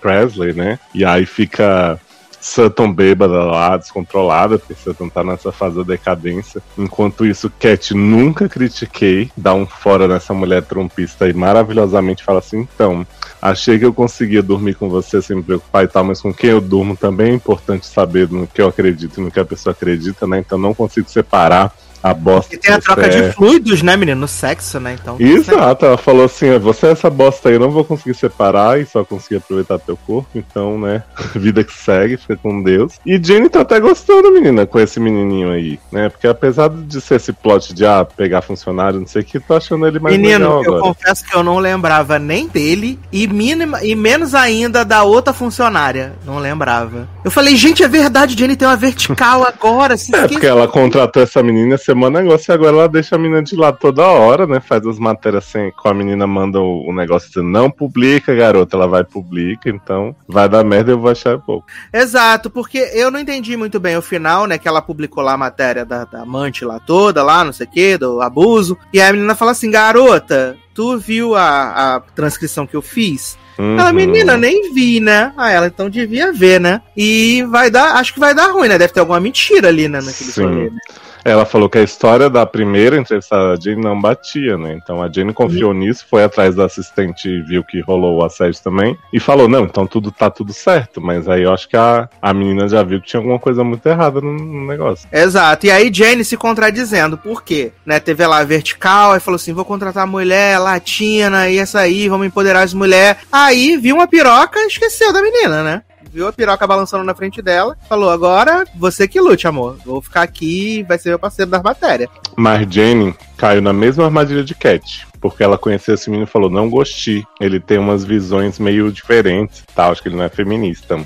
Presley, né? E aí fica Sutton bêbada lá, descontrolada, porque Sutton tá nessa fase da decadência. Enquanto isso, Cat nunca critiquei, dá um fora nessa mulher trompista e maravilhosamente fala assim: então, achei que eu conseguia dormir com você sem me preocupar e tal, mas com quem eu durmo também é importante saber no que eu acredito e no que a pessoa acredita, né? Então não consigo separar a bosta E tem a troca é. de fluidos, né, menino? No sexo, né? Então. Exato, ela falou assim: "Ó, você é essa bosta aí, eu não vou conseguir separar e só conseguir aproveitar teu corpo, então, né, vida que segue, fica com Deus. E Jenny tá até gostando, menina, com esse menininho aí, né? Porque apesar de ser esse plot de ah, pegar funcionário, não sei o que, tô achando ele mais Menino, legal eu agora. confesso que eu não lembrava nem dele e, mínima, e menos ainda da outra funcionária. Não lembrava. Eu falei, gente, é verdade, Jenny tem uma vertical agora. Se É, porque ela contratou essa menina semana negócio e agora ela deixa a menina de lado toda hora, né? Faz as matérias sem. Com a menina manda o, o negócio dizendo, não publica, garota. Ela vai publica, então vai dar merda eu vou achar pouco. Exato, porque eu não entendi muito bem o final, né? Que ela publicou lá a matéria da, da amante lá toda, lá, não sei o que, do abuso. E aí a menina fala assim, garota, tu viu a, a transcrição que eu fiz? Ela, Uhum. menina, nem vi, né? Ah, ela então devia ver, né? E vai dar, acho que vai dar ruim, né? Deve ter alguma mentira ali, né? Naquele Sim. rolê, né? Ela falou que a história da primeira entrevistada da Jane não batia, né? Então a Jane confiou Uhum. nisso, foi atrás da assistente e viu que rolou o assédio também. E falou, não, então tudo tá tudo certo. Mas aí eu acho que a, a menina já viu que tinha alguma coisa muito errada no, no negócio. Exato. E aí Jane se contradizendo. Por quê? Né, teve lá a vertical, aí falou assim: vou contratar mulher latina e essa aí, vamos empoderar as mulheres. Aí viu uma piroca e esqueceu da menina, né? Viu a piroca balançando na frente dela, falou: agora você que lute, amor. Vou ficar aqui, vai ser meu parceiro das matérias. Mas Jane caiu na mesma armadilha de Cat. Porque ela conheceu esse menino e falou, não gostei. Ele tem umas visões meio diferentes tal. Acho que ele não é feminista.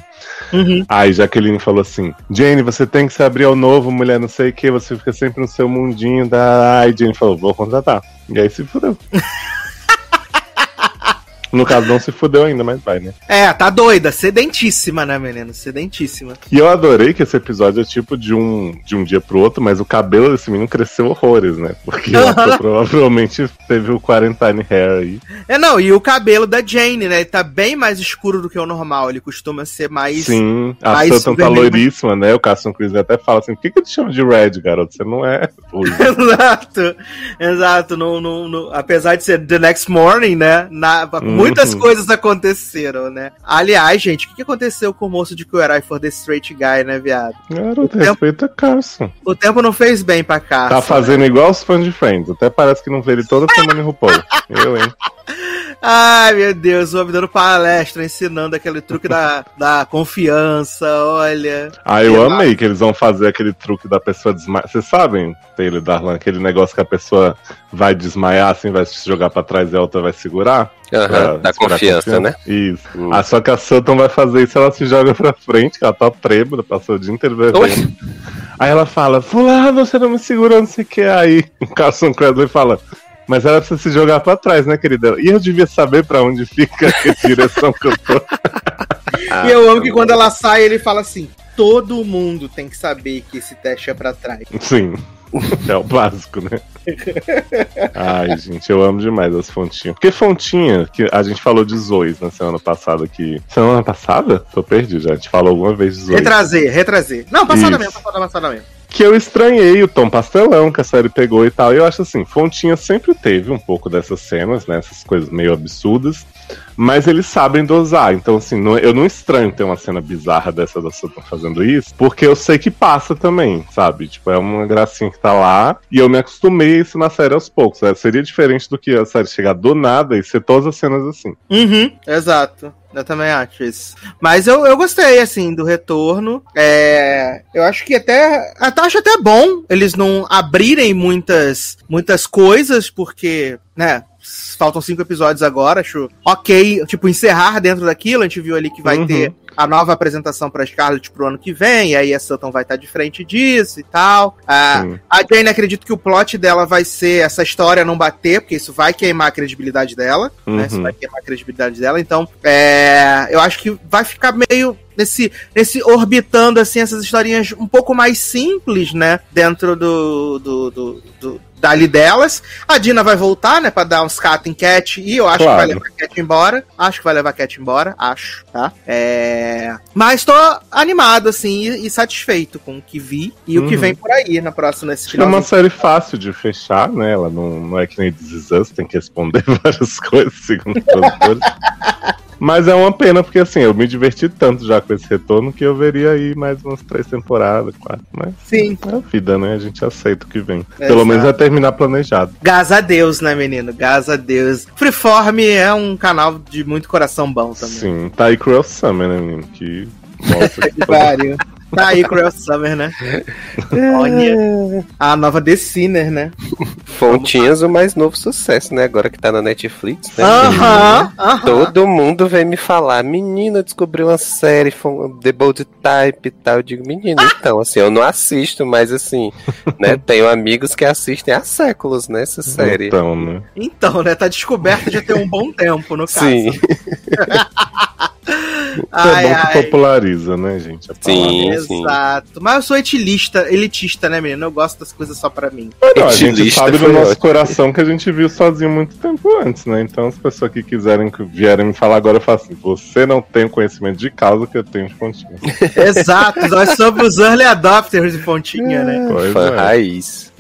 Aí Jaqueline falou assim: Jane, você tem que se abrir ao novo, mulher, não sei o que, você fica sempre no seu mundinho da. Aí Jane falou: vou contratar. E aí se fudeu. No caso, não se fudeu ainda, mas vai, né? É, tá doida, sedentíssima, né, menino? Sedentíssima. E eu adorei que esse episódio é tipo de um, de um dia pro outro, mas o cabelo desse menino cresceu horrores, né? Porque provavelmente teve o quarantine hair aí. É, não, e o cabelo da Jane, né? Ele tá bem mais escuro do que o normal. Ele costuma ser mais. Sim, a mais Sutton tá loiríssima, né? O Carson Chris até fala assim: por que, que eu te chamo de Red, garoto? Você não é. ruivo." exato, exato. No, no, no- apesar de ser The Next Morning, né? na- muitas coisas aconteceram, né? Aliás, gente, o que que aconteceu com o moço de Kuerai for the Straight Guy, né, viado? Garoto, tempo- respeita Carson. O tempo não fez bem pra cá. Tá fazendo igual os fãs de Friends. Até parece que não vê ele toda semana em RuPaul. Eu, hein? Ai, meu Deus, o homem dando palestra, ensinando aquele truque da, da confiança, olha. Ah, eu Sei lá. amei que eles vão fazer aquele truque da pessoa desmaiar. Vocês sabem, Taylor Darlan, aquele negócio que a pessoa vai desmaiar assim, vai se jogar pra trás e a outra vai segurar? Aham, Pra da esperar confiança, né? Isso. Hum. Ah, só que a Sutton vai fazer isso, ela se joga pra frente, que ela tá trêbada, passou o dia inteiro bebendo. Aí ela fala, fulano, você não me segurou, não sei o que. Aí o Carson Cradley fala, mas ela precisa se jogar pra trás, né, querida? E eu devia saber pra onde fica a direção que eu tô. Ah, e eu amo que quando ela sai, ele fala assim: todo mundo tem que saber que esse teste é pra trás. Sim. É o básico, né? Ai, gente, eu amo demais as fontinhas. Porque fontinha, que a gente falou de Zoes na semana passada aqui. Semana passada? Tô perdido já. A gente falou alguma vez de Zoes. Retrazer, retrazer. Não, passada Isso. mesmo, passada, passada mesmo. Que eu estranhei o tom pastelão que a série pegou e tal. E eu acho assim, Fontinha sempre teve um pouco dessas cenas, né? Essas coisas meio absurdas. Mas eles sabem dosar. Então, assim, não- eu não estranho ter uma cena bizarra dessa da Sutton fazendo isso, porque eu sei que passa também, sabe? Tipo, é uma gracinha que tá lá. E eu me acostumei a isso na série aos poucos. né? Seria diferente do que a série chegar do nada e ser todas as cenas assim. Uhum, exato. Eu também acho isso. Mas eu, eu gostei, assim, do retorno. É, eu acho que até. Até acho até bom eles não abrirem muitas, muitas coisas, porque, né? Faltam cinco episódios agora, acho ok, tipo, encerrar dentro daquilo. A gente viu ali que vai Uhum. ter a nova apresentação pra Scarlett pro ano que vem, e aí a Sutton vai estar de frente disso e tal. Ah, a Jane, acredito que o plot dela vai ser essa história não bater, porque isso vai queimar a credibilidade dela né? Isso Uhum. vai queimar a credibilidade dela. Então, é, eu acho que vai ficar meio nesse, nesse orbitando assim essas historinhas um pouco mais simples, né? Dentro do, do, do, do- dali delas. A Dina vai voltar, né? Pra dar uns cat em cat. E eu acho Claro. que vai levar a Cat embora. Acho que vai levar a Cat embora. Acho, tá? É... Mas tô animado, assim, e, e satisfeito com o que vi e o que Uhum. vem por aí na próxima, nesse é final. uma série fácil de fechar, né? Ela não, não é que nem This Is Us, tem que responder várias coisas, segundo os produtores. Mas é uma pena, porque assim, eu me diverti tanto já com esse retorno que eu veria aí mais umas três temporadas, quatro. Mas Sim. é a vida, né? A gente aceita o que vem. Exato. Pelo menos vai terminar planejado. Graças a Deus, né, menino? Graças a Deus. Freeform é um canal de muito coração bom também. Sim, tá aí Cruel Summer, né, menino? Que mostra que Pariu. Tá aí Cruel Summer, né? Olha. A nova The Sinner, né? Fontinhas, o mais novo sucesso, né? Agora que tá na Netflix, né? Aham, aham. Todo mundo vem me falar, menina, descobri uma série, The Bold Type e tal. Eu digo, menina, então, assim, eu não assisto, mas assim, né? Tenho amigos que assistem há séculos nessa série. Então, né? Então, né? Tá descoberto já tem um bom tempo, no caso. Sim, Ai, é bom que populariza, né, gente? a Sim. Exato. Mas eu sou elitista, elitista, né, menino? Eu gosto das coisas só pra mim. Mas não, a gente sabe do nosso ótimo. coração que a gente viu sozinho muito tempo antes, né? Então, as pessoas que quiserem que vierem me falar agora, eu falo assim: você não tem o conhecimento de causa que eu tenho de pontinha. Exato. Nós somos os early adopters de Pontinha, né? Pois fã é. raiz.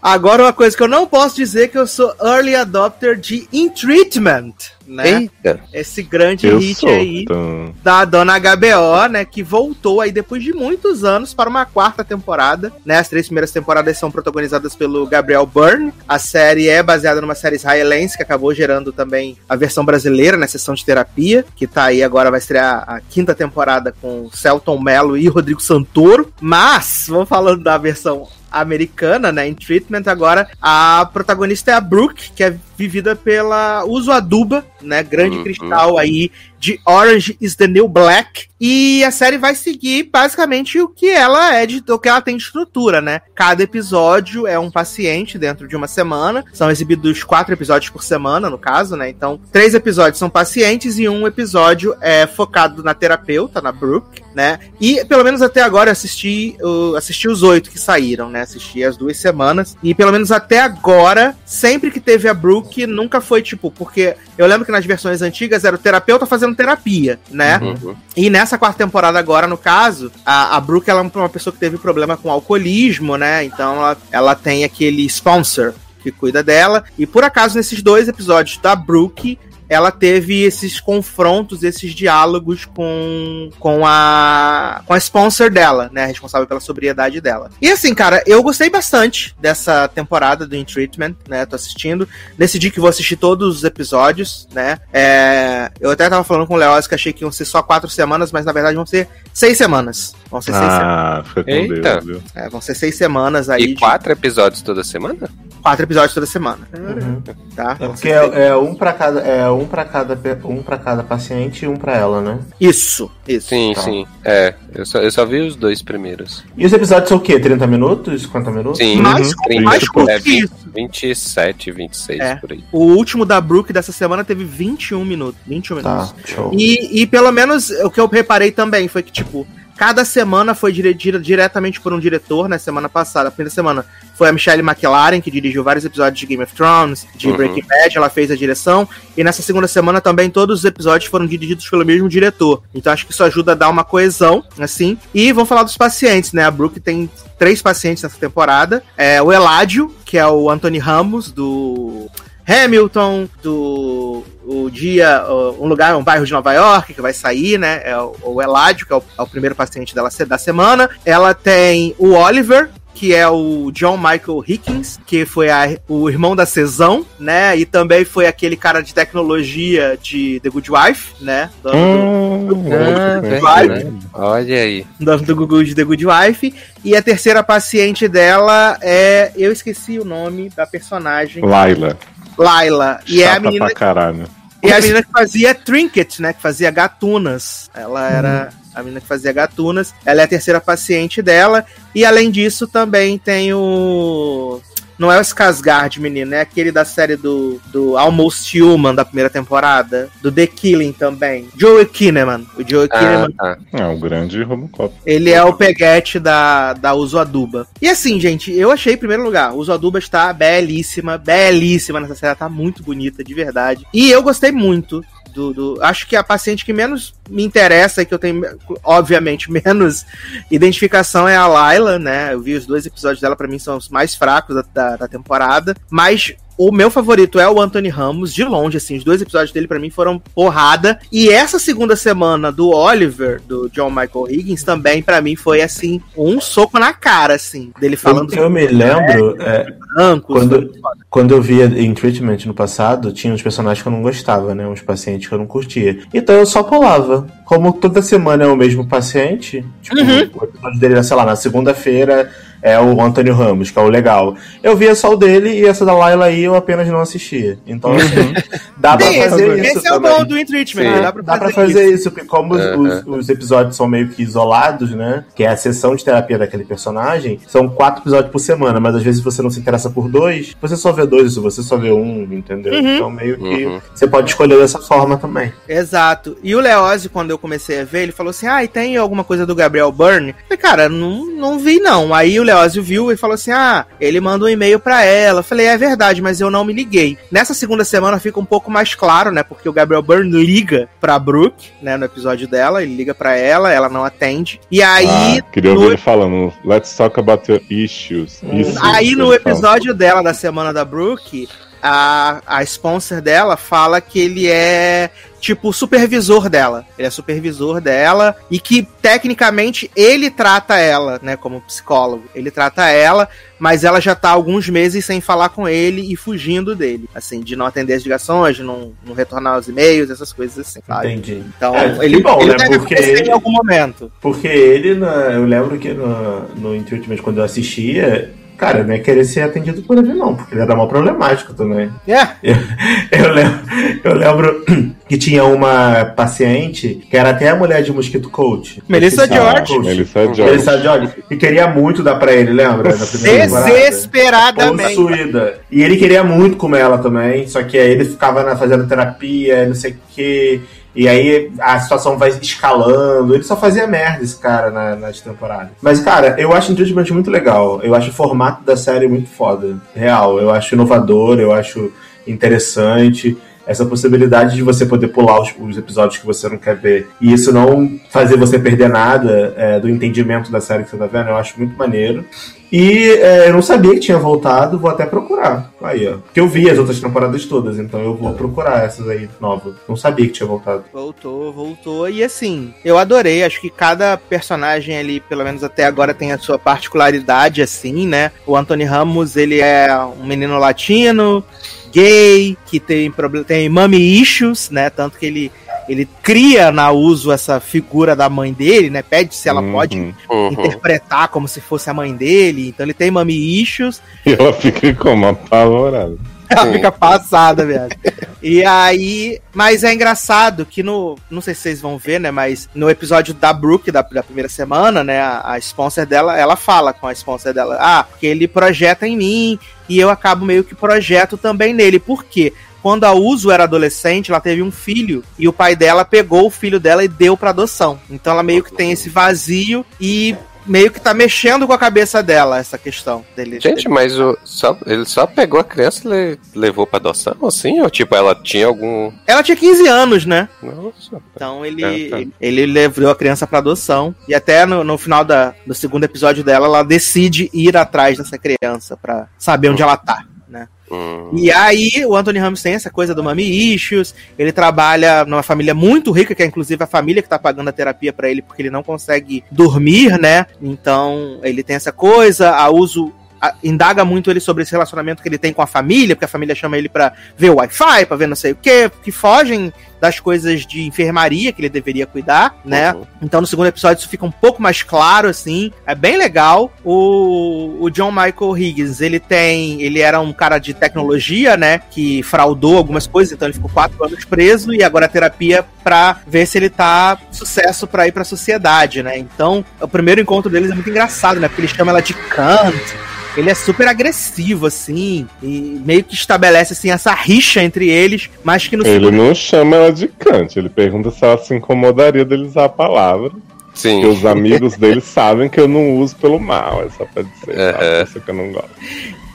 Agora, uma coisa que eu não posso dizer é que eu sou early adopter de In Treatment, né? Eita, Esse grande Eu hit aí Então... da dona HBO, né? Que voltou aí depois de muitos anos para uma quarta temporada, né? As três primeiras temporadas são protagonizadas pelo Gabriel Byrne. A série é baseada numa série israelense que acabou gerando também a versão brasileira, né? Sessão de terapia, que tá aí agora, vai estrear a quinta temporada com Celton Mello e Rodrigo Santoro. Mas, vamos falando da versão americana, né, em Treatment, agora a protagonista é a Brooke, que é vivida pela Uso Aduba, né, grande Uhum. cristal aí de Orange is the New Black. E a série vai seguir basicamente o que ela é de o que ela tem de estrutura, né? Cada episódio é um paciente dentro de uma semana. São exibidos quatro episódios por semana, no caso, né? Então, três episódios são pacientes e um episódio é focado na terapeuta, na Brooke, né? E pelo menos até agora eu assisti, eu assisti os oito que saíram, né? Assisti as duas semanas. E pelo menos até agora, sempre que teve a Brooke, nunca foi tipo, porque eu lembro que nas versões antigas era o terapeuta fazendo terapia, né? Uhum. E nessa quarta temporada agora, no caso, a, a Brooke ela é uma pessoa que teve problema com alcoolismo, né? Então ela, ela tem aquele sponsor que cuida dela. E por acaso, nesses dois episódios da Brooke, ela teve esses confrontos, esses diálogos com, com a com a sponsor dela, né, responsável pela sobriedade dela. E assim, cara, eu gostei bastante dessa temporada do In Treatment, né, tô assistindo. Decidi que vou assistir todos os episódios, né. É, eu até tava falando com o Leoz que achei que iam ser só quatro semanas, mas na verdade vão ser seis semanas. Vão ser seis semanas. Ah, foi com Eita. Deus, viu? É, vão ser seis semanas aí. E de quatro episódios toda semana? Quatro episódios toda semana. Uhum. Tá? É porque é, é um para cada, é um para cada, um para cada paciente e um para ela, né? Isso, isso. Sim, Tá. sim. É, eu só, eu só vi os dois primeiros. E os episódios são o quê? 30 minutos? 50 minutos? Sim, Mais, Uhum. trinta, mais curto é, que vinte- isso. 27, 26 É. por aí. O último da Brook dessa semana teve 21 minutos. 21 minutos. Tá, show. E, e pelo menos o que eu reparei também foi que, tipo, cada semana foi dire- dire- diretamente por um diretor, né? Semana passada, a primeira semana foi a Michelle McLaren, que dirigiu vários episódios de Game of Thrones, de Uhum. Breaking Bad, ela fez a direção. E nessa segunda semana também todos os episódios foram dirigidos pelo mesmo diretor. Então acho que isso ajuda a dar uma coesão, assim. E vamos falar dos pacientes, né? A Brooke tem três pacientes nessa temporada. É o Eládio, que é o Anthony Ramos, do Hamilton, do o dia, um lugar, um bairro de Nova York que vai sair, né? É o, o Eládio, que é o, é o primeiro paciente dela da semana. Ela tem o Oliver, que é o John Michael Hickens, que foi a- o irmão da Cesão, né? E também foi aquele cara de tecnologia de The Good Wife, né? Do, do- Hum, Ah, é, verdade. Olha aí. do, do Gugu de The Good Wife. E a terceira paciente dela é. Eu esqueci o nome da personagem. Laila. Laila. E é a Chata menina pra caralho. E a menina que fazia Trinket, né? Que fazia gatunas. Ela era a menina que fazia gatunas. Ela é a terceira paciente dela. E além disso, também tem o. Não é o Skarsgård, menino, é aquele da série do, do Almost Human da primeira temporada. Do The Killing também. Joey Kinnaman. O Joey Ah, Kinnaman tá. É um grande Robocop. ele é o peguete da, da Uso Aduba. E assim, gente, eu achei, em primeiro lugar, Uso Aduba está belíssima, belíssima nessa série, ela tá muito bonita, de verdade. E eu gostei muito do, do- Acho que a paciente que menos me interessa e que eu tenho, obviamente, menos identificação é a Layla, né? Eu vi os dois episódios dela, pra mim, são os mais fracos da, da, da temporada. Mas o meu favorito é o Anthony Ramos, de longe, assim. Os dois episódios dele, pra mim, foram porrada. E essa segunda semana do Oliver, do John Michael Higgins, também, pra mim, foi, assim, um soco na cara, assim. Dele falando Eu, eu me lembro, é, brancos. quando, quando eu via em Treatment no passado, tinha uns personagens que eu não gostava, né? Uns pacientes que eu não curtia. Então eu só pulava. Como toda semana é o mesmo paciente, tipo, Uhum. o episódio dele era, sei lá, na segunda-feira é o Antônio Ramos, que é o legal. Eu via só o dele e essa da Laila aí eu apenas não assistia. Então, assim, dá pra Sim, fazer esse, isso esse é o bom do In Treatment, Sim. né? Dá pra Dá pra fazer, isso. isso, porque como os- Uhum. os, os episódios são meio que isolados, né? Que é a sessão de terapia daquele personagem, são quatro episódios por semana, mas às vezes você não se interessa por dois, você só vê dois, você só vê um, entendeu? Uhum. Então meio que Uhum. você pode escolher dessa forma também. Exato. E o Leozzi, quando eu comecei a ver, ele falou assim: Ah, e tem alguma coisa do Gabriel Byrne? Eu falei, cara, não, não vi não. Aí o Leozzi viu e falou assim: Ah, ele manda um e-mail pra ela. Eu falei, é verdade, mas eu não me liguei. Nessa segunda semana fica um pouco mais claro, né? Porque o Gabriel Byrne liga pra Brooke, né? No episódio dela, ele liga pra ela, ela não atende. E aí. Ah, queria no- ouvir ele falando, let's talk about your issues. Hum. Isso, Aí no episódio dela da semana da Brooke, a, a sponsor dela fala que ele é tipo o supervisor dela. Ele é supervisor dela e que tecnicamente ele trata ela, né, como psicólogo. Ele trata ela, mas ela já tá alguns meses sem falar com ele e fugindo dele, assim, de não atender as ligações, de não, não retornar os e-mails, essas coisas assim, sabe? Entendi. Então, É, ele, bom, ele né, deve porque ele- em algum momento. Porque ele, na- eu lembro que no, no Intuitivamente, quando eu assistia, cara, não ia querer ser atendido por ele, não, porque ele era mal problemático também. É. Eu, eu lembro, eu lembro que tinha uma paciente que era até a mulher de Mosquito Coach. Melissa George. Coach. Melissa George. Melissa George. E queria muito dar pra ele, lembra? Desesperadamente. Possuída. E ele queria muito comer ela também, só que aí ele ficava na- fazendo terapia, não sei o quê. E aí a situação vai escalando. Ele só fazia merda, esse cara, na, nas temporadas. Mas, cara, eu acho Judgment muito legal. Eu acho o formato da série muito foda. Real. Eu acho inovador, eu acho interessante. Essa possibilidade de você poder pular os, os episódios que você não quer ver. E isso não fazer você perder nada é, do entendimento da série que você tá vendo, eu acho muito maneiro. E é, eu não sabia que tinha voltado, vou até procurar. Aí, ó. Porque eu vi as outras temporadas todas, então eu vou procurar essas aí novas. Não sabia que tinha voltado. Voltou, voltou. E assim, eu adorei. Acho que cada personagem ali, pelo menos até agora, tem a sua particularidade, assim, né? O Anthony Ramos, ele é um menino latino, gay, que tem problema, tem mommy issues, né? Tanto que ele, ele cria na uso essa figura da mãe dele, né? Pede se ela Uhum. pode Uhum. interpretar como se fosse a mãe dele. Então ele tem mommy issues. E ela fica como apavorada. Ela Sim. fica passada, velho. E aí. Mas é engraçado que no. Não sei se vocês vão ver, né? Mas no episódio da Brooke, da, da primeira semana, né? A, a sponsor dela, ela fala com a sponsor dela: Ah, que ele projeta em mim e eu acabo meio que projeto também nele. Por quê? Quando a Uso era adolescente, ela teve um filho e o pai dela pegou o filho dela e deu pra adoção. Então ela meio que tem esse vazio e meio que tá mexendo com a cabeça dela essa questão dele. Gente, mas o, só, ele só pegou a criança e le- levou pra adoção, assim? Ou tipo, ela tinha algum. Ela tinha 15 anos, né? Nossa. Então ele, É, tá. ele levou a criança pra adoção. E até no, no final da, do segundo episódio dela, ela decide ir atrás dessa criança pra saber onde ela tá. Hum, E aí, o Anthony Ramos tem essa coisa do Mami Issues. Ele trabalha numa família muito rica, que é inclusive a família que tá pagando a terapia pra ele, porque ele não consegue dormir, né? Então, ele tem essa coisa. A uso indaga muito ele sobre esse relacionamento que ele tem com a família, porque a família chama ele pra ver o Wi-Fi, pra ver não sei o quê, que fogem das coisas de enfermaria que ele deveria cuidar, né? uhum. Então no segundo episódio isso fica um pouco mais claro, assim. É bem legal. O, o John Michael Higgins, ele tem. Ele era um cara de tecnologia, né? Que fraudou algumas coisas, então ele ficou quatro anos preso e agora a terapia pra ver se ele tá sucesso pra ir pra sociedade, né? Então, o primeiro encontro deles é muito engraçado, né? Porque ele chama ela de Kant. Ele é super agressivo, assim, e meio que estabelece, assim, essa rixa entre eles, mas que no Ele segundo não chama ela de Kant, ele pergunta se ela se incomodaria dele usar a palavra. Sim. Porque os amigos dele sabem que eu não uso pelo mal, é só pra dizer, É, é. Isso que eu não gosto.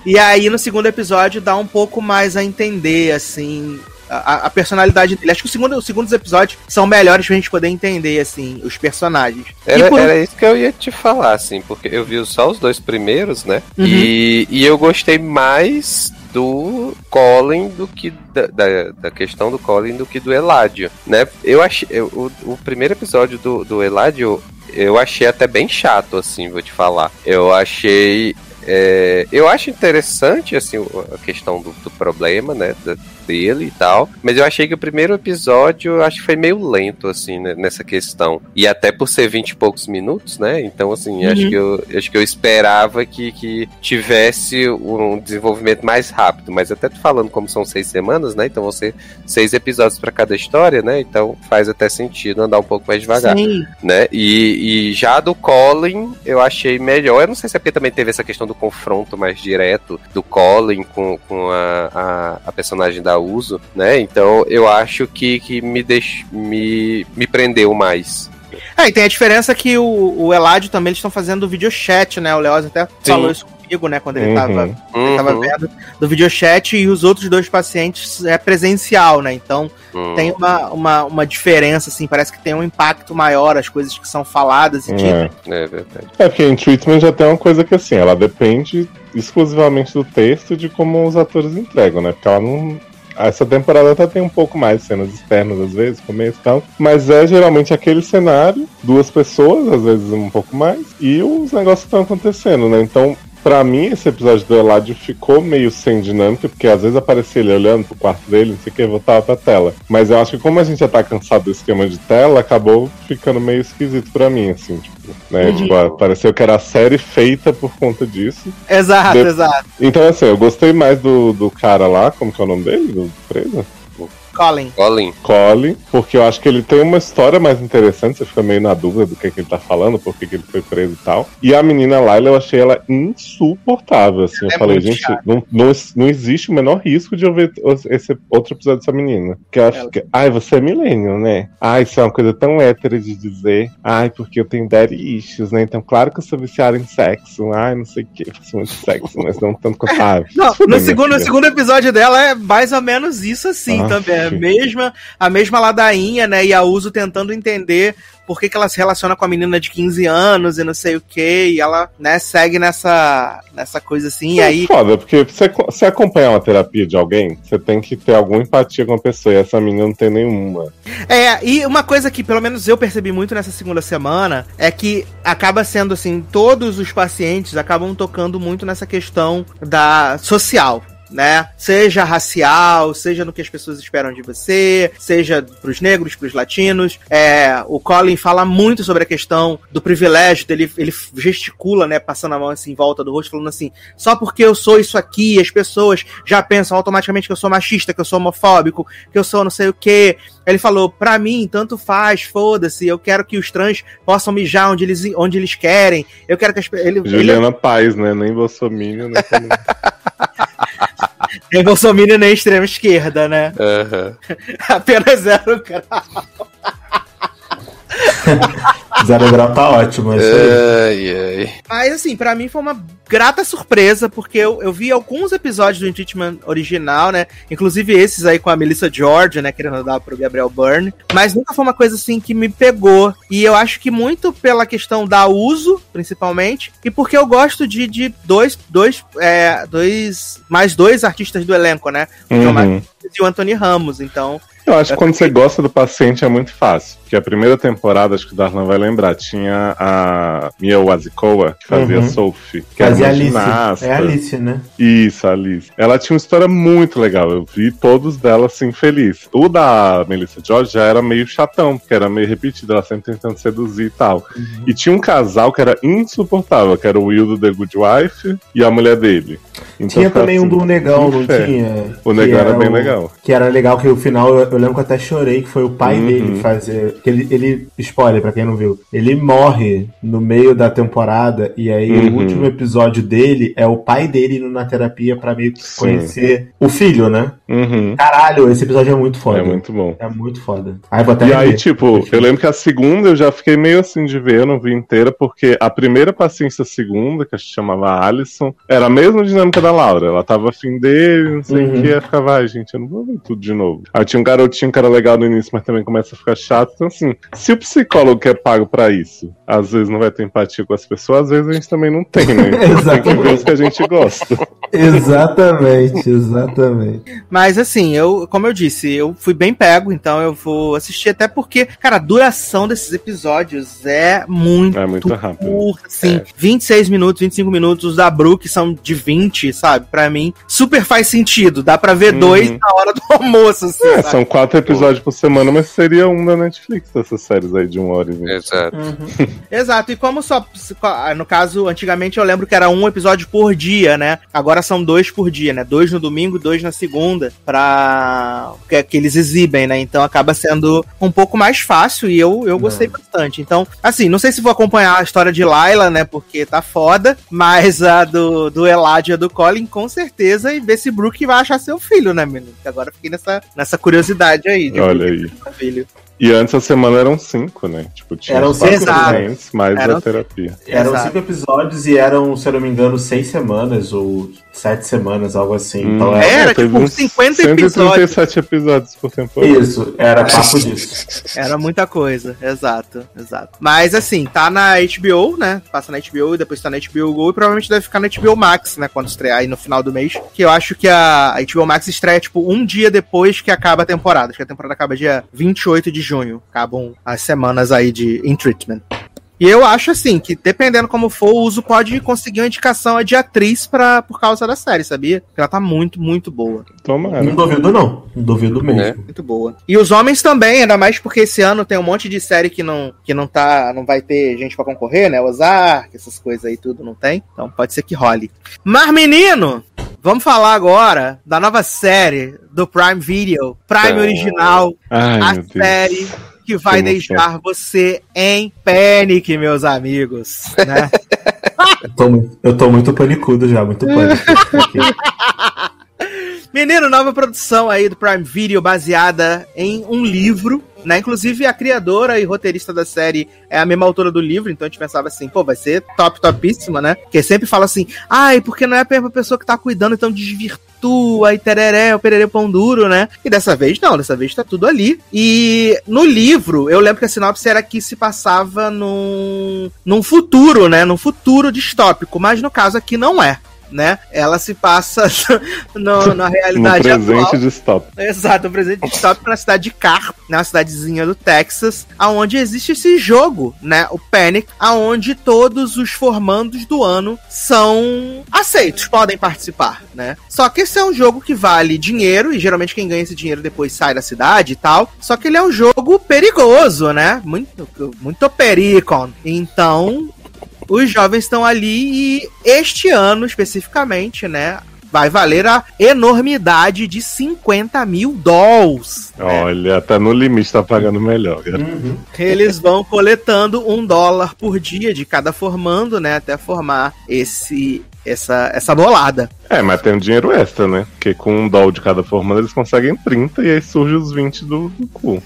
E aí, no segundo episódio, dá um pouco mais a entender, assim, a, a personalidade dele. Acho que o segundo, os segundos episódios são melhores pra gente poder entender, assim, os personagens. Era, por... era isso que eu ia te falar, assim, porque eu vi só os dois primeiros, né? Uhum. E, e eu gostei mais do Colin do que da, da, da questão do Colin do que do Eladio, né? Eu achei eu- o, o primeiro episódio do, do Eladio eu achei até bem chato, assim, vou te falar. Eu achei é, eu acho interessante assim a questão do, do problema, né, da- dele e tal, mas eu achei que o primeiro episódio acho que foi meio lento assim né, nessa questão e até por ser 20 e poucos minutos, né? Então assim Uhum. acho que eu acho que eu esperava que, que tivesse um desenvolvimento mais rápido, mas até tô falando como são seis semanas, né? Então vão ser seis episódios para cada história, né? Então faz até sentido andar um pouco mais devagar Sim. né? E, e já do Colin eu achei melhor. Eu não sei se é porque também teve essa questão do confronto mais direto do Colin com, com a, a, a personagem da Uso, né? Então eu acho que, que me, deix, me, me prendeu mais. É, e tem a diferença que o, o Eladio também eles estão fazendo videochat, né? O Leoz até Sim. falou isso comigo, né? Quando ele Uhum. tava ele tava Uhum, vendo do videochat e os outros dois pacientes é presencial, né? Então uhum. tem uma, uma, uma diferença, assim, parece que tem um impacto maior as coisas que são faladas e ditas. É. É verdade. É, porque em Treatment já tem uma coisa que assim, ela depende exclusivamente do texto e de como os atores entregam, né? Porque ela não. Essa temporada até tem um pouco mais cenas externas, às vezes, começo e tal. Mas é geralmente aquele cenário, duas pessoas, às vezes um pouco mais, e os negócios estão acontecendo, né? Então, pra mim, esse episódio do Eladio ficou meio sem dinâmica, porque às vezes aparecia ele olhando pro quarto dele, não sei o que, voltava pra tela. Mas eu acho que como a gente já tá cansado do esquema de tela, acabou ficando meio esquisito pra mim, assim, tipo, né? Uhum. Tipo, pareceu que era a série feita por conta disso. Exato, De- exato. Então, assim, eu gostei mais do, do cara lá, como que é o nome dele? Do preso? Colin. Colin. Colin, porque eu acho que ele tem uma história mais interessante, você fica meio na dúvida do que, que ele tá falando, por que, que ele foi preso e tal. E a menina Laila, eu achei ela insuportável, assim, eu é falei, gente, não, não, não existe o menor risco de eu ver esse outro episódio dessa menina. Que ela fica, ai, você é millennial, né? Ai, isso é uma coisa tão hétero de dizer. Ai, porque eu tenho daddy issues, né? Então, claro que eu sou viciada em sexo. Ai, não sei o que, eu faço muito sexo, mas não tanto quanto... Ai, Não, no segundo, no segundo episódio dela é mais ou menos isso assim Ah, também. É a sim. mesma, a mesma ladainha, né? E a Uso tentando entender por que, que ela se relaciona com a menina de 15 anos e não sei o que. E ela, né, segue nessa, nessa coisa assim. E É aí. foda, porque você, você acompanhar uma terapia de alguém, você tem que ter alguma empatia com a pessoa, e essa menina não tem nenhuma. É, e uma coisa que pelo menos eu percebi muito nessa segunda semana é que acaba sendo assim, todos os pacientes acabam tocando muito nessa questão da social. Né? Seja racial, seja no que as pessoas esperam de você, seja pros negros, pros latinos. É, o Colin fala muito sobre a questão do privilégio dele, ele gesticula, né, passando a mão assim em volta do rosto, falando assim: só porque eu sou isso aqui, as pessoas já pensam automaticamente que eu sou machista, que eu sou homofóbico, que eu sou não sei o quê. Ele falou, pra mim, tanto faz, foda-se, eu quero que os trans possam mijar onde eles, onde eles querem. Eu quero que as ele, ele Juliana Paz, né? Nem Bolsonaro, né? é Bolsonaro nem extrema esquerda, né? Aham. Apenas zero grau. Zero grau tá ótimo, é isso aí. Ai, ai. Mas assim, pra mim foi uma grata surpresa, porque eu, eu vi alguns episódios do Impeachment original, né? Inclusive esses aí com a Melissa George, né? Querendo dar pro Gabriel Byrne. Mas nunca foi uma coisa assim que me pegou. E eu acho que muito pela questão da uso, principalmente, e porque eu gosto de, de dois, dois, é, dois. Mais dois artistas do elenco, né? O John Uhum. Martins e o Anthony Ramos. Então. Eu acho que quando você gosta do paciente é muito fácil. Porque a primeira temporada, acho que o Darlan vai lembrar, tinha a Mia Wasikowska, que fazia Uhum. Sophie. Que era Fazia Alice. ginasta. É Alice, né? Isso, Alice. Ela tinha uma história muito legal. Eu vi todos dela assim, feliz. O da Melissa George já era meio chatão, porque era meio repetido, ela sempre tentando seduzir e tal. E tinha um casal que era insuportável, que era o Will do The Good Wife e a mulher dele. Então, Tinha também um assim, do Negão, não tinha? O Que Negão era bem o- legal. Que era legal que o final, eu, eu lembro que eu até chorei, que foi o pai Uhum. dele fazer. Que ele, ele. Spoiler pra quem não viu. Ele morre no meio da temporada, e aí Uhum. o último episódio dele é o pai dele indo na terapia pra meio que Sim. conhecer o filho, né? Uhum. Caralho, esse episódio é muito foda. É muito bom. É muito foda. Aí vou até E aí, tipo, eu lembro que a segunda eu já fiquei meio assim de ver, eu não vi inteira, porque a primeira paciência segunda, que a gente chamava Alison, era a mesma dinâmica da Laura. Ela tava afim dele, não sei o Uhum. que, aí ficava, ai, gente, eu não vou ver tudo de novo. Aí tinha um garotinho que era legal no início, mas também começa a ficar chato. Então, assim, se o psicólogo que é pago pra isso, às vezes não vai ter empatia com as pessoas, às vezes a gente também não tem, né? Então tem que ver os que a gente gosta. Exatamente, exatamente. Mas assim, eu, como eu disse, eu fui bem pego, então eu vou assistir até porque, cara, a duração desses episódios é muito É muito rápido. curta, assim, É. 26 minutos, 25 minutos, os da Brook são de 20, sabe? Pra mim, super faz sentido, dá pra ver Uhum. dois na hora do almoço, assim, É, são quatro episódios por semana, mas seria um da Netflix dessas séries aí de uma hora e vinte. Exato. Exato, e como só, no caso, antigamente eu lembro que era um episódio por dia, né? Agora são dois por dia, né? Dois no domingo, dois na segunda, pra que, que eles exibem, né? Então acaba sendo um pouco mais fácil e eu, eu gostei bastante. Então, assim, não sei se vou acompanhar a história de Laila, né? Porque tá foda, mas a do, do Eladio e a do Colin, com certeza, e ver se Brook vai achar seu filho, né, menino? Que agora eu fiquei nessa, nessa curiosidade aí de Olha aí. filho. E antes a semana eram cinco, né? Tipo, tinha Eram pacientes, mais Eram a terapia. Eram cinco episódios e eram, se eu não me engano, seis semanas ou sete semanas, algo assim. Então Hum, é. Era, teve tipo, uns 50 137 episódios por temporada. Isso, era papo disso. Era muita coisa, exato, exato. Mas assim, tá na HBO, né? Passa na HBO e depois tá na HBO Go e provavelmente deve ficar na HBO Max, né? Quando estrear aí no final do mês. Que eu acho que a a HBO Max estreia, tipo, um dia depois que acaba a temporada. Acho que a temporada acaba dia 28 de junho. Acabam as semanas aí de In Treatment. E eu acho assim que dependendo como for, o uso pode conseguir uma indicação de atriz pra, por causa da série, sabia? Porque ela tá muito, muito boa. Tomara. Não duvido, não. Não duvido mesmo. É. Muito boa. E os homens também, ainda mais porque esse ano tem um monte de série que não, que não tá, não vai ter gente pra concorrer, né? Ozark, essas coisas aí tudo não tem. Então pode ser que role. Mas menino, vamos falar agora da nova série do Prime Video, Prime Oh. Original, Ai, a série que vai deixar você em panic, meus amigos, né? Eu, tô, eu tô muito panicudo já, muito pânico. Menino, nova produção aí do Prime Video baseada em um livro, né? Inclusive a criadora e roteirista da série é a mesma autora do livro, então a gente pensava assim, pô, vai ser top, topíssima, né? Porque sempre fala assim, ai, porque não é a mesma pessoa que tá cuidando, então desvirtua e tereré, o pererê pão duro, né? E dessa vez não, dessa vez tá tudo ali. E no livro, eu lembro que a sinopse era que se passava num, num futuro, né? Num futuro distópico, mas no caso aqui não é. Né? Ela se passa no- na No realidade atual. presente de stop. Exato, o presente distópico na cidade de Carr, né, uma cidadezinha do Texas, aonde existe esse jogo, né, o Panic, aonde todos os formandos do ano são aceitos, podem participar, né? Só que esse é um jogo que vale dinheiro e geralmente quem ganha esse dinheiro depois sai da cidade e tal. Só que ele é um jogo perigoso, né? Muito muito pericon. Então, os jovens estão ali e este ano especificamente, né, vai valer a enormidade de 50 mil dólares. Olha, até no limite tá pagando melhor. cara. Uhum. Eles vão coletando um dólar por dia de cada formando, né, até formar esse essa essa bolada. É, mas tem um dinheiro extra, né? Porque com um dólar de cada formando eles conseguem 30 e aí surge os 20 do, do cu.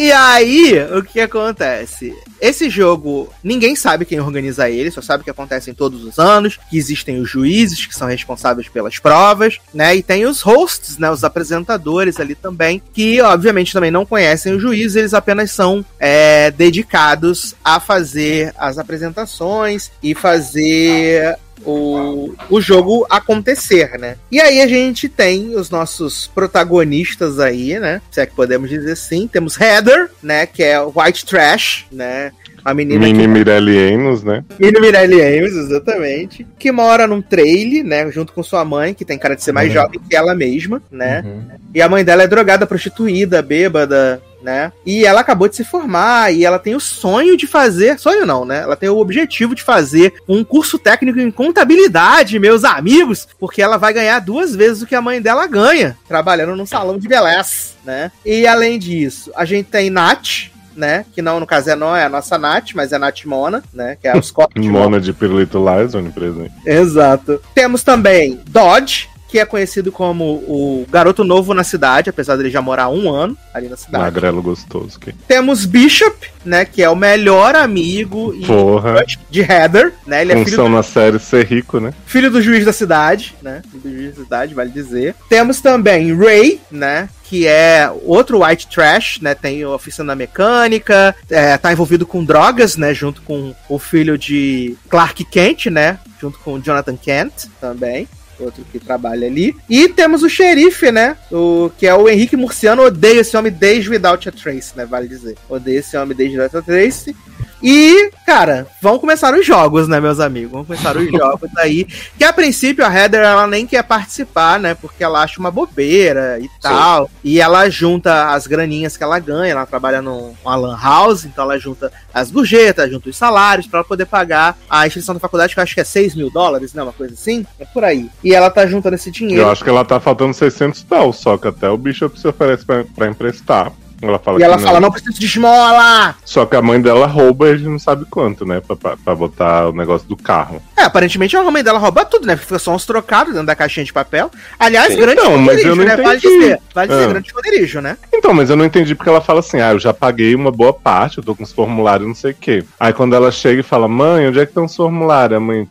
E aí, o que acontece? Esse jogo, ninguém sabe quem organiza ele, só sabe que acontecem todos os anos, que existem os juízes que são responsáveis pelas provas, né? E tem os hosts, né? Os apresentadores ali também, que obviamente também não conhecem os juízes, eles apenas são é, dedicados a fazer as apresentações e fazer o, o jogo acontecer, né? E aí a gente tem os nossos protagonistas aí, né? Se é que podemos dizer assim. Temos Heather, né? Que é o White Trash, né? A menina Mini que... Mirelle Amos, né? Mini Mirelle Ames, exatamente. Que mora num trailer, né? Junto com sua mãe, que tem cara de ser mais Uhum. jovem que ela mesma, né? Uhum. E a mãe dela é drogada, prostituída, bêbada, né? E ela acabou de se formar e ela tem o sonho de fazer, sonho não, né? Ela tem o objetivo de fazer um curso técnico em contabilidade, meus amigos, porque ela vai ganhar duas vezes o que a mãe dela ganha, trabalhando num salão de beleza, né? E além disso, a gente tem Nath, né? Que não, no caso, é, não é a nossa Nath, mas é a Nath Mona, né? Que é o Scott Mona de Pirulito Lies, onipresente. Exato. Temos também Dodge, que é conhecido como o garoto novo na cidade, apesar dele já morar um ano ali na cidade. Magrelo gostoso. Que... Temos Bishop, né, que é o melhor amigo Porra. de Heather, né? Ele é filho Função na série ser rico, né? filho do juiz da cidade, né? Filho do juiz da cidade, vale dizer. Temos também Ray, né? Que é outro white trash, né? Tem oficina mecânica, é, tá envolvido com drogas, né? Junto com o filho de Clark Kent, né? Junto com Jonathan Kent também. Outro que trabalha ali. E temos o xerife, né? O, que é o Henrique Murciano. Odeio esse homem desde Without a Trace, né? Vale dizer. Odeio esse homem desde Without a Trace. E, cara, vão começar os jogos, né, meus amigos? Vão começar os jogos aí. Que a princípio a Heather ela nem quer participar, né? Porque ela acha uma bobeira e tal. E ela junta as graninhas que ela ganha. Ela trabalha num uma lan house, então ela junta as gorjetas, junta os salários pra ela poder pagar a inscrição da faculdade, que eu acho que é 6 mil dólares, né? Uma coisa assim. É por aí. E ela tá juntando esse dinheiro. Eu acho que ela tá faltando 600 dólares, só que até o Bishop se oferece pra, pra emprestar. Ela fala E ela que fala, não preciso de esmola! Só que a mãe dela rouba e a gente não sabe quanto, né? Pra, pra, pra botar o negócio do carro. É, aparentemente a mãe dela rouba tudo, né? Fica só uns trocados dentro da caixinha de papel. Aliás, Sim. grande Não, mas eu não né? Vale entendi. dizer, vale dizer, Ah. grande esconderijo, né? Então, mas eu não entendi porque ela fala assim: ah, eu já paguei uma boa parte, eu tô com os formulários, não sei o quê. Aí quando ela chega e fala, mãe, onde é que estão os formulários? A mãe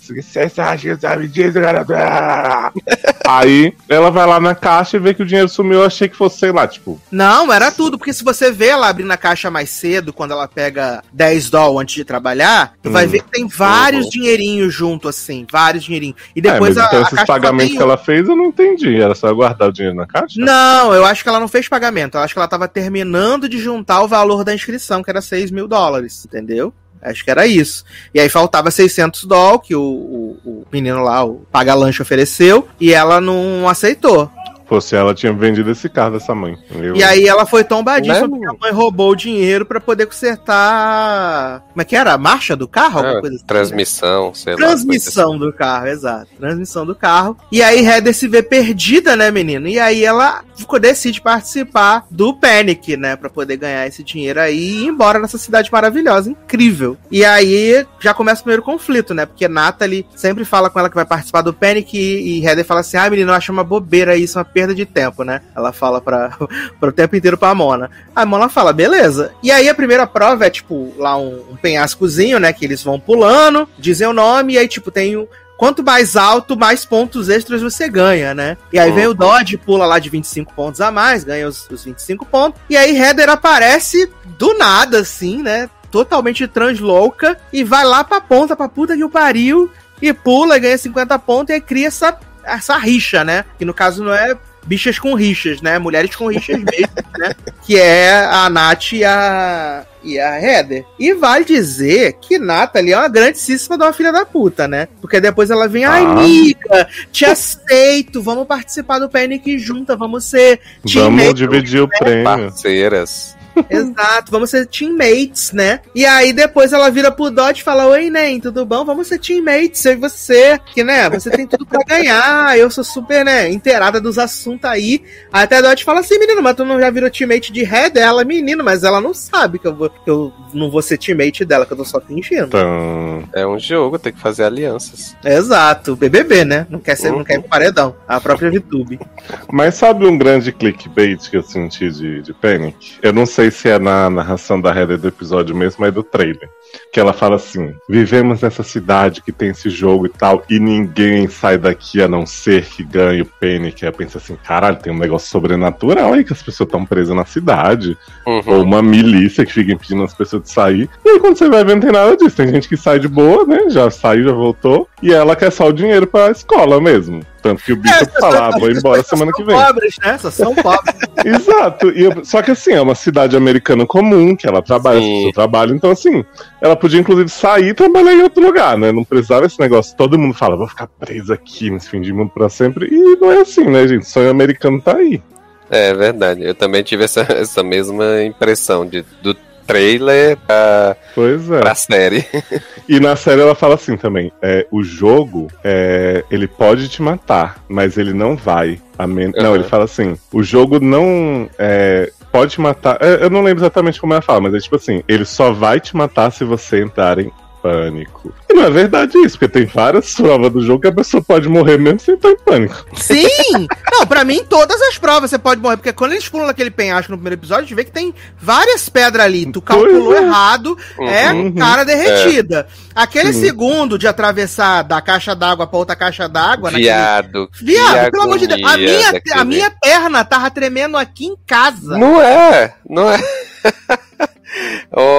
disso, cara? Aí ela vai lá na caixa e vê que o dinheiro sumiu. Eu achei que fosse, sei lá, tipo, Não, era tudo, porque se você vê ela abrindo a caixa mais cedo, quando ela pega 10 dólares antes de trabalhar, tu vai Hum. ver que tem vários Uhum. dinheirinhos junto, assim, vários dinheirinhos. E é, depois mas a, então esses só pagamentos que ela fez eu não entendi. Era só guardar o dinheiro na caixa? Não, eu acho que ela não fez pagamento. Eu acho que ela tava terminando de juntar o valor da inscrição, que era 6 mil dólares, entendeu? Acho que era isso. E aí faltava 600 dólares que o, o, o menino lá, o paga-lanche, ofereceu, e ela não aceitou. Fosse ela, tinha vendido esse carro dessa mãe. Eu- E aí ela foi tombadíssima Né? porque a mãe roubou o dinheiro pra poder consertar. Como é que era? A marcha do carro? Alguma coisa assim, né? transmissão, sei lá. Transmissão do carro, exato. Transmissão do carro. E aí Heather se vê perdida, né, menino? E aí ela decide participar do Panic, né? Pra poder ganhar esse dinheiro aí e ir embora nessa cidade maravilhosa, incrível. E aí já começa o primeiro conflito, né? Porque Natalie sempre fala com ela que vai participar do Panic e, e Heather fala assim: ah, menino, eu acho uma bobeira isso, uma perda de tempo, né? Ela fala pra, pro tempo inteiro pra Mona. A Mona fala, beleza. E aí a primeira prova é, tipo, lá um, um penhascozinho, né? Que eles vão pulando, dizem o nome, e aí, tipo, tem o. Quanto mais alto, mais pontos extras você ganha, né? E aí vem o Dodge, pula lá de 25 pontos a mais, ganha os, os 25 pontos. E aí Heather aparece do nada, assim, né? Totalmente translouca e vai lá pra ponta, pra puta que o pariu, e pula e ganha 50 pontos e aí cria essa, essa rixa, né? Que no caso não é bichas com rixas, né? Mulheres com rixas mesmo, né? Que é a Nath e a, e a Heather. E vale dizer que Natalie é uma grandíssima de uma filha da puta, né? Porque depois ela vem, ai, Ah. amiga, te aceito, vamos participar do Panic junta, vamos ser Vamos dividir o prêmio. Parceiras. Exato, vamos ser teammates, né? E aí depois ela vira pro Dodge e fala: Oi, Nen, tudo bom? Vamos ser teammates, eu e você. Que, né, você tem tudo pra ganhar. Eu sou super, né, inteirada dos assuntos aí. Aí até a Dodge fala assim: Menino, mas tu não já virou teammate de Red? Ela, menino, mas ela não sabe que eu, vou, que eu não vou ser teammate dela, que eu tô só fingindo. Então, É um jogo, tem que fazer alianças. Exato, BBB, né? Não quer ser, não quer ir pro paredão. A própria VTube. Mas sabe um grande clickbait que eu senti de, de Panic? Eu não sei se é na narração da Heather do episódio mesmo, mas é do trailer. Que ela fala assim: vivemos nessa cidade que tem esse jogo e tal, e ninguém sai daqui a não ser que ganhe o Panic. Aí eu penso assim: caralho, tem um negócio sobrenatural aí que as pessoas estão presas na cidade. Uhum. Ou uma milícia que fica impedindo as pessoas de sair. E aí quando você vai ver, não tem nada disso. Tem gente que sai de boa, né? Já saiu, já voltou. E ela quer só o dinheiro pra escola mesmo. Tanto que o bicho fala, ah, vou embora semana que vem. São pobres, né? Só são pobres. Exato. E eu- só que assim, é uma cidade americana comum, que ela trabalha, as Sim. pessoas trabalham, então assim, ela podia inclusive sair e trabalhar em outro lugar, né? Não precisava esse negócio. Todo mundo fala, vou ficar preso aqui nesse fim de mundo pra sempre. E não é assim, né, gente? O sonho americano tá aí. É verdade. Eu também tive essa, essa mesma impressão de, do trailer pra, Pois é. pra série. E na série ela fala assim também: é, o jogo, é, ele pode te matar, mas ele não vai. A men- Não, Aham. ele fala assim: o jogo não é, pode te matar. é, eu não lembro exatamente como ela fala, mas é tipo assim: ele só vai te matar se você entrar em pânico. E não é verdade isso, porque tem várias provas do jogo que a pessoa pode morrer mesmo sem estar em pânico. Sim! Não, pra mim, todas as provas você pode morrer, porque quando eles pulam naquele penhasco no primeiro episódio, a gente vê que tem várias pedras ali. Tu calculou é. errado, é Uhum. cara derretida. Aquele Sim. segundo de atravessar da caixa d'água pra outra caixa d'água, naquele- Viado. Viado, que pelo amor de Deus, a minha, daquele- a minha perna tava tremendo aqui em casa. Não é, não é.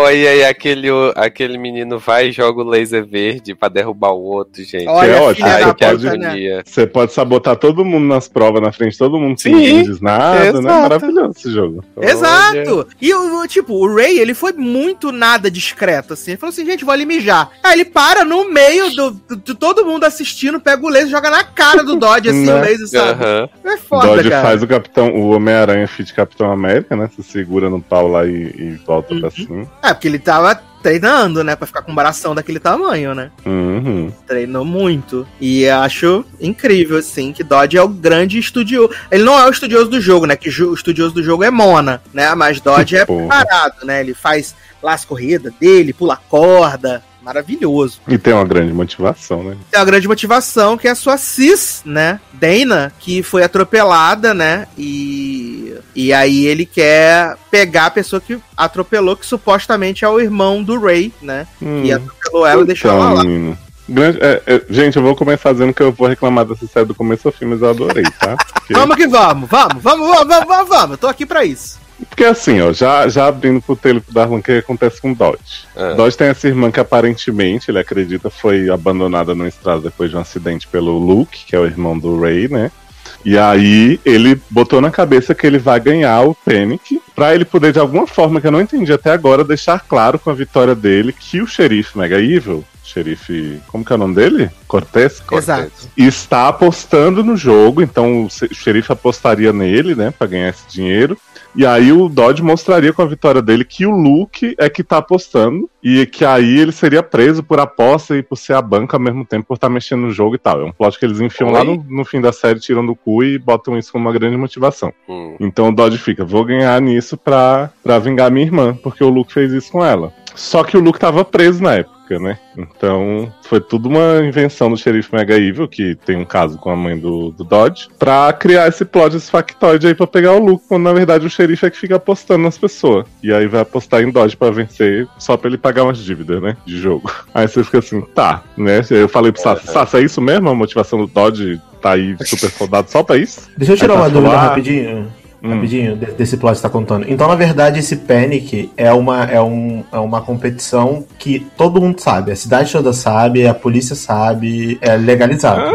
Oi, aí aquele, aquele menino vai e joga o laser verde pra derrubar o outro, gente. Olha, é ótimo, Ai, que pode- puta, né? Você pode sabotar todo mundo nas provas na frente, todo mundo Sim, sem diz nada, né? exato. Maravilhoso esse jogo. Exato! E o, tipo, o Ray, ele foi muito nada discreto, assim. Ele falou assim, gente, vou ali mijar. Aí ele para no meio do, do- de todo mundo assistindo, pega o laser e joga na cara do Dodge, assim, Né? o laser, sabe? Aham. É foda, Dodge cara. faz o Capitão, o Homem-Aranha fit Capitão América, né? Se segura no pau lá e, e volta pra cima. É, porque ele tava treinando, né, pra ficar com um bração daquele tamanho, né? Uhum. Treinou muito. E acho incrível, assim, que Dodge é o grande estudioso. Ele não é o estudioso do jogo, né? Que o estudioso do jogo é Mona, né? Mas Dodge é Porra. preparado, né? Ele faz lá as corridas dele, pula corda. Maravilhoso. E tem uma grande motivação, né? Tem uma grande motivação que é a sua cis, né? Dana, que foi atropelada, né? E, e aí ele quer pegar a pessoa que atropelou, que supostamente é o irmão do Ray, né? Hum. E atropelou ela e deixou ela lá. menino. Grande- é, é, gente, eu vou começar dizendo que eu vou reclamar dessa série do começo ao fim, mas eu adorei, tá? Porque, Vamos que vamos, vamos, vamos, vamos, vamos, vamos, vamos. Eu tô aqui pra isso. Porque assim, ó, já, já abrindo pro telho do Darlan, o que acontece com Dodge? Ah. Dodge tem essa irmã que aparentemente, ele acredita, foi abandonada no estrada depois de um acidente pelo Luke, que é o irmão do Ray, né? E aí ele botou na cabeça que ele vai ganhar o Panic pra ele poder, de alguma forma que eu não entendi até agora, deixar claro com a vitória dele que o xerife Mega Evil, xerife. Como que é o nome dele? Cortez? Exato. Está apostando no jogo, então o xerife apostaria nele, né, pra ganhar esse dinheiro. E aí o Dodge mostraria com a vitória dele que o Luke é que tá apostando e que aí ele seria preso por aposta e por ser a banca ao mesmo tempo por estar mexendo no jogo e tal. É um plot que eles enfiam lá Oi? no, no fim da série, tiram do cu e botam isso como uma grande motivação. Hum. Então o Dodge fica, vou ganhar nisso pra, pra vingar minha irmã, porque o Luke fez isso com ela. Só que o Luke tava preso na época, né? Então foi tudo uma invenção do xerife Mega Evil, que tem um caso com a mãe do, do Dodge, pra criar esse plot, esse factoide aí pra pegar o Luke, quando na verdade o xerife é que fica apostando nas pessoas. E aí vai apostar em Dodge pra vencer, só pra ele pagar umas dívidas, né? De jogo. Aí você fica assim, tá, né? Eu falei pro Sassi, Sassi, é isso mesmo? A motivação do Dodge tá aí super soldado só pra isso? Deixa eu tirar Aí uma dúvida ah, rapidinho. Hum. Rapidinho, de- desse plot que você tá contando. Então, na verdade, esse Panic é uma, é, um, é uma competição que todo mundo sabe. A cidade toda sabe, a polícia sabe, é legalizado.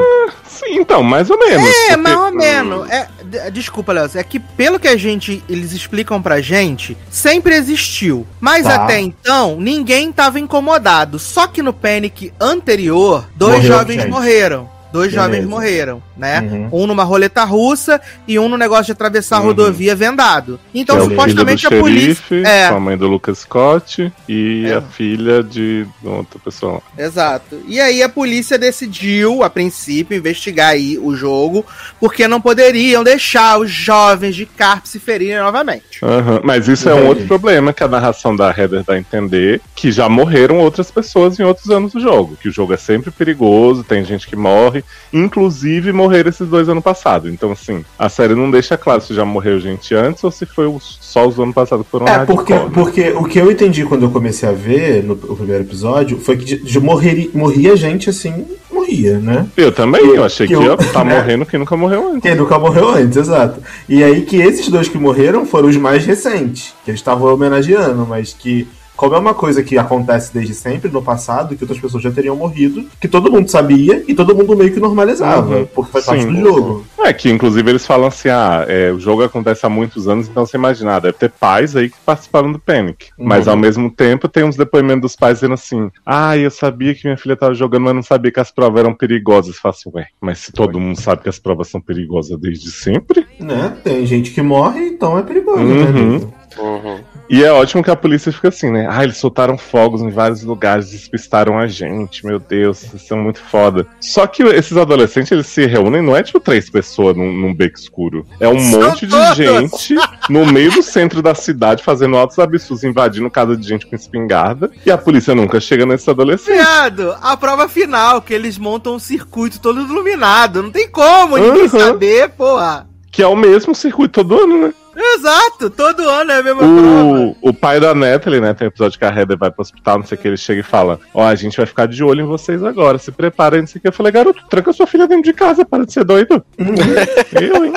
Sim, então, mais ou menos. É, porque- mais ou menos. É, desculpa, Léo. É que pelo que a gente. Eles explicam pra gente, sempre existiu. Mas Tá. até então, ninguém tava incomodado. Só que no Panic anterior, dois Morreu jovens gente. morreram. Dois Beleza. jovens morreram, né? Uhum. Um numa roleta russa e um no negócio de atravessar a Uhum. rodovia vendado. Então, Que é o supostamente a filho do polícia. xerife, É. com a mãe do Lucas Scott e É. a filha de outra pessoa lá. Exato. E aí a polícia decidiu, a princípio, investigar aí o jogo, porque não poderiam deixar os jovens de Carp se ferirem novamente. Aham, Mas isso é um outro problema que a narração da Heather dá a entender que já morreram outras pessoas em outros anos do jogo. Que o jogo é sempre perigoso, tem gente que morre, inclusive morreram esses dois anos passados. Então, assim, a série não deixa claro se já morreu gente antes ou se foi só os anos passados que foram É, porque, né? porque o que eu entendi quando eu comecei a ver no primeiro episódio foi que de, de morrer, morria gente assim, morria, né? Eu também, eu achei que, que eu- tá morrendo quem nunca morreu antes. Quem nunca morreu antes, exato. E aí que esses dois que morreram foram os mais recentes, que eles estavam homenageando, mas que, como é uma coisa que acontece desde sempre no passado, que outras pessoas já teriam morrido, que todo mundo sabia e todo mundo meio que normalizava, Uhum. porque faz parte do jogo. É, que inclusive eles falam assim: ah, é, o jogo acontece há muitos anos, então você imagina, deve ter pais aí que participaram do Panic. Mas Uhum. ao mesmo tempo tem uns depoimentos dos pais dizendo assim: ah, eu sabia que minha filha tava jogando, mas não sabia que as provas eram perigosas. Fala assim, ué, mas se todo mundo sabe que as provas são perigosas desde sempre? Né? Tem gente que morre, então é perigoso, Uhum. né? Uhum. E é ótimo que a polícia fica assim, né? Ah, eles soltaram fogos em vários lugares, despistaram a gente, meu Deus, vocês são muito foda. Só que esses adolescentes, eles se reúnem, não é tipo três pessoas num, num beco escuro. É um São monte de todos! gente no meio do centro da cidade, fazendo altos absurdos, invadindo casa de gente com espingarda. E a polícia nunca chega nesses adolescentes. Viado, a prova final, que eles montam um circuito todo iluminado. Não tem como ninguém Uhum. saber, porra. Que é o mesmo circuito todo ano, né? Exato, todo ano é a mesma prova. O, o pai da Natalie, né? Tem um episódio que a Heather vai pro hospital, não sei o que, ele chega e fala: Ó, a gente vai ficar de olho em vocês agora, se prepara, não sei o que. Eu falei, garoto, tranca sua filha dentro de casa, para de ser doido. Eu, hein?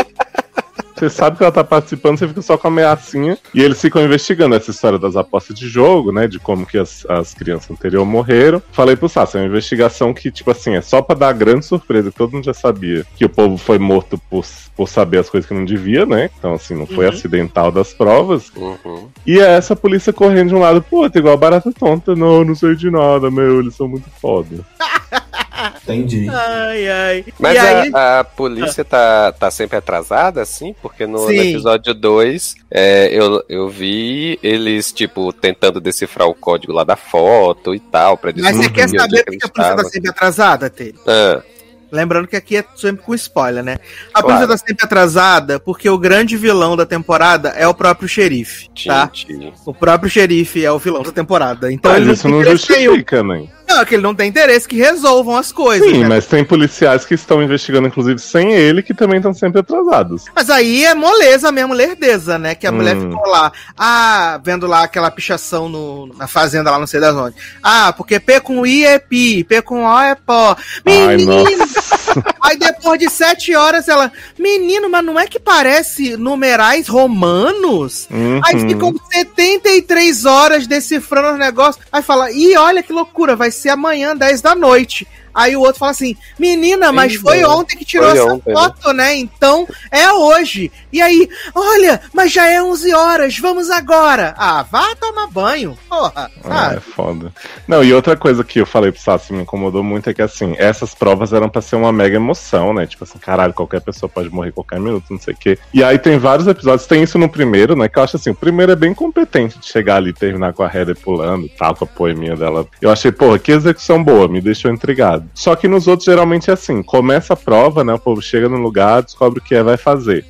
Você sabe que ela tá participando, você fica só com a ameaçinha. E eles ficam investigando essa história das apostas de jogo, né? De como que as, as crianças anteriores morreram. Falei pro Sassi, é uma investigação que, tipo assim, é só pra dar grande surpresa, que todo mundo já sabia que o povo foi morto por, por saber as coisas que não devia, né? Então, assim, não foi Uhum. acidental das provas. Uhum. E é essa polícia correndo de um lado pro outro, igual barata tonta. Não, não sei de nada, meu, eles são muito foda. Entendi. Ai, ai. Mas e aí, a, a polícia tá, tá sempre atrasada, assim? Porque no, no episódio 2 eu, eu vi eles, tipo, tentando decifrar o código lá da foto e tal, pra mas você descobrir quer onde saber é por que a polícia tá sempre atrasada, Tê? Ah, Lembrando que aqui é sempre com spoiler, né? A Claro. polícia tá sempre atrasada porque o grande vilão da temporada é o próprio xerife, tá? gente. O próprio xerife é o vilão da temporada. Então Mas ele isso não justifica, né? Não, é que ele não tem interesse que resolvam as coisas. Sim, né? mas tem policiais que estão investigando, inclusive, sem ele, que também estão sempre atrasados. Mas aí é moleza mesmo, lerdeza, né? Que a Hum. mulher ficou lá, ah, vendo lá aquela pichação no, na fazenda lá, não sei das onde. Ah, porque P com I é pi, P com O é pó. Nossa. Aí depois de sete horas ela, menino, mas não é que parece numerais romanos? Aí Uhum. ficam 73 horas decifrando os negócios. Aí fala, ih, olha que loucura, vai ser amanhã, 10 da noite. Aí o outro fala assim: Menina, mas Sim, foi ontem que tirou essa ontem, né? foto, né? Então é hoje. E aí, olha, mas já é 11 horas, vamos agora. Ah, vá tomar banho, porra. Ah, sabe? é foda. Não, e outra coisa que eu falei pro Sassi me incomodou muito é que, assim, essas provas eram pra ser uma mega emoção, né? Tipo assim, caralho, qualquer pessoa pode morrer qualquer minuto, não sei o quê. E aí tem vários episódios, tem isso no primeiro, né? Que eu acho assim, o primeiro é bem competente de chegar ali e terminar com a Heather pulando e tal, com a poeminha dela. Eu achei, porra, que execução boa, me deixou intrigado. Só que nos outros geralmente é assim, começa a prova, né? O povo chega no lugar, descobre o que é, vai fazer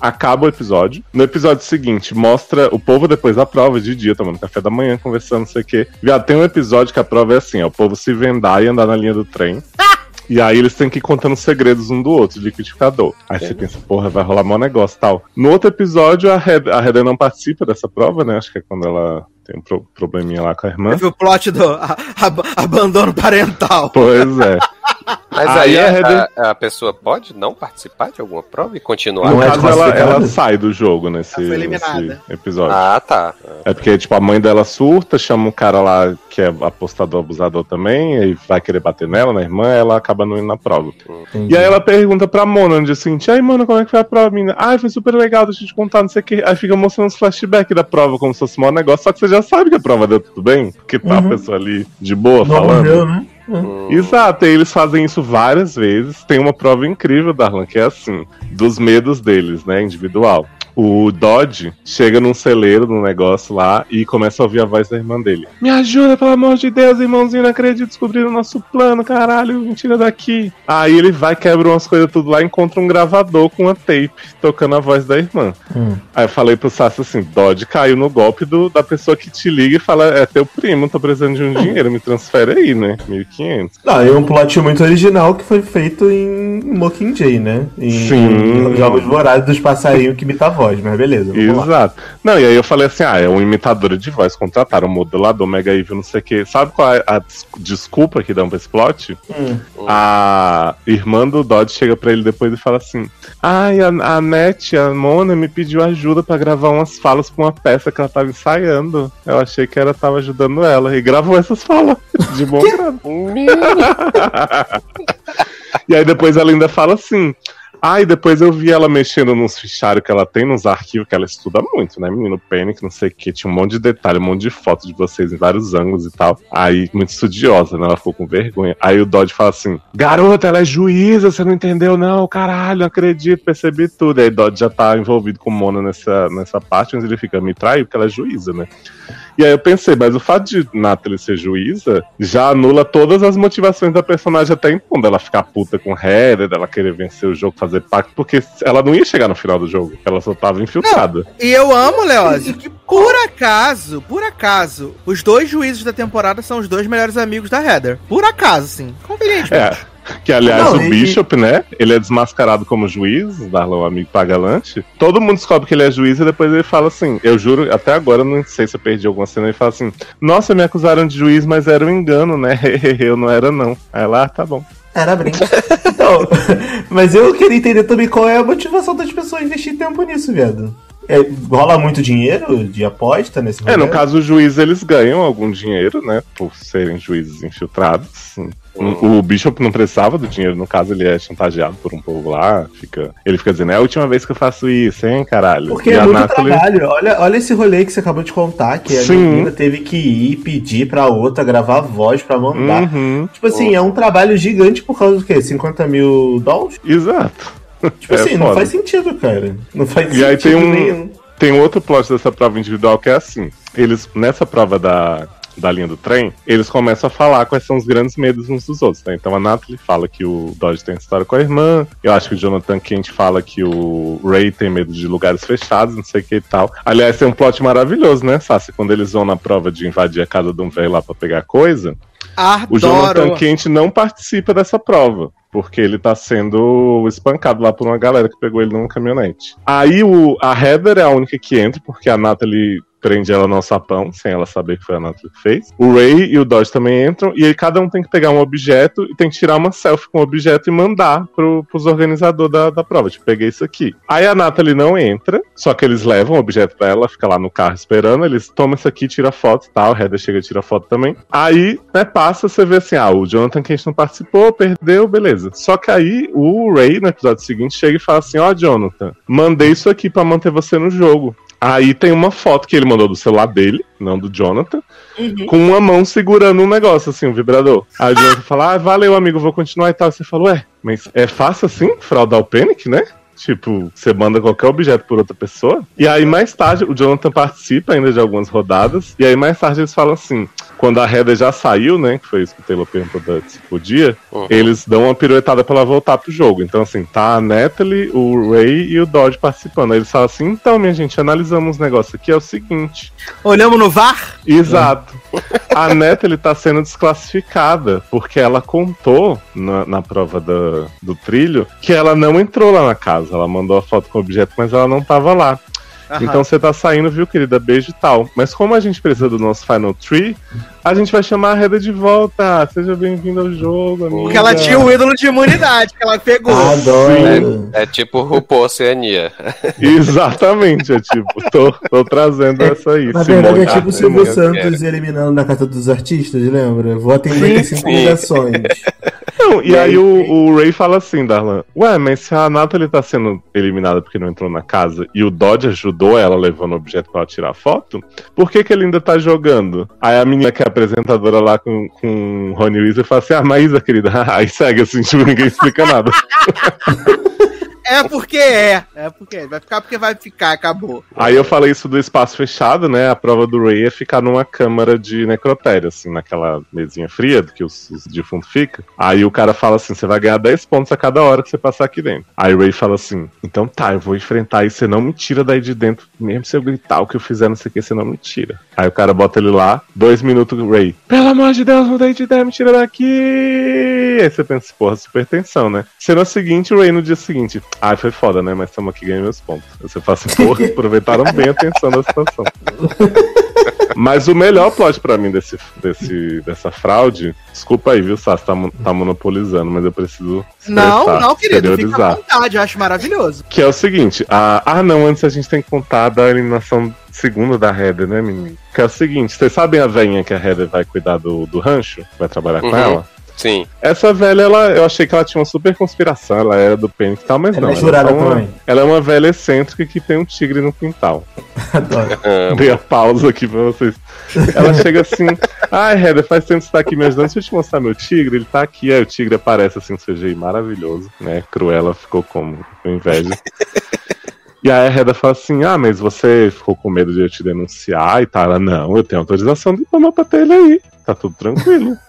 acaba o episódio. No episódio seguinte, mostra o povo depois da prova, de dia, tomando café da manhã, conversando, não sei o quê. Viado, tem um episódio que a prova é assim, ó, o povo se vendar e andar na linha do trem. E aí eles têm que ir contando segredos um do outro, de liquidificador. Aí você pensa, porra, vai rolar mó negócio tal. No outro episódio, a Heather, a Heather não participa dessa prova, né? Acho que é quando ela tem um pro- probleminha lá com a irmã. Teve o plot do a- a- abandono parental. Pois é. Mas Aí aí, a a, Heather- a pessoa pode não participar de alguma prova e continuar? No Não é caso, ela, ela sai do jogo nesse, Ela foi eliminada. nesse episódio. Ah, tá. É porque, tipo, a mãe dela surta, chama um cara lá que é apostador, abusador também, e vai querer bater nela, na irmã, ela acaba não indo na prova. E aí ela pergunta pra Mona, diz assim, aí, Mona, como é que foi a prova, menina? Ah, foi super legal, deixa eu te contar, não sei o que. Aí fica mostrando os flashbacks da prova, como se fosse um negócio, só que você já sabe que a prova deu tudo bem, porque tá Uhum. a pessoa ali de boa Não falando. morreu, né? Hum. Exato, e eles fazem isso várias vezes. Tem uma prova incrível, Darlan, que é assim, dos medos deles, né, individual. O Dodge chega num celeiro, num negócio lá, e começa a ouvir a voz da irmã dele. Me ajuda, pelo amor de Deus, irmãozinho, não acredito, descobriram o nosso plano, caralho, me tira daqui. Aí ele vai, quebra umas coisas tudo lá, encontra um gravador com uma tape, tocando a voz da irmã. Hum. Aí eu falei pro Sassi assim, Dodge caiu no golpe do, da pessoa que te liga e fala, é teu primo, tô precisando de um dinheiro, me transfere aí, né, 1.500. Não, é um plot muito original que foi feito em Mockingjay, né? Em, Sim. em Jogos Vorazes dos passarinhos que imita mas beleza. vamos lá. Exato. Não, e aí eu falei assim: ah, é um imitador de voz, contrataram um modulador, mega evil, não sei o quê. Sabe qual é a des- desculpa que dão pra esse plot? Hum. A irmã do Dodge chega pra ele depois e fala assim: Ai, a, a Net, a Mona, me pediu ajuda pra gravar umas falas pra uma peça que ela tava ensaiando. Eu achei que ela tava ajudando ela. E gravou essas falas. De bom grado. E aí depois ela ainda fala assim. Ah, e depois eu vi ela mexendo nos fichários que ela tem, nos arquivos, que ela estuda muito, né, menino? Panic, não sei o que, tinha um monte de detalhe, um monte de foto de vocês em vários ângulos e tal. Aí, muito estudiosa, né? Ela ficou com vergonha. Aí o Dodge fala assim: Garota, ela é juíza, você não entendeu, não? Caralho, não acredito, percebi tudo. Aí Dodge já tá envolvido com Mona nessa, nessa parte, mas ele fica, me traiu, porque ela é juíza, né? E aí eu pensei, mas o fato de Natalie ser juíza já anula todas as motivações da personagem até então, dela ficar puta com Heather, dela querer vencer o jogo, fazer pacto, porque ela não ia chegar no final do jogo, ela só tava infiltrada. E eu amo, Leózio, que por acaso, por acaso, os dois juízes da temporada são os dois melhores amigos da Heather. Por acaso, sim. Convenientemente. É. Que aliás, Não, o e- Bishop, né? Ele é desmascarado como juiz, Darlan, o amigo pagalante. Todo mundo descobre que ele é juiz e depois ele fala assim: Eu juro, até agora eu não sei se eu perdi alguma cena. Ele fala assim: Nossa, me acusaram de juiz, mas era um engano, né? eu não era, não. Aí lá, tá bom. Era brinco. Então, mas eu queria entender também qual é a motivação das pessoas investir tempo nisso, viado. É, rola muito dinheiro de aposta nesse É, no caso, os juízes eles ganham algum dinheiro, né? Por serem juízes infiltrados. O Bishop não precisava do dinheiro, no caso, ele é chantageado por um povo lá. Fica, ele fica dizendo, é a última vez que eu faço isso, hein, caralho. Porque E é muito trabalho. Olha, olha esse rolê que você acabou de contar, que a Sim. menina teve que ir pedir pra outra gravar voz pra mandar. Uhum, Tipo assim, é um trabalho gigante por causa do quê? 50 mil dólares? exato. Tipo É assim, não foda. faz sentido, cara. Não faz E sentido aí tem um- nenhum. Tem outro plot dessa prova individual que é assim: eles, nessa prova da, da linha do trem, eles começam a falar quais são os grandes medos uns dos outros, né? Então a Natalie fala que o Dodge tem história com a irmã, eu acho que o Jonathan Kent fala que o Ray tem medo de lugares fechados, não sei o que e tal. Aliás, tem um plot maravilhoso, né, Sassi? Quando eles vão na prova de invadir a casa de um velho lá pra pegar coisa, o Jonathan Adoro. Kent não participa dessa prova. Porque ele tá sendo espancado lá por uma galera que pegou ele numa caminhonete. Aí o, a Heather é a única que entra, porque a Natalie prende ela no sapão, sem ela saber que foi a Natalie que fez. O Ray e o Dodge também entram, e aí cada um tem que pegar um objeto e tem que tirar uma selfie com o objeto e mandar pro, pros organizadores da, da prova. Tipo, peguei isso aqui. Aí a Natalie não entra, só que eles levam o objeto pra ela, fica lá no carro esperando, eles tomam isso aqui, tira foto e tal, o Heather chega e tira foto também. Aí, né, passa, você vê assim, ah, o Jonathan que a gente não participou, perdeu, beleza. Só que aí o Ray, no episódio seguinte, chega e fala assim, ó, oh, Jonathan, mandei isso aqui para manter você no jogo. Aí tem uma foto que ele mandou do celular dele, não do Jonathan, uhum. com uma mão segurando um negócio, assim, um vibrador. Aí o Jonathan fala, ah, valeu, amigo, vou continuar e tal. Você falou, ué, mas é fácil assim, fraudar o Panic, né? Tipo, você manda qualquer objeto por outra pessoa. E aí, mais tarde, o Jonathan participa ainda de algumas rodadas. E aí, mais tarde, eles falam assim: quando a Heather já saiu, né? Que foi isso que o Taylor perguntou se podia, uhum. eles dão uma piruetada pra ela voltar pro jogo. Então, assim, tá a Natalie, o Ray e o Dodge participando. Aí eles falam assim: então, minha gente, analisamos um negócio aqui, é o seguinte. Olhamos no VAR? Exato. a Natalie tá sendo desclassificada porque ela contou na, na prova do, do trilho que ela não entrou lá na casa. Ela mandou a foto com o objeto, mas ela não tava lá. Aham. Então você tá saindo, viu, querida? Beijo e tal. Mas como a gente precisa do nosso Final Tree, a gente vai chamar a Reda de volta. Seja bem-vindo ao jogo, amiga. Porque ela tinha o ídolo de imunidade que ela pegou. Adoro. É, é tipo RuPaul Oceania. Exatamente, é tipo, tô, tô trazendo é, essa aí. Na verdade, é tipo o Silvio Santos eliminando na Casa dos Artistas, lembra? Vou atender cinco ligações. Não, e, e aí, aí o, o, Ray fala assim, Darlan, ué, mas se a Natalie tá sendo eliminada porque não entrou na casa e o Dodge ajudou ela levando o objeto pra ela tirar foto, por que que ele ainda tá jogando? Aí a menina que é apresentadora lá com, com Rony Weasley fala assim, ah, Maísa, querida, aí segue assim, tipo, ninguém explica nada. É porque é. É porque é. Vai ficar porque vai ficar, acabou. Aí eu falei isso do espaço fechado, né? A prova do Ray é ficar numa câmara de necrotério, assim, naquela mesinha fria que os, os defuntos ficam. Aí o cara fala assim: você vai ganhar 10 pontos a cada hora que você passar aqui dentro. Aí o Ray fala assim: então tá, eu vou enfrentar e você não me tira daí de dentro, mesmo se eu gritar o que eu fizer, não sei o que, você não me tira. Aí o cara bota ele lá, dois minutos, Ray, pelo amor de Deus, mudei de ideia, me tira daqui. Aí você pensa, porra, super tensão, né? Cena seguinte, o Ray no dia seguinte, ah, foi foda, né? Mas estamos aqui ganhando meus pontos. Você fala assim, porra, aproveitaram bem a atenção da situação. Mas o melhor plot pra mim desse, desse, dessa fraude, desculpa aí, viu, Sassi, tá, tá monopolizando, mas eu preciso. Não, não, querido, fica à vontade, eu acho maravilhoso. Que é o seguinte: a... ah, não, antes a gente tem que contar da eliminação segunda da Heather, né, menino? Que é o seguinte: vocês sabem a venha que a Heather vai cuidar do, do rancho? Vai trabalhar uhum. com ela? Sim. Essa velha, ela, eu achei que ela tinha uma super conspiração, ela era do Pênis e tal, mas ela não. É jurada ela, é uma, ela é uma velha excêntrica que tem um tigre no quintal. Adoro. Dei a pausa aqui pra vocês. Ela chega assim, ai, ah, Heather, faz tempo que você tá aqui me ajudando, deixa eu te mostrar meu tigre, ele tá aqui, aí o tigre aparece assim, um CGI maravilhoso, né? Cruella ficou como? Com inveja. E aí a Reda fala assim: Ah, mas você ficou com medo de eu te denunciar e tal. Ela, não, eu tenho autorização de tomar pra ter ele aí. Tá tudo tranquilo.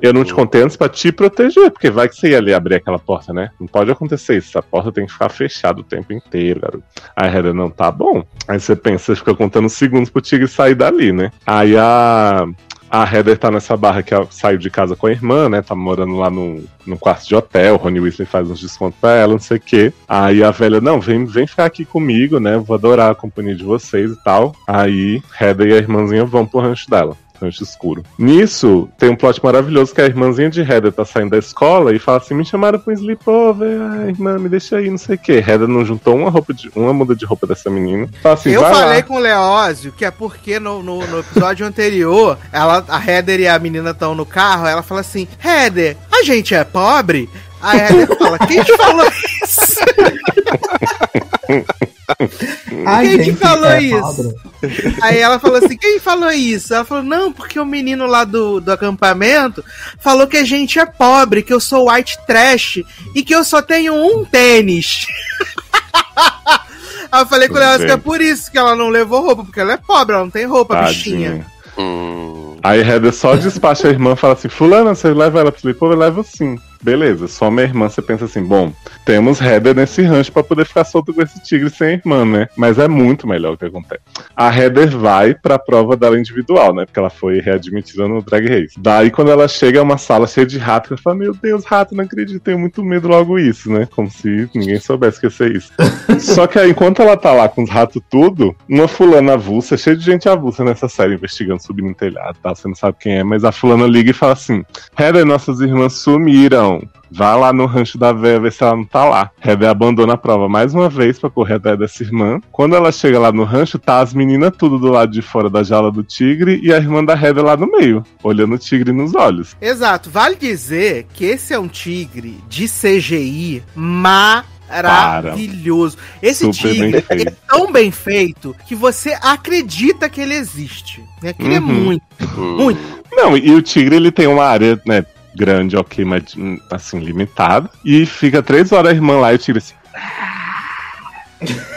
Eu não te contei antes pra te proteger, porque vai que você ia ali abrir aquela porta, né? Não pode acontecer isso. Essa porta tem que ficar fechada o tempo inteiro, garoto. Aí a Heather, não, tá bom. Aí você pensa, você fica contando segundos pro tigre sair dali, né? Aí a. A Heather tá nessa barra que saiu de casa com a irmã, né? Tá morando lá no, no quarto de hotel. Rony Weasley faz uns descontos pra ela, não sei o quê. Aí a velha, não, vem, vem ficar aqui comigo, né? Vou adorar a companhia de vocês e tal. Aí Heather e a irmãzinha vão pro rancho dela rancho escuro. Nisso, tem um plot maravilhoso que a irmãzinha de Heather tá saindo da escola e fala assim: me chamaram pra um sleepover, ai, irmã, me deixa aí, não sei o quê. Heather não juntou uma roupa de, uma muda de roupa dessa menina. Fala assim, Eu falei lá. com o Leózio que é porque no, no, no episódio anterior, ela, a Heather e a menina estão no carro, ela fala assim: Heather, a gente é pobre? A Heather fala: quem te falou isso? Ai, quem gente, que falou é isso? Aí ela falou assim: quem falou isso? Ela falou: não, porque o menino lá do, do acampamento falou que a gente é pobre, que eu sou white trash e que eu só tenho um tênis. Aí eu falei com ela que é por isso que ela não levou roupa, porque ela é pobre, ela não tem roupa, Tadinha. bichinha. Hum. Aí Heather só despacha a irmã e fala assim: Fulana, você leva ela pro sleepover? Eu levo sim. Beleza, só minha irmã, você pensa assim, bom, temos Heather nesse rancho pra poder ficar solto com esse tigre sem a irmã, né? Mas é muito melhor o que acontece. A Heather vai pra prova dela individual, né? Porque ela foi readmitida no Drag Race. Daí, quando ela chega, é uma sala cheia de rato, ela fala, meu Deus, rato, não acredito, tenho muito medo logo isso, né? Como se ninguém soubesse que ia ser isso. Só que aí, enquanto ela tá lá com os ratos tudo, uma fulana avulsa, cheia de gente avulsa nessa série, investigando, subindo no telhado tal, você não sabe quem é, mas a fulana liga e fala assim, Heather, nossas irmãs sumiram. Vá lá no rancho da véia ver se ela não tá lá. Heather abandona a prova mais uma vez pra correr atrás dessa irmã. Quando ela chega lá no rancho, tá as meninas tudo do lado de fora da jaula do tigre e a irmã da Heather lá no meio, olhando o tigre nos olhos. Exato. Vale dizer que esse é um tigre de CGI maravilhoso. Esse Super tigre é tão bem feito que você acredita que ele existe. Né? Que ele é Uhum. muito, muito. Não, e o tigre ele tem uma área, né, grande, ok, mas hum, assim, limitada. E fica três horas a irmã lá e o tigre assim.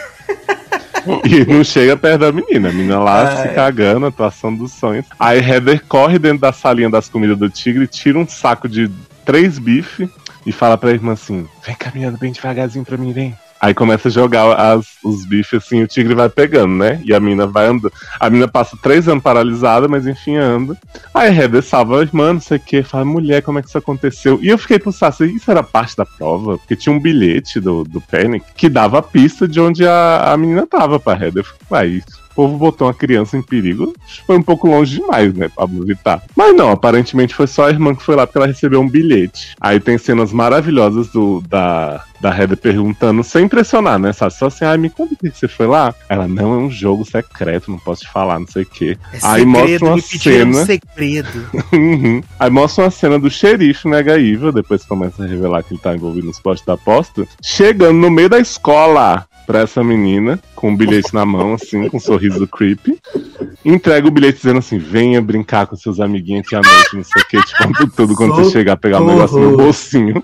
E não chega perto da menina. A menina lá Ai. se cagando, atuação dos sonhos. Aí Heather corre dentro da salinha das comidas do tigre, tira um saco de três bifes e fala pra irmã assim: vem caminhando bem devagarzinho pra mim, vem. Aí começa a jogar as- os bifes assim, o tigre vai pegando, né? E a mina vai andando. A mina passa três anos paralisada, mas enfim anda. Aí Heather salva a irmã, não sei o que, fala, mulher, como é que isso aconteceu? E eu fiquei pensando, assim, isso era parte da prova? Porque tinha um bilhete do, do Panic que dava a pista de onde a, a menina tava pra Heather. Eu fiquei, uai, o povo botou uma criança em perigo, foi um pouco longe demais, né, Pablo Vittar. Mas não, aparentemente foi só a irmã que foi lá porque ela recebeu um bilhete. Aí tem cenas maravilhosas do, da, da Heather perguntando, sem pressionar, né, sabe? Só assim, ai, me conta que você foi lá. Ela, não, é um jogo secreto, não posso te falar, não sei o quê. É Aí mostra segredo, uma me pediram um cena. segredo. Uhum. Aí mostra uma cena do xerife Mega Evil, depois começa a revelar que ele tá envolvido nos postos da aposta, chegando no meio da escola pra essa menina, com um bilhete na mão, assim, com um sorriso creepy. Entrega o bilhete dizendo assim: venha brincar com seus amiguinhos aqui à noite, não sei o que, te conto tudo quando você chegar a pegar um negócio no bolsinho.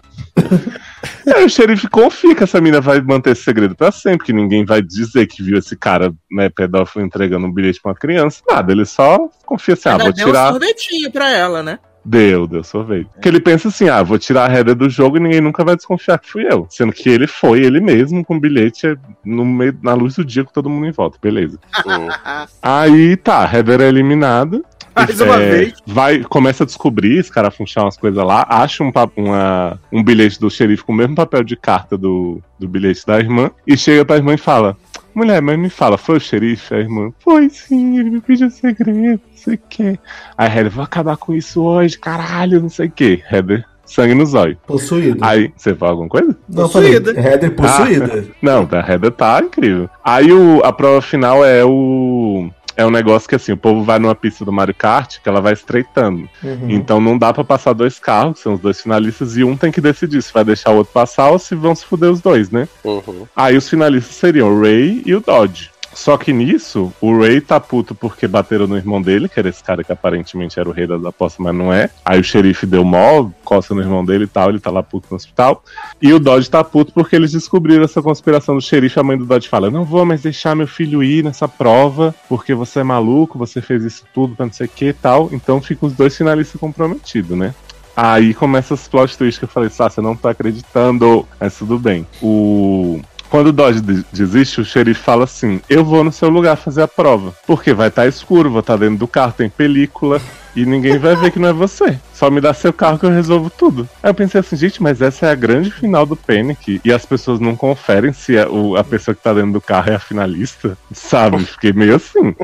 Aí o xerife confia que essa menina vai manter esse segredo pra sempre, que ninguém vai dizer que viu esse cara, né, pedófilo entregando um bilhete pra uma criança. Nada, ele só confia assim: ah, vou deu tirar. um sorvetinho pra ela, né? Deu, deu sorvete. Porque ele pensa assim: ah, vou tirar a Heather do jogo e ninguém nunca vai desconfiar que fui eu. Sendo que ele foi, ele mesmo, com o bilhete no meio, na luz do dia com todo mundo em volta. Beleza. Aí tá, a Heather é eliminada. Mais uma É, vez. Vai, começa a descobrir, esse cara funchar umas coisas lá, acha um, uma- um bilhete do xerife com o mesmo papel de carta do, do bilhete da irmã, e chega pra irmã e fala: Mulher, mas me fala, foi o xerife? A irmã, foi sim, ele me pediu segredo, não sei o quê. Aí a Heather, vou acabar com isso hoje, caralho, não sei o quê. Heather, sangue no zóio. Possuído. Aí, você fala alguma coisa? Não, falei, possuída. Heather possuída. Não, a Heather tá incrível. Aí o, a prova final é o. É um negócio que assim, o povo vai numa pista do Mario Kart que ela vai estreitando. Uhum. Então não dá pra passar dois carros, que são os dois finalistas, e um tem que decidir se vai deixar o outro passar ou se vão se fuder os dois, né? Uhum. Aí os finalistas seriam o Ray e o Dodge. Só que nisso, o Ray tá puto porque bateram no irmão dele, que era esse cara que aparentemente era o rei das apostas, mas não é. Aí o xerife deu mó, coça no irmão dele e tal, ele tá lá puto no hospital. E o Dodge tá puto porque eles descobriram essa conspiração do xerife. A mãe do Dodge fala: Não vou mais deixar meu filho ir nessa prova, porque você é maluco, você fez isso tudo pra não sei o que e tal. Então ficam os dois finalistas comprometidos, né? Aí começa as plot twists que eu falei, Sá, você não tá acreditando. Mas tudo bem. O. Quando o Dodge de- desiste, o xerife fala assim: Eu vou no seu lugar fazer a prova. Porque vai estar escuro, vou estar dentro do carro, tem película. E ninguém vai ver que não é você. Só me dá seu carro que eu resolvo tudo. Aí eu pensei assim, gente, mas essa é a grande final do Panic. E as pessoas não conferem se a, o- a pessoa que tá dentro do carro é a finalista. Sabe? Fiquei meio assim.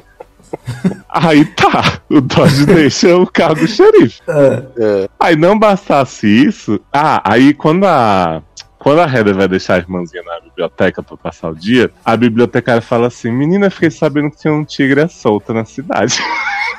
Aí tá, o Dodge deixa o carro do xerife. Ah, É. Aí não bastasse isso. Ah, aí quando a. Quando a Heather vai deixar a irmãzinha na biblioteca pra passar o dia, a bibliotecária fala assim: Menina, fiquei sabendo que tinha um tigre solto na cidade.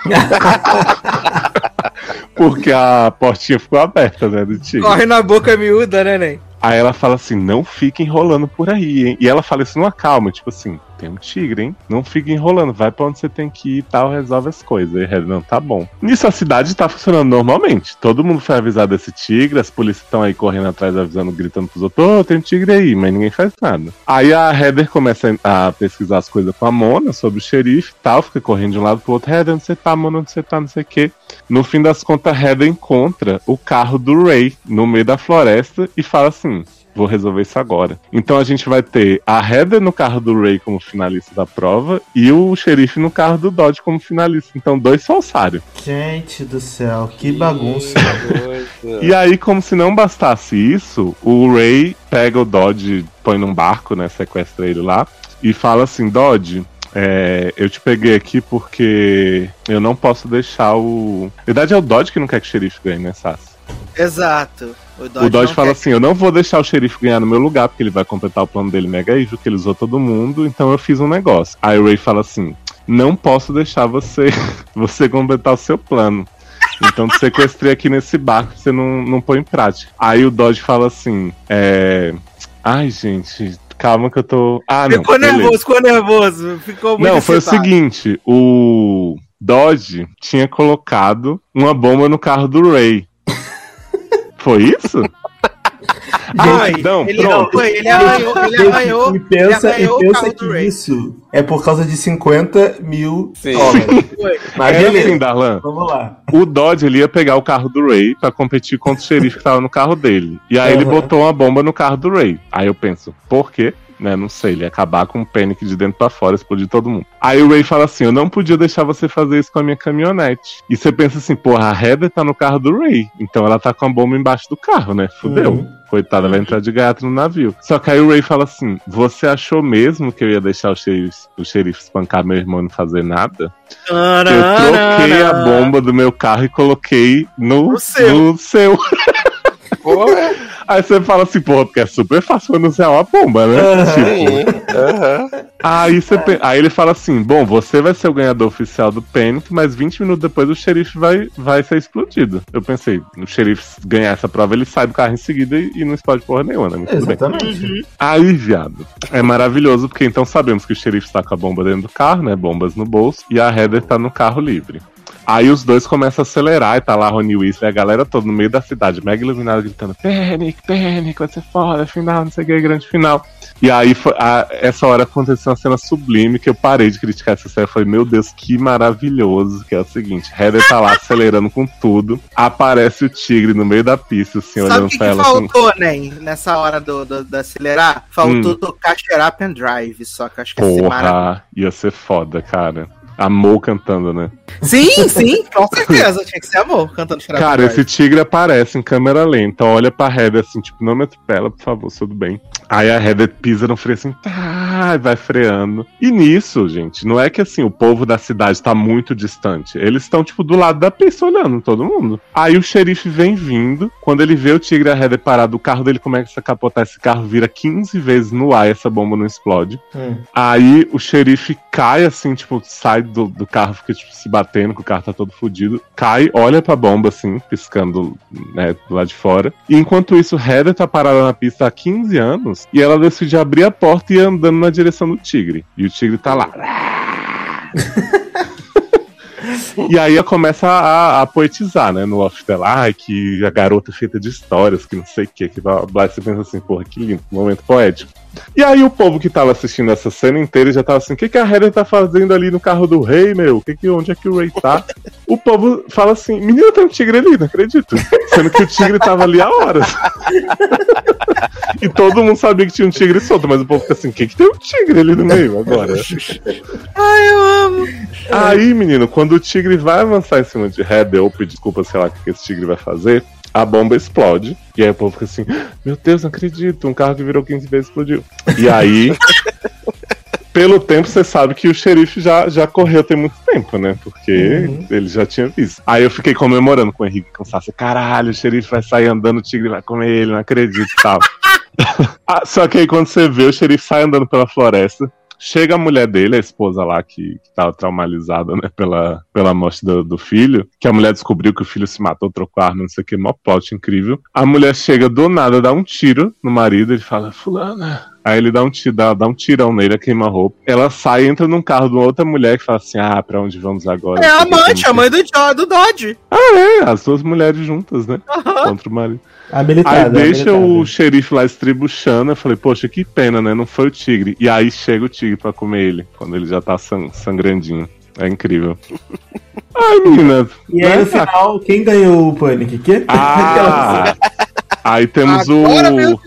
Porque a portinha ficou aberta, né, do tigre. Corre na boca miúda, né, Nen? Aí ela fala assim: não fica enrolando por aí, hein? E ela fala isso numa calma, tipo assim, tem um tigre, hein? Não fica enrolando, vai pra onde você tem que ir e tal, resolve as coisas. E Heather, não, tá bom. Nisso a cidade tá funcionando normalmente. Todo mundo foi avisado desse tigre, as polícias estão aí correndo atrás, avisando, gritando pros outros, ô, oh, tem um tigre aí, mas ninguém faz nada. Aí a Heather começa a pesquisar as coisas com a Mona sobre o xerife e tal, fica correndo de um lado pro outro, Heather, onde você tá, Mona, onde você tá, não sei o quê. No fim das contas, Heather encontra o carro do Ray no meio da floresta e fala assim: vou resolver isso agora. Então a gente vai ter a Heather no carro do Ray como finalista da prova e o xerife no carro do Dodge como finalista. Então, dois falsários. Gente do céu, que bagunça. e aí, como se não bastasse isso, o Ray pega o Dodge, põe num barco, né? Sequestra ele lá e fala assim: Dodge, é, eu te peguei aqui porque eu não posso deixar o. Na verdade, é o Dodge que não quer que o xerife ganhe, né, Sassi? Exato. O Dodge, o Dodge fala assim: eu não vou deixar o xerife ganhar no meu lugar, porque ele vai completar o plano dele mega evil, que ele usou todo mundo, então eu fiz um negócio. Aí o Ray fala assim: não posso deixar você, você completar o seu plano. Então te sequestrei aqui nesse barco, você não, não põe em prática. Aí o Dodge fala assim: é. Ai, gente, calma que eu tô. Ah, não. Ficou beleza. nervoso, ficou nervoso. Ficou muito Não, foi excitado. o seguinte: o Dodge tinha colocado uma bomba no carro do Ray. Foi isso? Ai, não, ele pronto. Não, ele arranhou, ele arranhou. E pensa, ele arranhou e pensa que isso é por causa de 50 mil Sim. dólares. Mas é beleza. Assim, Darlan, Vamos lá. O Dodge ele ia pegar o carro do Ray pra competir contra o xerife que tava no carro dele. E aí uhum. ele botou uma bomba no carro do Ray. Aí eu penso, por quê? Né? Não sei, ele ia acabar com o Panic de dentro para fora, explodir todo mundo. Aí o Ray fala assim: Eu não podia deixar você fazer isso com a minha caminhonete. E você pensa assim: Porra, a Heather tá no carro do Ray. Então ela tá com a bomba embaixo do carro, né? Fudeu. Uhum. Coitada, vai entrar de gato no navio. Só que aí o Ray fala assim: Você achou mesmo que eu ia deixar o xerife, o xerife espancar meu irmão e não fazer nada? Eu troquei a bomba do meu carro e coloquei no, no seu. No seu. Porra. Aí você fala assim, pô, porque é super fácil anunciar uma bomba, né? Uhum. Tipo. Uhum. Aí, você, aí ele fala assim: bom, você vai ser o ganhador oficial do Panic, mas 20 minutos depois o xerife vai, vai ser explodido. Eu pensei, o xerife ganhar essa prova, ele sai do carro em seguida e, e não explode porra nenhuma, né? Exatamente. Uhum. Aí, viado, é maravilhoso, porque então sabemos que o xerife está com a bomba dentro do carro, né? Bombas no bolso, e a Heather tá no carro livre. Aí os dois começam a acelerar e tá lá Rony Weasley, a galera toda no meio da cidade, mega iluminada, gritando: Panic, Panic, vai ser foda, final, não sei o que, grande final. E aí, a, essa hora aconteceu uma cena sublime que eu parei de criticar essa série. Eu falei, meu Deus, que maravilhoso. Que é o seguinte: Heather tá lá acelerando com tudo. Aparece o tigre no meio da pista, assim, Sabe olhando que pra que ela. faltou, assim... né? Nessa hora do, do, do acelerar? Faltou hum. tocar Share Up and Drive. Só que acho que Porra, ia ser foda, cara. Amor cantando, né? Sim, sim, com certeza. Tinha que ser amor cantando Shrek Cara, esse tigre aparece em câmera lenta, olha pra Heather assim, tipo, não me atropela, por favor, tudo bem. Aí a Heather pisa no freio assim, tá, vai freando. E nisso, gente, não é que assim, o povo da cidade tá muito distante. Eles estão, tipo, do lado da pista olhando todo mundo. Aí o xerife vem vindo, quando ele vê o tigre e a Heather parado, o carro dele começa a capotar, esse carro vira 15 vezes no ar, essa bomba não explode. Hum. Aí o xerife cai assim, tipo, sai do, do carro, fica tipo, se batendo, que o carro tá todo fodido. Cai, olha pra bomba, assim, piscando né, lado de fora. E enquanto isso, Heather tá parada na pista há 15 anos e ela decide abrir a porta e ir andando na direção do tigre. E o tigre tá lá. E aí ela começa a, a, poetizar, né? No Off the Light, que a garota feita de histórias, que não sei o que, que blá, blá, você pensa assim, porra, que lindo, momento poético. E aí o povo que tava assistindo essa cena inteira já tava assim, o que, que a Heather tá fazendo ali no carro do rei, meu? Que que, onde é que o rei tá? o povo fala assim, menina, tem um tigre ali, não acredito. Sendo que o tigre tava ali há horas. e todo mundo sabia que tinha um tigre solto, mas o povo fica assim, o que, que tem um tigre ali no meio agora? Ai, eu amo. Aí, menino, quando o tigre vai avançar em cima de Heather, ou pedir desculpa, sei lá, o que esse tigre vai fazer, a bomba explode. E aí o povo fica assim: Meu Deus, não acredito, um carro que virou 15 vezes explodiu. E aí. pelo tempo, você sabe que o xerife já, já correu tem muito tempo, né? Porque uhum. ele já tinha visto. Aí eu fiquei comemorando com o Henrique Cansaço. Caralho, o xerife vai sair andando, o tigre vai comer ele, não acredito e tal. ah, só que aí quando você vê, o xerife sai andando pela floresta. Chega a mulher dele, a esposa lá, que, que tava traumatizada, né, pela, pela morte do, do, filho, que a mulher descobriu que o filho se matou, trocou arma, não sei o que, mó plot incrível. A mulher chega do nada, dá um tiro no marido, ele fala, fulana, Aí ele dá um, dá, dá um tirão nele, a queima-roupa. Ela sai, entra num carro de uma outra mulher que fala assim: Ah, pra onde vamos agora? É a amante, a mãe do, do Dodge. que- É, as duas mulheres juntas, né? Contra o marido. Aí deixa o xerife lá estribuchando. Eu falei, poxa, que pena, né? Não foi o tigre. E aí chega o tigre pra comer ele, quando ele já tá san- sangrandinho. É incrível. Ai, menina. E aí né? no final, quem ganhou o Panic? Que? Ah! Aí temos Agora o.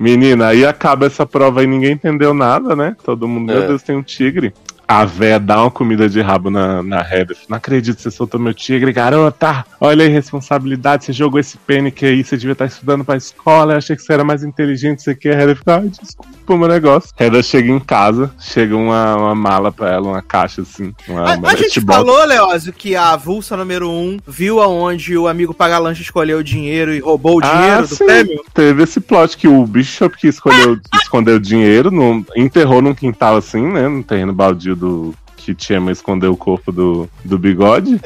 Menina, aí acaba essa prova e ninguém entendeu nada, né? Todo mundo, meu É. Deus, tem um tigre. A véia dá uma comida de rabo na, na Heather. Não acredito que você soltou meu tigre, garota. Olha aí, responsabilidade. Você jogou esse panic aí, você devia estar estudando pra escola. Eu achei que você era mais inteligente, você quer. A Heather fica, ai, desculpa meu negócio. Heather chega em casa, chega uma, uma mala pra ela, uma caixa assim. Uma, A, uma a gente netball. falou, Leózio, que a avulsa número 1 um viu aonde o amigo Pagalanche escolheu o dinheiro e roubou o dinheiro Ah, do sim. prêmio. Teve esse plot que o Bishop que escolheu escondeu o dinheiro, no, enterrou num quintal assim, né? No terreno baldio do que Chema escondeu o corpo do, do bigode.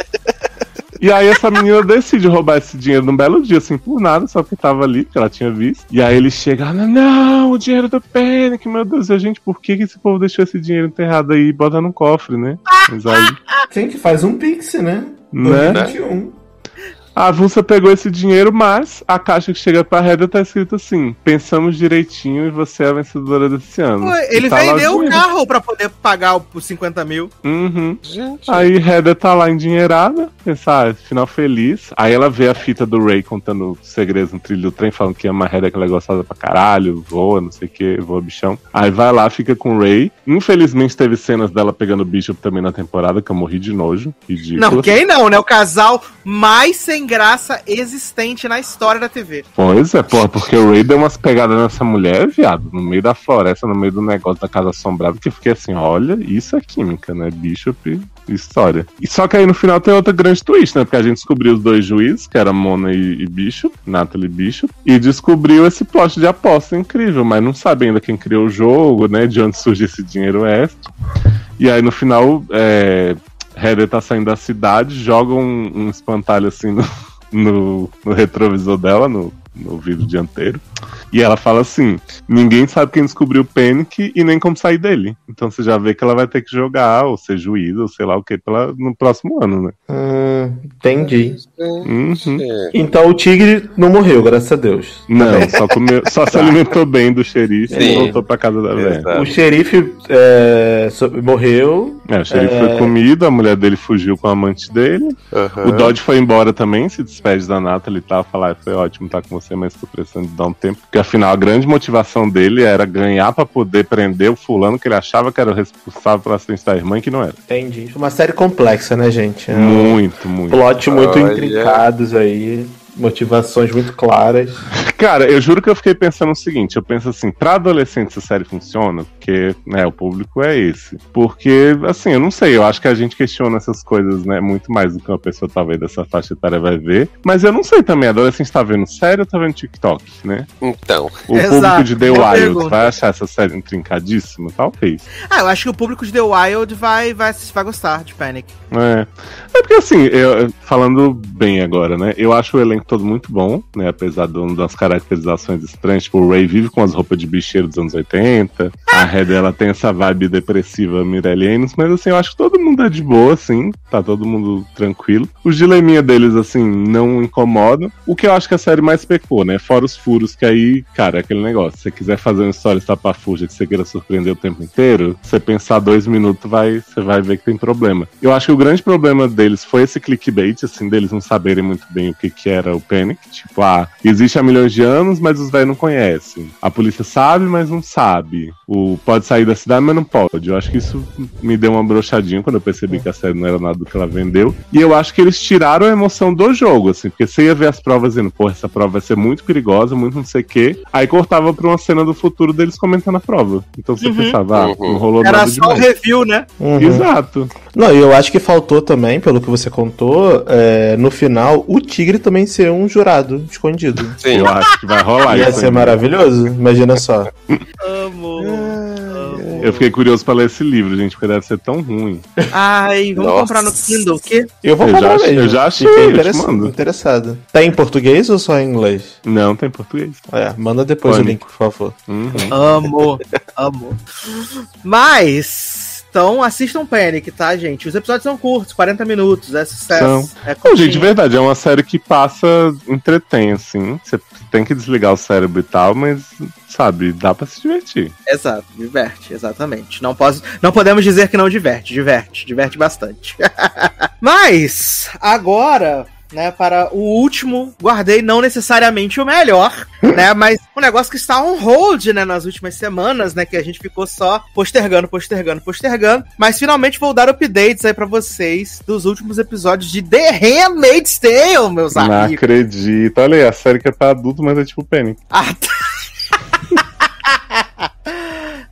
E aí essa menina decide roubar esse dinheiro num belo dia, assim, por nada, só porque tava ali, porque ela tinha visto. E aí ele chega, ah, não, o dinheiro do Panic, meu Deus, e a gente, por que, que esse povo deixou esse dinheiro enterrado aí e bota no cofre, né? Mas aí, Gente, faz um pix, né? né? 2021. A Vulsa pegou esse dinheiro, mas a caixa que chega pra Reda tá escrito assim: pensamos direitinho e você é a vencedora desse ano. Pô, Ele tá lá vendeu o carro pra poder pagar os 50 mil. Uhum. Gente. Aí Reda tá lá endinheirada, pensar, ah, final feliz. Aí ela vê a fita do Ray contando segredos no trilho do trem, falando que ama a Reda, que ela é gostada pra caralho, voa, não sei o que, voa bichão. Aí vai lá, fica com o Ray. Infelizmente teve cenas dela pegando o Bishop também na temporada, que eu morri de nojo. Ridículo. Não, quem não, né? O casal mais sem graça existente na história da TV. Pois é, porra, porque o Ray deu umas pegadas nessa mulher, viado, no meio da floresta, no meio do negócio da casa assombrada, que eu fiquei assim, olha, isso é química, né? Bishop história. E só que aí no final tem outra grande twist, né? Porque a gente descobriu os dois juízes, que era Mona e, e Bishop, Natalie Bishop, e descobriu esse plot de aposta incrível, mas não sabe ainda quem criou o jogo, né? De onde surge esse dinheiro extra. E aí no final, é. Heather tá saindo da cidade, joga um, um espantalho assim no, no, no retrovisor dela, no, no vidro dianteiro. E ela fala assim: ninguém sabe quem descobriu o Panic e nem como sair dele. Então você já vê que ela vai ter que jogar, ou ser juíza, ou sei lá o que, pela, no próximo ano, né? Hum, entendi. Uhum. É. Então o tigre não morreu, graças a Deus. Não, só, comeu, só se alimentou bem do xerife e Sim. voltou pra casa da velha. O xerife é, so- morreu. É, o xerife É. foi comido, a mulher dele fugiu com a amante dele. Aham. O Dodge foi embora também, se despede da Natalie e tal. Falar, "Ah, foi ótimo estar com você, mas tô precisando de dar um tempo. Porque afinal, a grande motivação dele era ganhar pra poder prender o fulano que ele achava que era o responsável pelo acidente da irmã, que não era. Entendi. Uma série complexa, né, gente? É um Muito, muito. plot muito Olha. intrincados aí. Motivações muito claras. Cara, eu juro que eu fiquei pensando o seguinte: eu penso assim, pra adolescente essa série funciona, porque, né, o público é esse. Porque, assim, eu não sei, eu acho que a gente questiona essas coisas, né, muito mais do que uma pessoa talvez dessa faixa etária vai ver. Mas eu não sei também, adolescente tá vendo série ou tá vendo TikTok, né? Então, O Exato, público de The Wild pergunta. vai achar essa série intrincadíssima? Talvez. Ah, eu acho que o público de The Wild vai, vai, vai gostar de Panic. É. É porque assim, eu, falando bem agora, né? Eu acho o elenco todo muito bom, né? Apesar de, das caracterizações estranhas. Tipo, o Ray vive com as roupas de bicheiro dos anos 80. A Red, ela tem essa vibe depressiva Mirelle. Mas assim, eu acho que todo mundo é de boa, assim. Tá todo mundo tranquilo. Os dileminha deles, assim, não incomodam. O que eu acho que a série mais pecou, né? Fora os furos, que aí, cara, é aquele negócio. Se você quiser fazer uma história estapafúrdia que você queira surpreender o tempo inteiro, você pensar dois minutos, vai, você vai ver que tem problema. Eu acho que o grande problema deles foi esse clickbait, assim, deles não saberem muito bem o que, que era o Panic. Tipo, ah, existe há milhões de anos, mas os velhos não conhecem. A polícia sabe, mas não sabe. O pode sair da cidade, mas não pode. Eu acho que isso me deu uma brochadinha quando eu percebi que a série não era nada do que ela vendeu. E eu acho que eles tiraram a emoção do jogo, assim, porque você ia ver as provas dizendo, pô, essa prova vai ser muito perigosa, muito não sei o quê. Aí cortava pra uma cena do futuro deles comentando a prova. Então você Uhum. pensava, ah, Uhum. não rolou Era nada só o demais. review, né? Uhum. Exato. Não, e eu acho que faltou também, pelo que você contou, é, no final, o tigre também ser um jurado escondido. sim. Eu acho que vai rolar Ia isso. ser aí. maravilhoso, imagina só. Amo. Eu fiquei curioso pra ler esse livro, gente, porque deve ser tão ruim. Ai, vamos Nossa. comprar no Kindle, o quê? Eu vou Eu comprar já mesmo. eu já achei, Fiquei eu te interessa- mando. interessado. Tá em português ou só em inglês? Não, tem português. É, manda depois Pânico. o link, por favor. Uhum. Amo, amo. Mas, então assistam Panic, tá, gente? Os episódios são curtos, 40 minutos, é sucesso. É Não, curtinho. gente, de verdade, é uma série que passa, entretém, assim. Você tem que desligar o cérebro e tal, mas, sabe, dá pra se divertir. Exato, diverte, exatamente. Não, posso, não podemos dizer que não diverte, diverte, diverte bastante. Mas, agora, né, para o último, guardei não necessariamente o melhor, né, mas um negócio que está on hold, né, nas últimas semanas, né, que a gente ficou só postergando, postergando, postergando, mas finalmente vou dar updates aí pra vocês dos últimos episódios de The Handmaid's Tale, meus Não amigos. acredito. Olha aí, a série que é pra adulto, mas é tipo Penny. Ah, tá.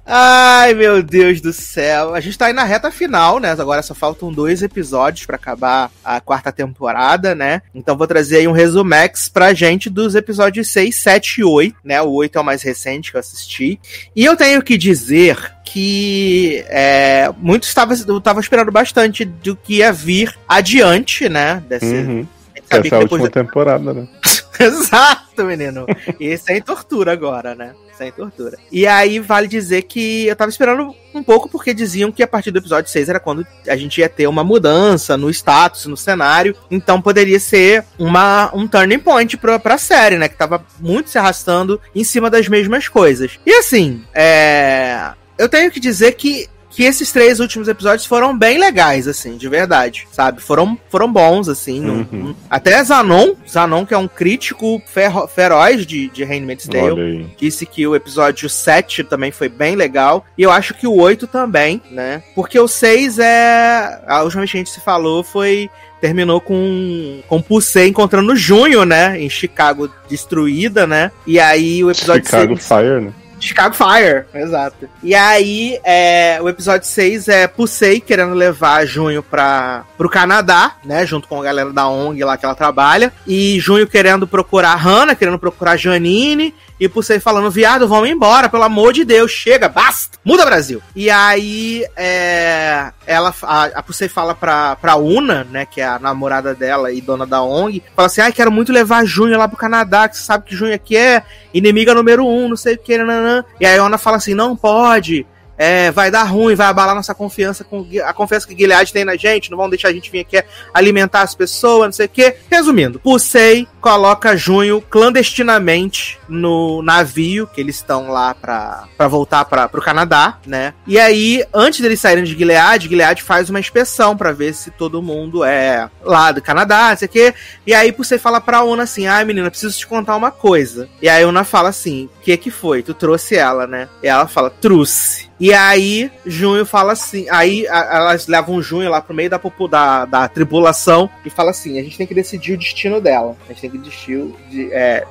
Ai, meu Deus do céu. A gente tá aí na reta final, né? Agora só faltam dois episódios pra acabar a quarta temporada, né? Então vou trazer aí um resumex pra gente dos episódios 6, 7 e 8, né? O 8 é o mais recente que eu assisti. E eu tenho que dizer que é, muito estava, eu tava esperando bastante do que ia vir adiante, né? Desse, Uhum. Essa é última temporada, né? Exato, menino. E sem tortura agora, né? Sem tortura. E aí vale dizer que eu tava esperando um pouco porque diziam que a partir do episódio 6 era quando a gente ia ter uma mudança no status, no cenário. Então poderia ser uma, um turning point pra, pra série, né? Que tava muito se arrastando em cima das mesmas coisas. E assim, é... eu tenho que dizer que que esses três últimos episódios foram bem legais, assim, de verdade, sabe? Foram, foram bons, assim. Uhum. não- até Zanon, Zanon, que é um crítico ferro- feroz de, de Handmaid's Tale, disse que o episódio 7 também foi bem legal. E eu acho que o 8 também, né? Porque o 6 é. A última vez que a gente se falou foi. Terminou com, com Pulsei encontrando o Junho, né? Em Chicago destruída, né? E aí o episódio Chicago 6. Fire, né? Chicago Fire, exato. E aí, é, o episódio 6 é Pusei querendo levar Junho pra, pro Canadá, né? Junto com a galera da ONG lá que ela trabalha. E Junho querendo procurar Hannah, querendo procurar Janine. E Pusei falando, viado, vamos embora, pelo amor de Deus, chega, basta, muda Brasil. E aí, é, ela, a, a Pusei fala pra, pra Una, né, que é a namorada dela e dona da ONG, fala assim, ai, quero muito levar Junho lá pro Canadá, que você sabe que Junho aqui é inimiga número um, não sei o que, nananã. E aí a Ona fala assim, não pode, é, vai dar ruim, vai abalar nossa confiança com a confiança que Gilead tem na gente, não vão deixar a gente vir aqui alimentar as pessoas, não sei o que. Resumindo, Pusei coloca Junho clandestinamente no navio que eles estão lá pra, pra voltar pra, pro Canadá, né? E aí, antes deles saírem de Gilead, Gilead faz uma inspeção pra ver se todo mundo é lá do Canadá, não sei o que. E aí Pusei fala pra Ona assim, ai menina, preciso te contar uma coisa. E aí a Ona fala assim, o que que foi? Tu trouxe ela, né? E ela fala, trouxe. E aí, Junho fala assim. Aí a- elas levam Junho lá pro meio da, da, da tribulação e fala assim: a gente tem que decidir o destino dela. A gente tem que decidir. de- é,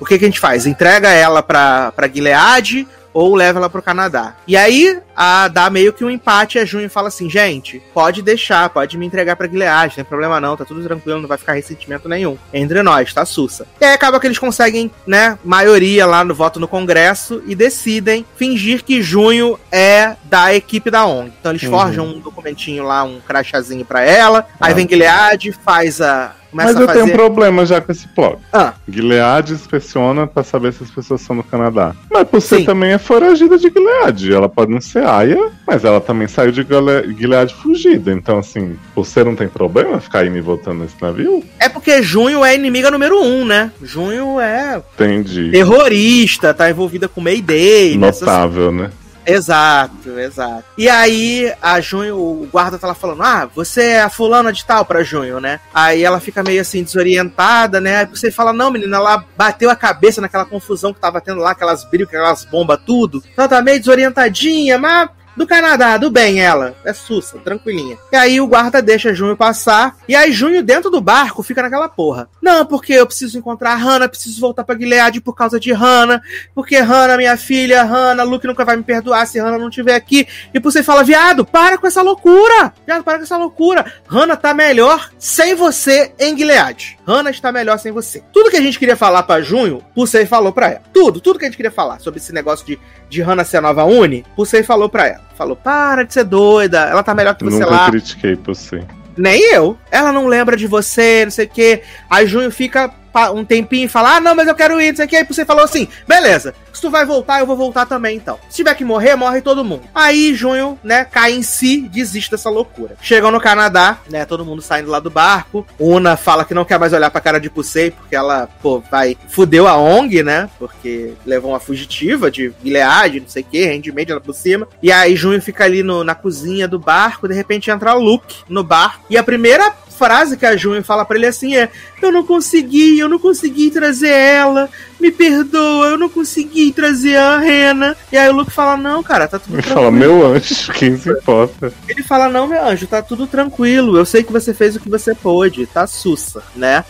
o que, que a gente faz? Entrega ela pra, pra Gilead ou leva ela pro Canadá. E aí, a, dá meio que um empate. A Junho fala assim: gente, pode deixar, pode me entregar pra Gilead, não tem problema não, tá tudo tranquilo, não vai ficar ressentimento nenhum. Entre nós, tá sussa. E aí acaba que eles conseguem, né, maioria lá no voto no Congresso e decidem fingir que Junho é da equipe da ONG. Então eles Uhum. forjam um documentinho lá, um crachazinho pra ela. Aí Ah. vem Gilead, faz a. Começa Mas eu fazer. tenho um problema já com esse plot. Ah. Gilead inspeciona pra saber se as pessoas são do Canadá. Mas você Sim. também é foragida de Gilead. Ela pode não ser aia, mas ela também saiu de Gile- Gilead fugida. Então, assim, você não tem problema ficar indo e voltando nesse navio? É porque Junho é inimiga número um, né? Junho é Entendi. terrorista, tá envolvida com Mayday. nessas Notável, né? Exato, exato. E aí, a Junho, o guarda tá lá falando: Ah, você é a fulana de tal pra Junho, né? Aí ela fica meio assim, desorientada, né? Aí você fala: Não, menina, ela bateu a cabeça naquela confusão que tava tendo lá, aquelas brigas, aquelas bombas, tudo. Ela tá meio desorientadinha, mas. Do Canadá, do bem ela. É sussa, tranquilinha. E aí o guarda deixa Junho passar. E aí Junho, dentro do barco, fica naquela porra. Não, porque eu preciso encontrar a Hannah, preciso voltar pra Gilead por causa de Hannah. Porque Hannah, minha filha, Hannah, Luke nunca vai me perdoar se Hannah não estiver aqui. E você fala, viado, para com essa loucura! Viado, para com essa loucura! Hannah tá melhor sem você em Gilead. Hannah está melhor sem você. Tudo que a gente queria falar pra Junho, Pusei falou pra ela. Tudo, tudo que a gente queria falar sobre esse negócio de, de Hannah ser a nova Uni, Pusei falou pra ela. Falou, para de ser doida, ela tá melhor que você Nunca lá. critiquei você. Nem eu. Ela não lembra de você, não sei o quê. Aí Junho fica um tempinho e fala: Ah, não, mas eu quero ir, não sei o quê. Aí você falou assim: beleza, se tu vai voltar, eu vou voltar também então. Se tiver que morrer, morre todo mundo. Aí Junho, né, cai em si, desiste dessa loucura. Chegam no Canadá, né, todo mundo saindo lá do barco. Una fala que não quer mais olhar pra cara de Pusei, porque ela, pô, vai. Fudeu a ONG, né? Porque levou uma fugitiva de Gilead, não sei o que, handmade ela por cima. E aí Junho fica ali no- na cozinha do barco, de repente entra Luke no barco. E a primeira frase que a Junho fala pra ele assim é: Eu não consegui, eu não consegui trazer ela, me perdoa, eu não consegui trazer a Rena. E aí o Luke fala: Não, cara, tá tudo Me tranquilo. fala, meu anjo, quem se importa? Ele fala: Não, meu anjo, tá tudo tranquilo, eu sei que você fez o que você pôde, tá sussa, né?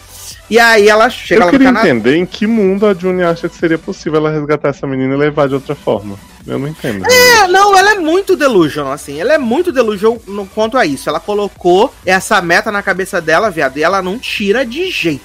E aí ela chega Eu lá no queria Canadá. entender em que mundo a Juni acha que seria possível ela resgatar essa menina e levar de outra forma. Eu não entendo. É, não, ela é muito delusional, assim. Ela é muito delusional no quanto a isso. Ela colocou essa meta na cabeça dela, viado, e ela não tira de jeito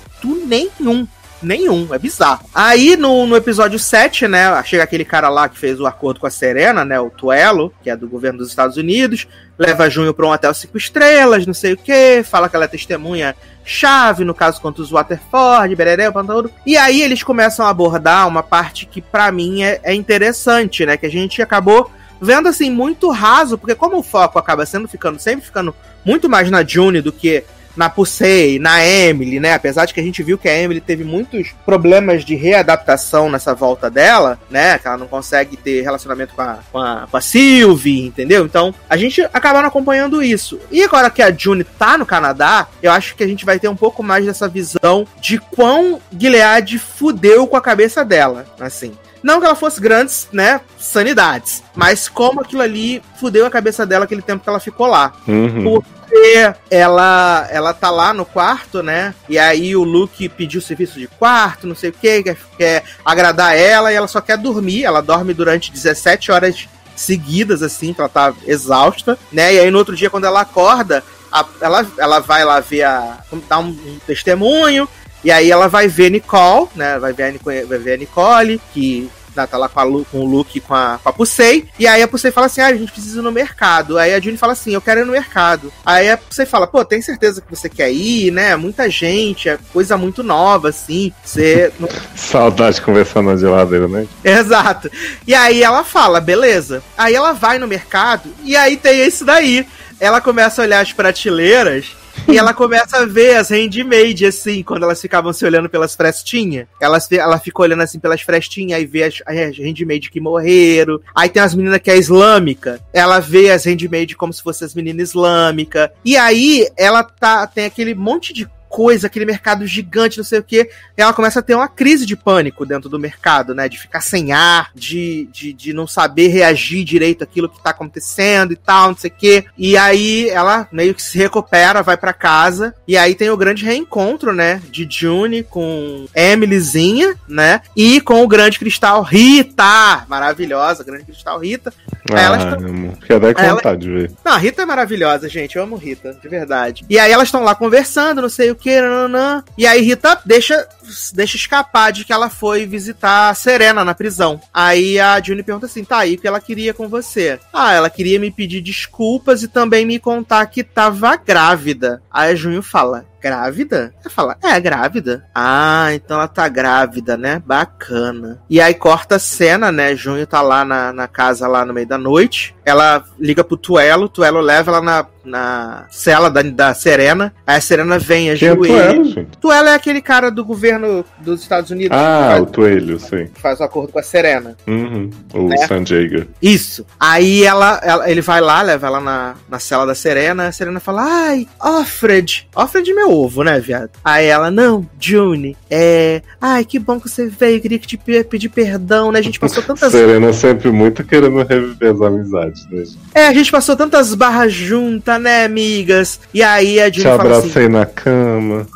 nenhum. Nenhum, é bizarro. Aí no, no episódio 7, né? Chega aquele cara lá que fez o acordo com a Serena, né? O Tuelo, que é do governo dos Estados Unidos, leva Junho pra um hotel cinco estrelas, não sei o que, fala que ela é testemunha chave no caso contra os Waterford, bereré, pantudo. E aí eles começam a abordar uma parte que pra mim é, é interessante, né? Que a gente acabou vendo assim muito raso, porque como o foco acaba sendo ficando sempre ficando muito mais na June do que na Pusey, na Emily, né? Apesar de que a gente viu que a Emily teve muitos problemas de readaptação nessa volta dela, né? Que ela não consegue ter relacionamento com a, com a, com a Sylvie, entendeu? Então, a gente acabaram acompanhando isso. E agora que a June tá no Canadá, eu acho que a gente vai ter um pouco mais dessa visão de quão Gilead fudeu com a cabeça dela, assim. Não que ela fosse grandes, né, sanidades, mas como aquilo ali fudeu a cabeça dela aquele tempo que ela ficou lá. Uhum. Porque ela, ela tá lá no quarto, né? E aí o Luke pediu serviço de quarto, não sei o que, quer, quer agradar ela e ela só quer dormir. Ela dorme durante 17 horas seguidas, assim, que ela tá exausta, né? E aí no outro dia, quando ela acorda, a- ela, ela vai lá ver a. dar um, um testemunho. E aí ela vai ver Nicole, né? Vai ver a, Nico- vai ver a Nicole, que tá lá com, Lu, com o Luke com a, com a Pusei. E aí a Pusei fala assim: ah, a gente precisa ir no mercado. Aí a June fala assim: eu quero ir no mercado. Aí a Pusei fala: pô, tem certeza que você quer ir, né? Muita gente, é coisa muito nova, assim. Você. Saudade de conversar na geladeira, né? Exato. E aí ela fala, beleza. Aí ela vai no mercado e aí tem isso daí. Ela começa a olhar as prateleiras e ela começa a ver as handmade, assim, quando elas ficavam se olhando pelas frestinhas. Elas, ela fica olhando assim pelas frestinhas, aí vê as, as handmade que morreram. Aí tem as meninas que é islâmica. Ela vê as handmade como se fossem as meninas islâmicas. E aí ela tá, tem aquele monte de coisa, aquele mercado gigante, não sei o que. Ela começa a ter uma crise de pânico dentro do mercado, né? De ficar sem ar, de, de, de não saber reagir direito àquilo que tá acontecendo e tal, não sei o que. E aí ela meio que se recupera, vai pra casa. E aí tem o grande reencontro, né? De June com Emilyzinha, né? E com o grande cristal Rita. Maravilhosa, grande cristal Rita. Aí elas Ah, tão-. Fiquei até com Ela- vontade de ver. não, a Rita é maravilhosa, gente. Eu amo Rita, de verdade. E aí elas estão lá conversando, não sei o que, nananã. E aí Rita deixa, deixa escapar de que ela foi visitar a Serena na prisão. Aí a Juni pergunta assim: tá aí o que ela queria com você? Ah, ela queria me pedir desculpas e também me contar que tava grávida. Aí a Junho fala. Grávida? Ela fala, é, grávida. Ah, então ela tá grávida, né? Bacana. E aí corta a cena, né? Junho tá lá na, na casa, lá no meio da noite. Ela liga pro Tuelo, Tuelo leva ela na, na cela da, da Serena. Aí a Serena vem, Quem é tu ajoelha. era, gente? Tuelo é aquele cara do governo dos Estados Unidos Ah, o que Toelho, sei. faz, faz o acordo com a Serena. Uhum. O Né? Sanjayga. Isso. Aí ela, ela- ele vai lá, leva ela na, na cela da Serena. A Serena fala: Ai, Offred. Offred é meu ovo, né, viado? Aí ela, não, June, é. Ai, que bom que você veio. Queria que te pe- pedir perdão, né? A gente passou tantas. Serena sempre muito querendo reviver as amizades, né? É, a gente passou tantas barras juntas, né, amigas? E aí a Te June fala assim. abracei na cama.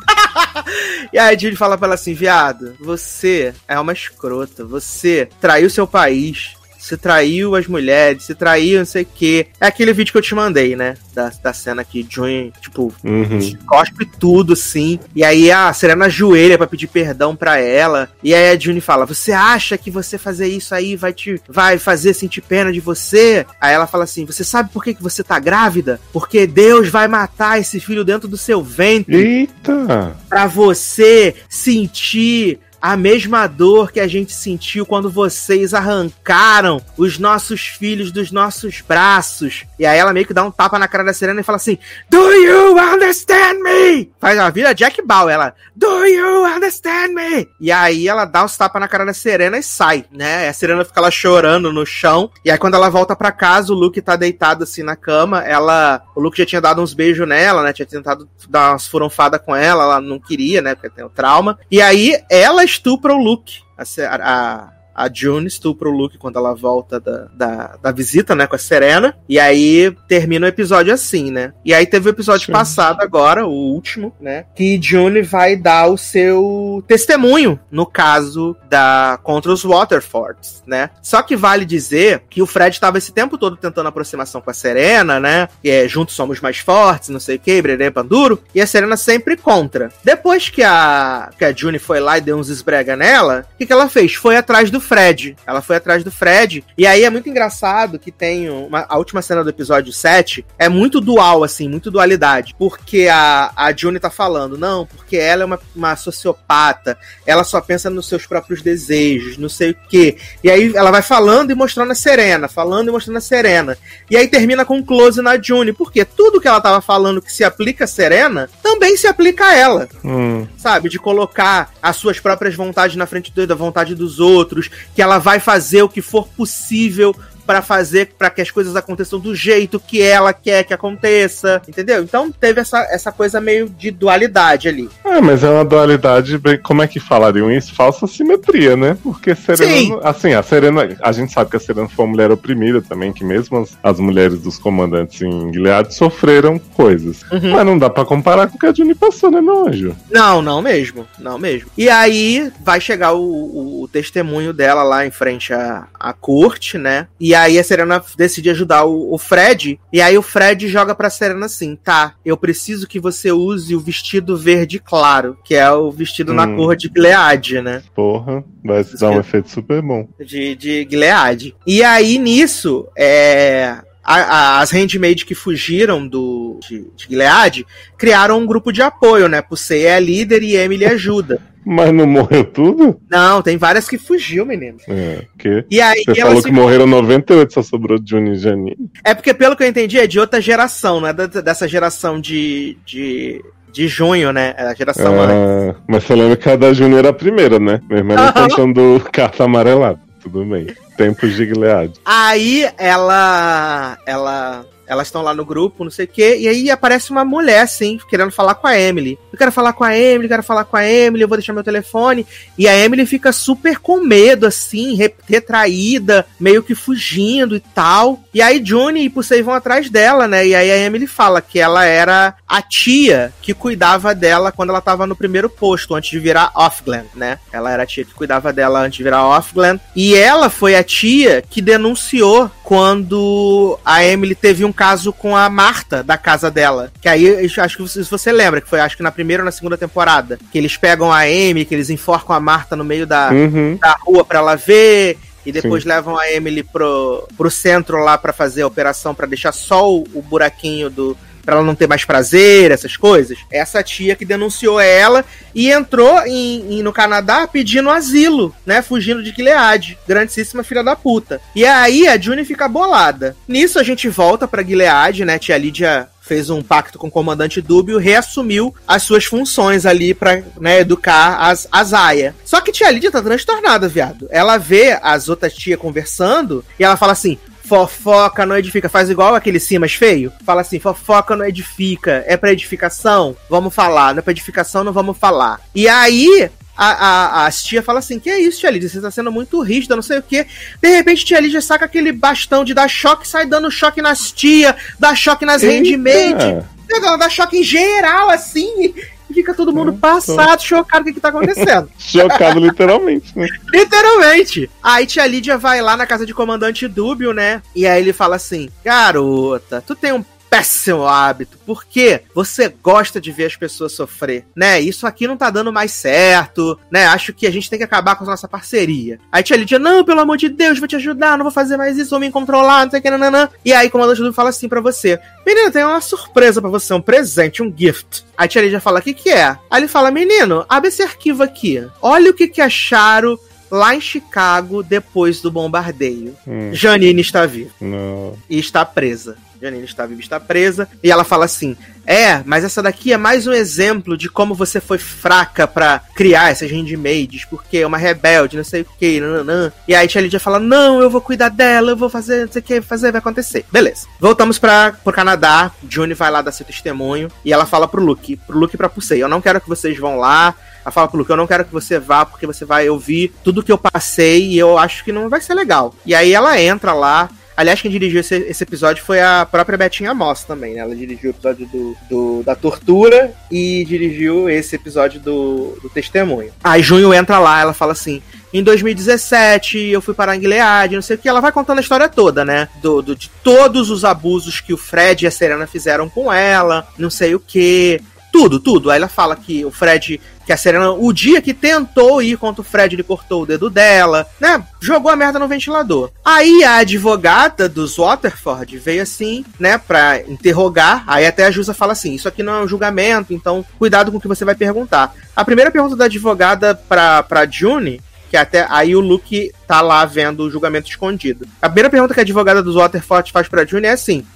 E aí a Julie fala pra ela assim, viado, você é uma escrota, você traiu seu país, se traiu as mulheres, se traiu, não sei o quê. É aquele vídeo que eu te mandei, né? Da, da cena que June, tipo, Uhum. cospe tudo, assim. E aí a Serena ajoelha pra pedir perdão pra ela. E aí a June fala: Você acha que você fazer isso aí vai te vai fazer sentir pena de você? Aí ela fala assim: Você sabe por que, que você tá grávida? Porque Deus vai matar esse filho dentro do seu ventre Eita! pra você sentir a mesma dor que a gente sentiu quando vocês arrancaram os nossos filhos dos nossos braços. E aí ela meio que dá um tapa na cara da Serena e fala assim: Do you understand me? Faz a vira Jack Bauer, ela: Do you understand me? E aí ela dá os tapas na cara da Serena e sai, né? A Serena fica lá chorando no chão. E aí quando ela volta pra casa, o Luke tá deitado assim na cama. Ela, o Luke já tinha dado uns beijos nela, né? Tinha tentado dar umas furonfadas com ela, ela não queria, né? Porque tem o trauma. E aí ela estupra o Luke. A, a, a June estupra o Luke quando ela volta da, da, da visita, né, com a Serena. E aí termina o episódio assim, né? E aí teve o episódio Sim. passado agora, o último, né? Que June vai dar o seu testemunho no caso da contra os Waterfords, né? Só que vale dizer que o Fred estava esse tempo todo tentando aproximação com a Serena, né? E é, juntos somos mais fortes, não sei o que, brerê, panduro. E a Serena sempre contra. Depois que a, que a June foi lá e deu uns esbrega nela, o que, que ela fez? Foi atrás do Fred. Ela foi atrás do Fred. E aí é muito engraçado que tem uma, a última cena do episódio 7 é muito dual, assim, muito dualidade. Porque a, a June tá falando, não, porque ela é uma, uma sociopata, ela só pensa nos seus próprios desejos, não sei o quê. E aí ela vai falando e mostrando a Serena, falando e mostrando a Serena. E aí termina com um close na June, porque tudo que ela tava falando que se aplica a Serena, também se aplica a ela Hum. sabe? De colocar as suas próprias vontades na frente da vontade dos outros, que ela vai fazer o que for possível pra fazer para que as coisas aconteçam do jeito que ela quer que aconteça, entendeu? Então teve essa, essa coisa meio de dualidade ali. É, mas é uma dualidade, bem, como é que falariam isso? Falsa simetria, né? Porque Serena, Sim. assim, a Serena, a gente sabe que a Serena foi uma mulher oprimida também, que mesmo as, as mulheres dos comandantes em Gilead sofreram coisas. Uhum. Mas não dá pra comparar com o que a Juni passou, né, não, Anjo? Não, não mesmo, não mesmo. E aí vai chegar o, o- o testemunho dela lá em frente à, à corte, né? E aí a Serena decide ajudar o, o Fred. E aí o Fred joga pra Serena assim: tá, eu preciso que você use o vestido verde claro, que é o vestido na Hum. cor de Gilead, né? Porra, vai dar um efeito super bom. de, de Gilead. E aí, nisso, é, as handmaids que fugiram do, de, de Gilead criaram um grupo de apoio, né? Pusei é a líder e Emily ajuda. Mas não morreu tudo? Não, tem várias que fugiu, menino. É, que... E aí Você falou que morreram 98, só sobrou Juni e Janine. É porque, pelo que eu entendi, é de outra geração, não é da- dessa geração de, de, de junho, né? É a geração antes. Ah, mas você lembra que a da Juni era a primeira, né? Mesmo ela Aham. contando carta amarelada. Tudo bem. Tempos de Gilead. Aí ela. Ela. Elas estão lá no grupo, não sei o quê, e aí aparece uma mulher, assim, querendo falar com a Emily. Eu quero falar com a Emily, quero falar com a Emily, eu vou deixar meu telefone. E a Emily fica super com medo, assim, re- retraída, meio que fugindo e tal. E aí June e Pusei vão atrás dela, né? E aí a Emily fala que ela era a tia que cuidava dela quando ela tava no primeiro posto, antes de virar Offglen, né? Ela era a tia que cuidava dela antes de virar Offglen. E ela foi a tia que denunciou quando a Emily teve um caso com a Marta da casa dela. Que aí, acho que você- se você lembra, que foi acho que na primeira ou na segunda temporada, que eles pegam a Emily, que eles enforcam a Marta no meio da, Uhum. da rua pra ela ver. E depois levam a Emily pro, pro centro lá pra fazer a operação, pra deixar só o, o buraquinho do. Pra ela não ter mais prazer, essas coisas. Essa tia que denunciou ela e entrou em, em- no Canadá pedindo asilo, né? Fugindo de Gilead. Grandíssima filha da puta. E aí a June fica bolada. Nisso a gente volta pra Gilead, né? Tia Lídia fez um pacto com o comandante Dúbio, reassumiu as suas funções ali pra né, educar as, as Aya. Só que tia Lídia tá transtornada, viado. Ela vê as outras tia conversando e ela fala assim. Fofoca não edifica. Faz igual aquele Simas feio. Fala assim: fofoca não edifica. É pra edificação? Vamos falar. Não é pra edificação, não vamos falar. E aí, a, a, as tia fala assim: Que é isso, tia Lídia? Você tá sendo muito rígida, não sei o quê. De repente, tia Lídia saca aquele bastão de dar choque, sai dando choque nas tia, dá choque nas. Eita! Ela dá choque em geral, assim. Fica todo mundo Hum, passado, chocado com o que, que tá acontecendo. Chocado literalmente, né? Literalmente. Aí tia Lídia vai lá na casa de comandante Dúbio, né? E aí ele fala assim: Garota, tu tem um péssimo hábito, porque você gosta de ver as pessoas sofrer, né? Isso aqui não tá dando mais certo, né? Acho que a gente tem que acabar com a nossa parceria. Aí tia Lídia, não, pelo amor de Deus, vou te ajudar, não vou fazer mais isso, vou me controlar, não sei o que, nananã. E aí comandante Dúbio fala assim pra você: Menina, tem uma surpresa pra você, um presente, um gift. Aí tia Lídia fala: O que que é? Aí ele fala: Menino, abre esse arquivo aqui. Olha o que que acharam lá em Chicago depois do bombardeio. Hum, Janine está viva não. e está presa. Janine está viva e está presa. E ela fala assim: É, mas essa daqui é mais um exemplo de como você foi fraca pra criar essas handmaids, porque é uma rebelde, não sei o que, nananã. E aí Tia Lídia fala: Não, eu vou cuidar dela, eu vou fazer, não sei o que, fazer, vai acontecer. Beleza. Voltamos pra, pro Canadá. June vai lá dar seu testemunho. E ela fala pro Luke, pro Luke e pra Pusei: Eu não quero que vocês vão lá. Ela fala Luke, eu não quero que você vá, porque você vai ouvir tudo que eu passei e eu acho que não vai ser legal. E aí ela entra lá. Aliás, quem dirigiu esse, esse episódio foi a própria Betinha Moss também, né? Ela dirigiu o episódio do, do- da tortura e dirigiu esse episódio do, do testemunho. Aí Junho entra lá, ela fala assim: em 2017 eu fui para a Gilead, não sei o que. Ela vai contando a história toda, né? Do, do- de todos os abusos que o Fred e a Serena fizeram com ela, não sei o que. Tudo, tudo. Aí ela fala que o Fred, que a Serena, o dia que tentou ir contra o Fred, ele cortou o dedo dela, né? Jogou a merda no ventilador. Aí a advogada dos Waterford veio assim, né, pra interrogar. Aí até a Jusa fala assim: Isso aqui não é um julgamento, então cuidado com o que você vai perguntar. A primeira pergunta da advogada pra, pra June que até aí o Luke tá lá vendo o julgamento escondido. A primeira pergunta que a advogada dos Waterford faz pra June é assim: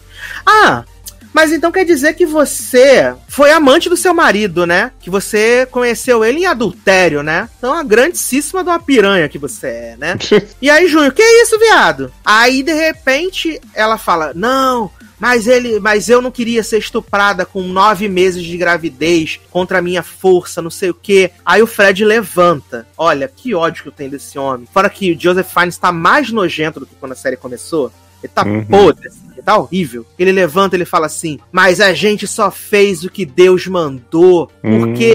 Ah, mas então quer dizer que você foi amante do seu marido, né? Que você conheceu ele em adultério, né? Então, uma grandíssima de uma piranha que você é, né? E aí, Júnior, que isso, viado? Aí, de repente, ela fala: Não, mas ele, mas eu não queria ser estuprada com nove meses de gravidez contra a minha força, não sei o quê. Aí o Fred levanta. Olha, que ódio que eu tenho desse homem. Fora que o Joseph Fiennes tá mais nojento do que quando a série começou. Ele tá Uhum. podre, assim, ele tá horrível. Ele levanta ele fala assim: Mas a gente só fez o que Deus mandou. Porque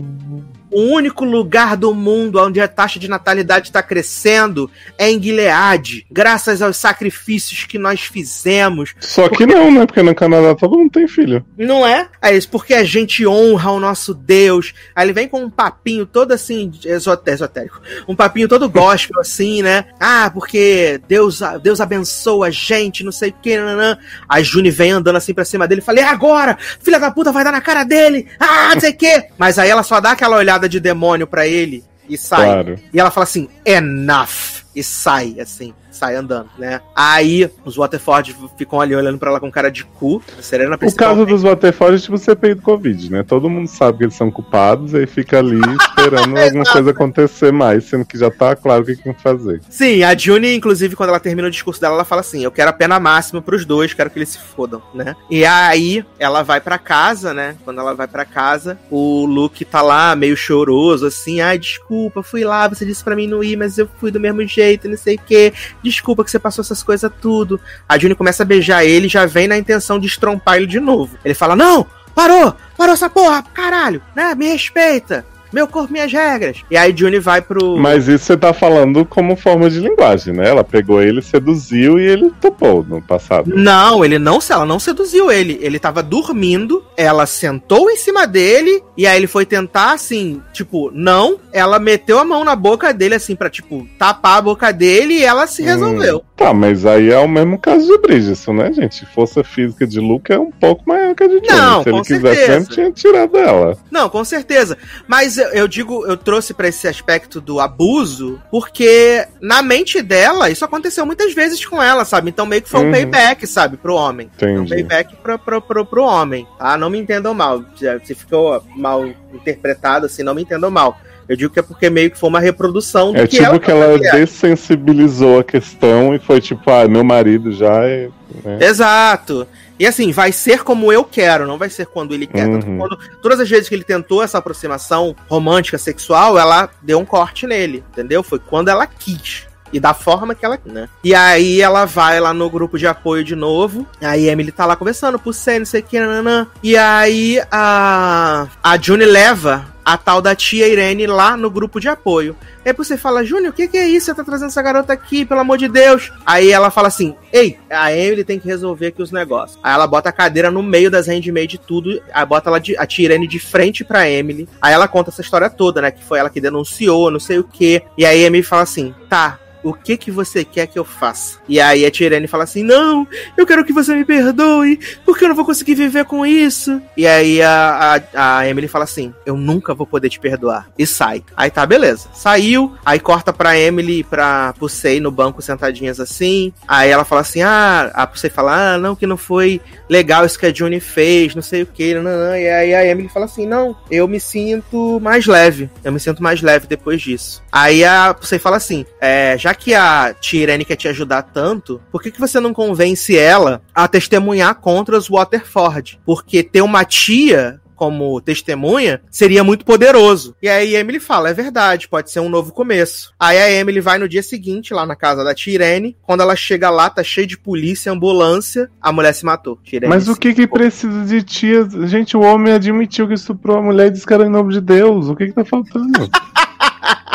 o único lugar do mundo onde a taxa de natalidade está crescendo é em Gilead, graças aos sacrifícios que nós fizemos. Só que não, né? Porque no Canadá todo mundo tem filho. Não é? Aí eles, porque a gente honra o nosso Deus. Aí ele vem com um papinho todo assim, esotérico. Um papinho todo gospel, assim, né? Ah, porque Deus, Deus abençoa a gente, não sei o que, nananã. A Juni vem andando assim pra cima dele e fala: "E agora? Filha da puta vai dar na cara dele! Ah, não sei o que! Mas aí ela só dá aquela olhada de demônio pra ele e sai. Claro. E ela fala assim, enough. E sai, assim, sai andando, né? Aí os Waterford ficam ali olhando pra ela com cara de cu. A Serena O caso dos Waterford é tipo CPI do Covid, né? Todo mundo sabe que eles são culpados e aí fica ali esperando alguma coisa acontecer mais, sendo que já tá claro o que tem que fazer. Sim, a June, inclusive, quando ela termina o discurso dela, ela fala assim: Eu quero a pena máxima pros dois, quero que eles se fodam, né? E aí ela vai pra casa, né? Quando ela vai pra casa, o Luke tá lá meio choroso, assim: Ai, desculpa, fui lá, você disse pra mim não ir, mas eu fui do mesmo jeito, não sei o quê. Desculpa que você passou essas coisas tudo. A June começa a beijar ele já vem na intenção de estrompar ele de novo. Ele fala: Não, parou, parou essa porra, caralho, né? Me respeita. Meu corpo, minhas regras. E aí June vai pro. Mas isso você tá falando como forma de linguagem, né? Ela pegou ele, seduziu e ele topou no passado. Não, ele não, ela não seduziu ele. Ele tava dormindo, ela sentou em cima dele e aí ele foi tentar assim, tipo, não, ela meteu a mão na boca dele assim pra tipo tapar a boca dele e ela se resolveu. Tá, mas aí é o mesmo caso de Bridgerton, né, gente? Força física de Luke é um pouco maior que a de Johnny. Não, Se ele quisesse certeza. mesmo, tinha tirado ela. Não, com certeza. Mas eu, eu digo, eu trouxe pra esse aspecto do abuso, porque na mente dela, isso aconteceu muitas vezes com ela, sabe? Então meio que foi um Uhum. payback, sabe, pro homem. Um Entendi. payback pro, pro, pro, pro homem, tá? Não me entendam mal. Se ficou mal interpretado, assim, não me entendam mal. Eu digo que é porque meio que foi uma reprodução do É que tipo ela que ela dessensibilizou a questão e foi tipo, ah, meu marido já é. né? Exato. E assim, vai ser como eu quero, não vai ser quando ele quer. Uhum. quando, todas as vezes que ele tentou essa aproximação romântica, sexual, ela deu um corte nele, entendeu? Foi quando ela quis. E da forma que ela, né? E aí ela vai lá no grupo de apoio de novo. Aí a Emily tá lá conversando, por não sei o que, nananã. E aí a, a June leva a tal da tia Irene lá no grupo de apoio. Aí você fala, Júnior, o que, que é isso? Você tá trazendo essa garota aqui, pelo amor de Deus. Aí ela fala assim: Ei, a Emily tem que resolver aqui os negócios. Aí ela bota a cadeira no meio das handmade tudo, aí bota ela de, a tia Irene de frente pra Emily. Aí ela conta essa história toda, né? Que foi ela que denunciou, não sei o quê. E aí a Emily fala assim: tá, o que que você quer que eu faça? E aí a Tirene fala assim: Não, eu quero que você me perdoe, porque eu não vou conseguir viver com isso. E aí a, a, a Emily fala assim: Eu nunca vou poder te perdoar. E sai. Aí tá, beleza. Saiu, aí corta pra Emily e pra Pusei no banco sentadinhas assim. Aí ela fala assim: Ah, a Pusei fala: Ah, não, que não foi legal isso que a Juni fez, não sei o que. Não, não. E aí a Emily fala assim: Não, eu me sinto mais leve. Eu me sinto mais leve depois disso. Aí a Pusei fala assim: é, Já que a tia Irene quer te ajudar tanto, por que, que você não convence ela a testemunhar contra os Waterford? Porque ter uma tia como testemunha seria muito poderoso. E aí a Emily fala: é verdade, pode ser um novo começo. Aí a Emily vai no dia seguinte lá na casa da Tirene. Quando ela chega lá, tá cheio de polícia, ambulância. A mulher se matou. Tirene Mas o que que precisa de tia? Gente, o homem admitiu que estuprou a mulher e disse que era em nome de Deus. O que que tá faltando?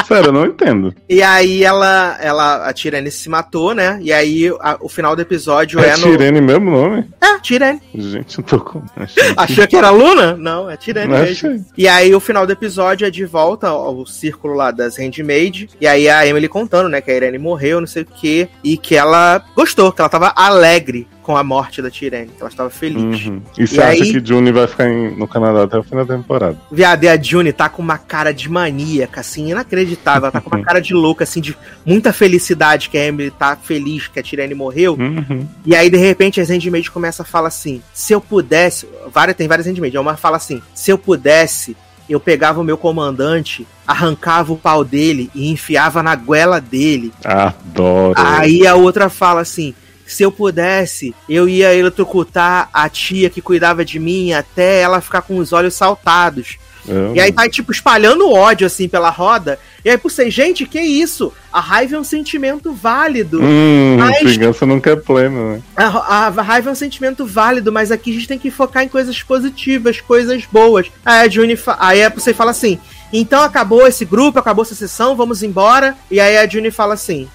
Sério, eu não entendo. E aí ela, ela, a Tirene se matou, né? E aí a, o final do episódio é, é no... Tirene mesmo nome? É, Tirene. Gente, eu tô com... Achou que era Luna? Não, é Tirene mesmo. E aí o final do episódio é de volta ao círculo lá das Handmaid. E aí a Emily contando, né, que a Irene morreu, não sei o quê. E que ela gostou, que ela tava alegre com a morte da Tirene, que ela estava feliz. Uhum. E você acha que June vai ficar em, no Canadá até o final da temporada? Viado, e a June tá com uma cara de maníaca, assim, inacreditável. Ela tá com uma cara de louca, assim, de muita felicidade que a Emily tá feliz que a Tirene morreu. Uhum. E aí, de repente, as Handmaid começa a falar assim: se eu pudesse. Várias, tem várias Handmaid, uma fala assim: se eu pudesse, eu pegava o meu comandante, arrancava o pau dele e enfiava na goela dele. Adoro. Aí a outra fala assim: se eu pudesse, eu ia eletrocutar a tia que cuidava de mim até ela ficar com os olhos saltados. É, e aí vai, tipo, espalhando ódio, assim, pela roda. E aí, por ser, gente, que isso? A raiva é um sentimento válido. Hum, mas... vingança nunca é plena, né? A, a, a, raiva é um sentimento válido, mas aqui a gente tem que focar em coisas positivas, coisas boas. Aí a Juni, aí a você fala assim, então acabou esse grupo, acabou essa sessão, vamos embora. E aí a Juni fala assim,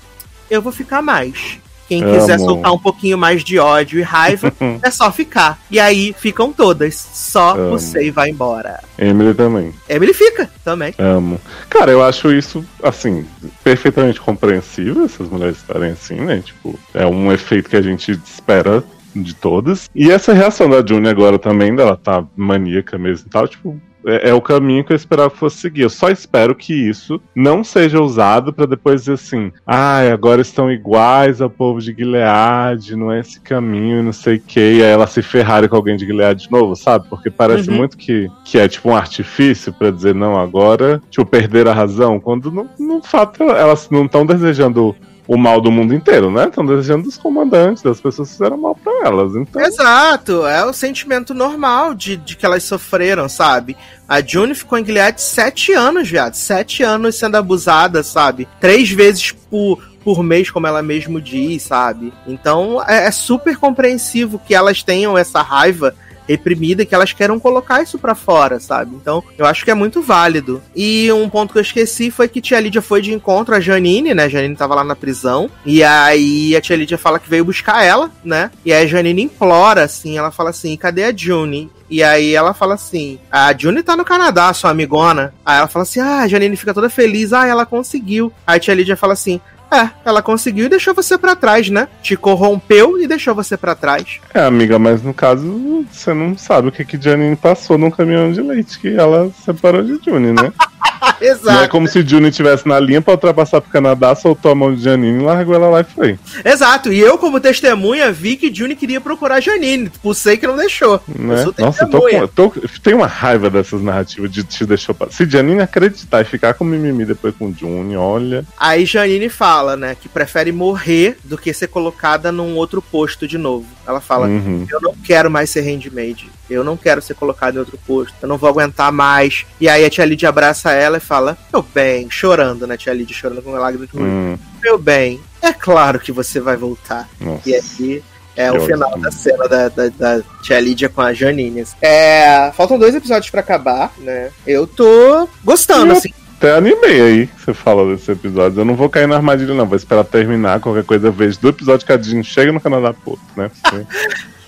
eu vou ficar mais. Quem Amo. quiser soltar um pouquinho mais de ódio e raiva, é só ficar. E aí ficam todas. Só Amo. você vai embora. Emily também. Emily fica também. Amo. Cara, eu acho isso, assim, perfeitamente compreensível, essas mulheres estarem assim, né? Tipo, é um efeito que a gente espera de todas. E essa reação da June agora também, dela tá maníaca mesmo e tal, tipo, é, é, o caminho que eu esperava que fosse seguir. Eu só espero que isso não seja usado para depois dizer assim: ah, agora estão iguais ao povo de Gilead, não é esse caminho, não sei o que, e aí ela se ferrare com alguém de Gilead de novo, sabe? Porque parece uhum. muito que, que é tipo um artifício para dizer não agora, tipo, perder a razão, quando no, no fato elas não estão desejando o mal do mundo inteiro, né? Estão desejando dos comandantes, das pessoas que fizeram mal para elas. Então... Exato, é o sentimento normal de, de que elas sofreram, sabe? A June ficou em Gilead sete anos, viado. Sete anos sendo abusada, sabe? Três vezes por, por mês, como ela mesmo diz, sabe? Então é, é super compreensivo que elas tenham essa raiva reprimida que elas queiram colocar isso para fora, sabe? Então, eu acho que é muito válido. E um ponto que eu esqueci foi que tia Lídia foi de encontro a Janine, né? Janine tava lá na prisão. E aí a tia Lídia fala que veio buscar ela, né? E aí a Janine implora, assim, ela fala assim: cadê a June? E aí ela fala assim: a June tá no Canadá, sua amigona. Aí ela fala assim: ah, a Janine fica toda feliz, ah, ela conseguiu. Aí a tia Lídia fala assim: é, ela conseguiu e deixou você para trás, né? Te corrompeu e deixou você para trás. É, amiga, mas no caso, você não sabe o que que Janine passou num caminhão de leite que ela separou de Juni, né? Exato. Não é como se Juni estivesse na linha para ultrapassar pro Canadá, soltou a mão de Janine, largou ela lá e foi. Exato. E eu, como testemunha, vi que Juni queria procurar Janine. Pulsei que não deixou. Né? Nossa, eu tô com, tô, tenho uma raiva dessas narrativas de te deixou. Se Janine acreditar e ficar com mimimi depois com Juni, olha. Aí Janine fala, né, que prefere morrer do que ser colocada num outro posto de novo. Ela fala: uhum. Eu não quero mais ser handmade. Eu não quero ser colocado em outro posto. Eu não vou aguentar mais. E aí a tia Lidia abraça ela e fala: Meu bem, chorando, né? Tia Lidia chorando com lágrimas de hum. Meu bem, é claro que você vai voltar. Nossa. E aí É o final da cena da, da, da tia Lídia com a Janine. É, faltam dois episódios pra acabar, né? Eu tô gostando, Eu- assim. Até animei aí que você fala desse episódio. Eu não vou cair na armadilha, não. Vou esperar terminar. Qualquer coisa eu vejo do episódio que a Jean chega no Canadá Porto, né?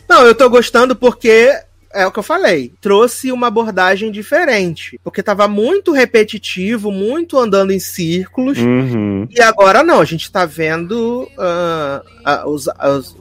Não, eu tô gostando porque é o que eu falei. Trouxe uma abordagem diferente. Porque tava muito repetitivo, muito andando em círculos. Uhum. E agora não, a gente tá vendo ah, os-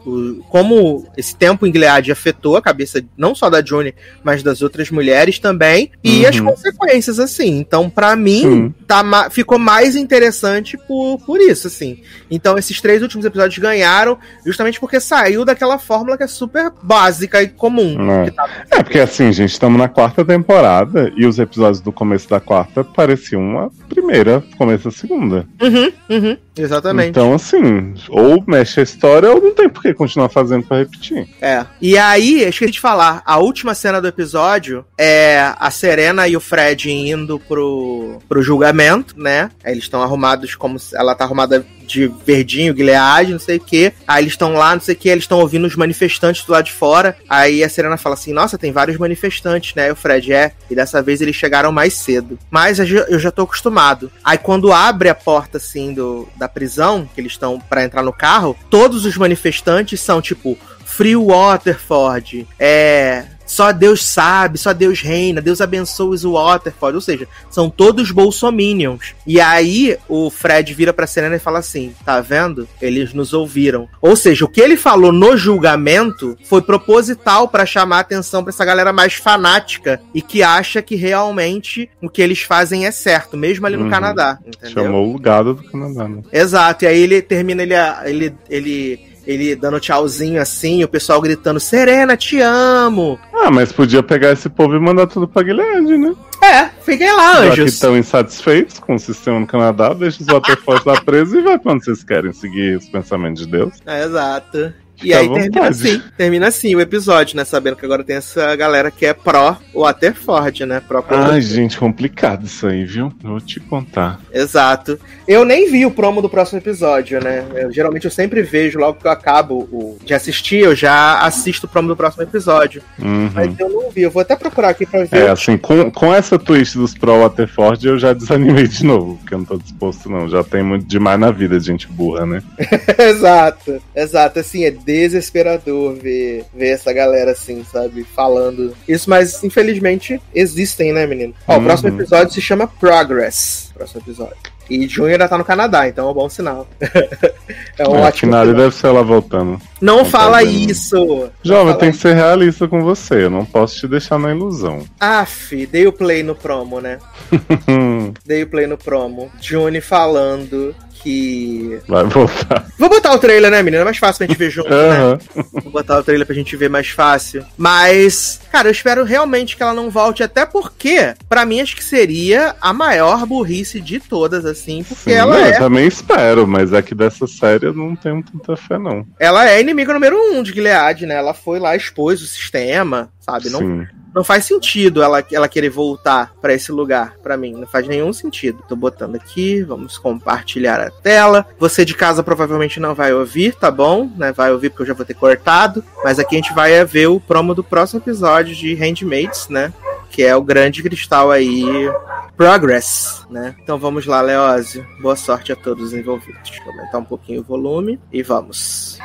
o- como esse tempo em Gilead afetou a cabeça não só da Johnny, mas das outras mulheres também, e Uhum. as consequências, assim. Então, pra mim, tá ma- ficou mais interessante por, por isso, assim. Então, esses três últimos episódios ganharam justamente porque saiu daquela fórmula que é super básica e comum. É. que tá- É, porque assim, gente, estamos na quarta temporada e os episódios do começo da quarta pareciam a primeira, começo da segunda. Uhum, uhum, exatamente. Então, assim, ou mexe a história ou não tem por que continuar fazendo pra repetir. É. E aí, esqueci de falar, a última cena do episódio é a Serena e o Fred indo pro, pro julgamento, né? Eles estão arrumados como se ela tá arrumada de verdinho, Gilead, não sei o que. Aí eles estão lá, não sei o que, eles estão ouvindo os manifestantes do lado de fora. Aí a Serena fala assim: Nossa, tem vários manifestantes, né? E o Fred é. E dessa vez eles chegaram mais cedo. Mas eu já- eu já tô acostumado. Aí quando abre a porta assim do, da prisão, que eles estão pra entrar no carro, todos os manifestantes são tipo. Free Waterford, é. Só Deus sabe, só Deus reina, Deus abençoa os Waterford. Ou seja, são todos bolsominions. E aí o Fred vira pra Serena e fala assim: tá vendo? Eles nos ouviram. Ou seja, o que ele falou no julgamento foi proposital pra chamar a atenção pra essa galera mais fanática e que acha que realmente o que eles fazem é certo, mesmo ali no Uhum. Canadá. Entendeu? Chamou o gado do Canadá, né? Exato, e aí ele termina ele, ele, ele, ele dando tchauzinho assim, o pessoal gritando: Serena, te amo! Ah, mas podia pegar esse povo e mandar tudo pra Guilherme, né? É, fiquem lá, Já que anjos. estão insatisfeitos com o sistema no Canadá, deixa os Waterfalls lá presos e vai pra onde vocês querem seguir os pensamentos de Deus. É, exato. E Fica aí termina assim, termina assim o episódio, né? Sabendo que agora tem essa galera que é pró Waterford, né? Pró Ai, gente, complicado isso aí, viu? Vou te contar. Exato. Eu nem vi o promo do próximo episódio, né? Eu, geralmente eu sempre vejo, logo que eu acabo o- de assistir, eu já assisto o promo do próximo episódio. Uhum. Mas eu não vi. Eu vou até procurar aqui pra ver. É, assim, com, com essa twist dos Pro Waterford, eu já desanimei de novo, porque eu não tô disposto, não. Já tem muito demais na vida de gente burra, né? exato, exato. Assim, é desesperador ver, ver essa galera assim, sabe? Falando isso, mas infelizmente existem, né, menino? Ó, o Uhum. próximo episódio se chama Progress. Próximo episódio. E Junior ainda tá no Canadá, então é um bom sinal. é um é, ótimo sinal. deve ser ela voltando. Não Não fala tá isso! Jovem, tem que ser realista com você. Eu não posso te deixar na ilusão. Aff, dei o play no promo, né? Dei o play no promo. Juni falando que. Vai voltar. Vou botar o trailer, né, menina? É mais fácil pra gente ver junto, né? Aham. Vou botar o trailer pra gente ver mais fácil. Mas, cara, eu espero realmente que ela não volte, até porque, pra mim, acho que seria a maior burrice de todas, assim, porque Sim, ela eu é. também espero, mas é que dessa série eu não tenho tanta fé, não. Ela é inimiga número um de Gilead, né? Ela foi lá, expôs o sistema, sabe? Sim. não faz sentido ela, ela querer voltar pra esse lugar, pra mim. Não faz nenhum sentido. Tô botando aqui, vamos compartilhar a tela. Você de casa provavelmente não vai ouvir, tá bom? Né? Vai ouvir porque eu já vou ter cortado. Mas aqui a gente vai ver o promo do próximo episódio de Handmaids, né? Que é o grande cristal aí. Progress, né? Então vamos lá, Leózio. Boa sorte a todos os envolvidos. Eu aumentar um pouquinho o volume e vamos.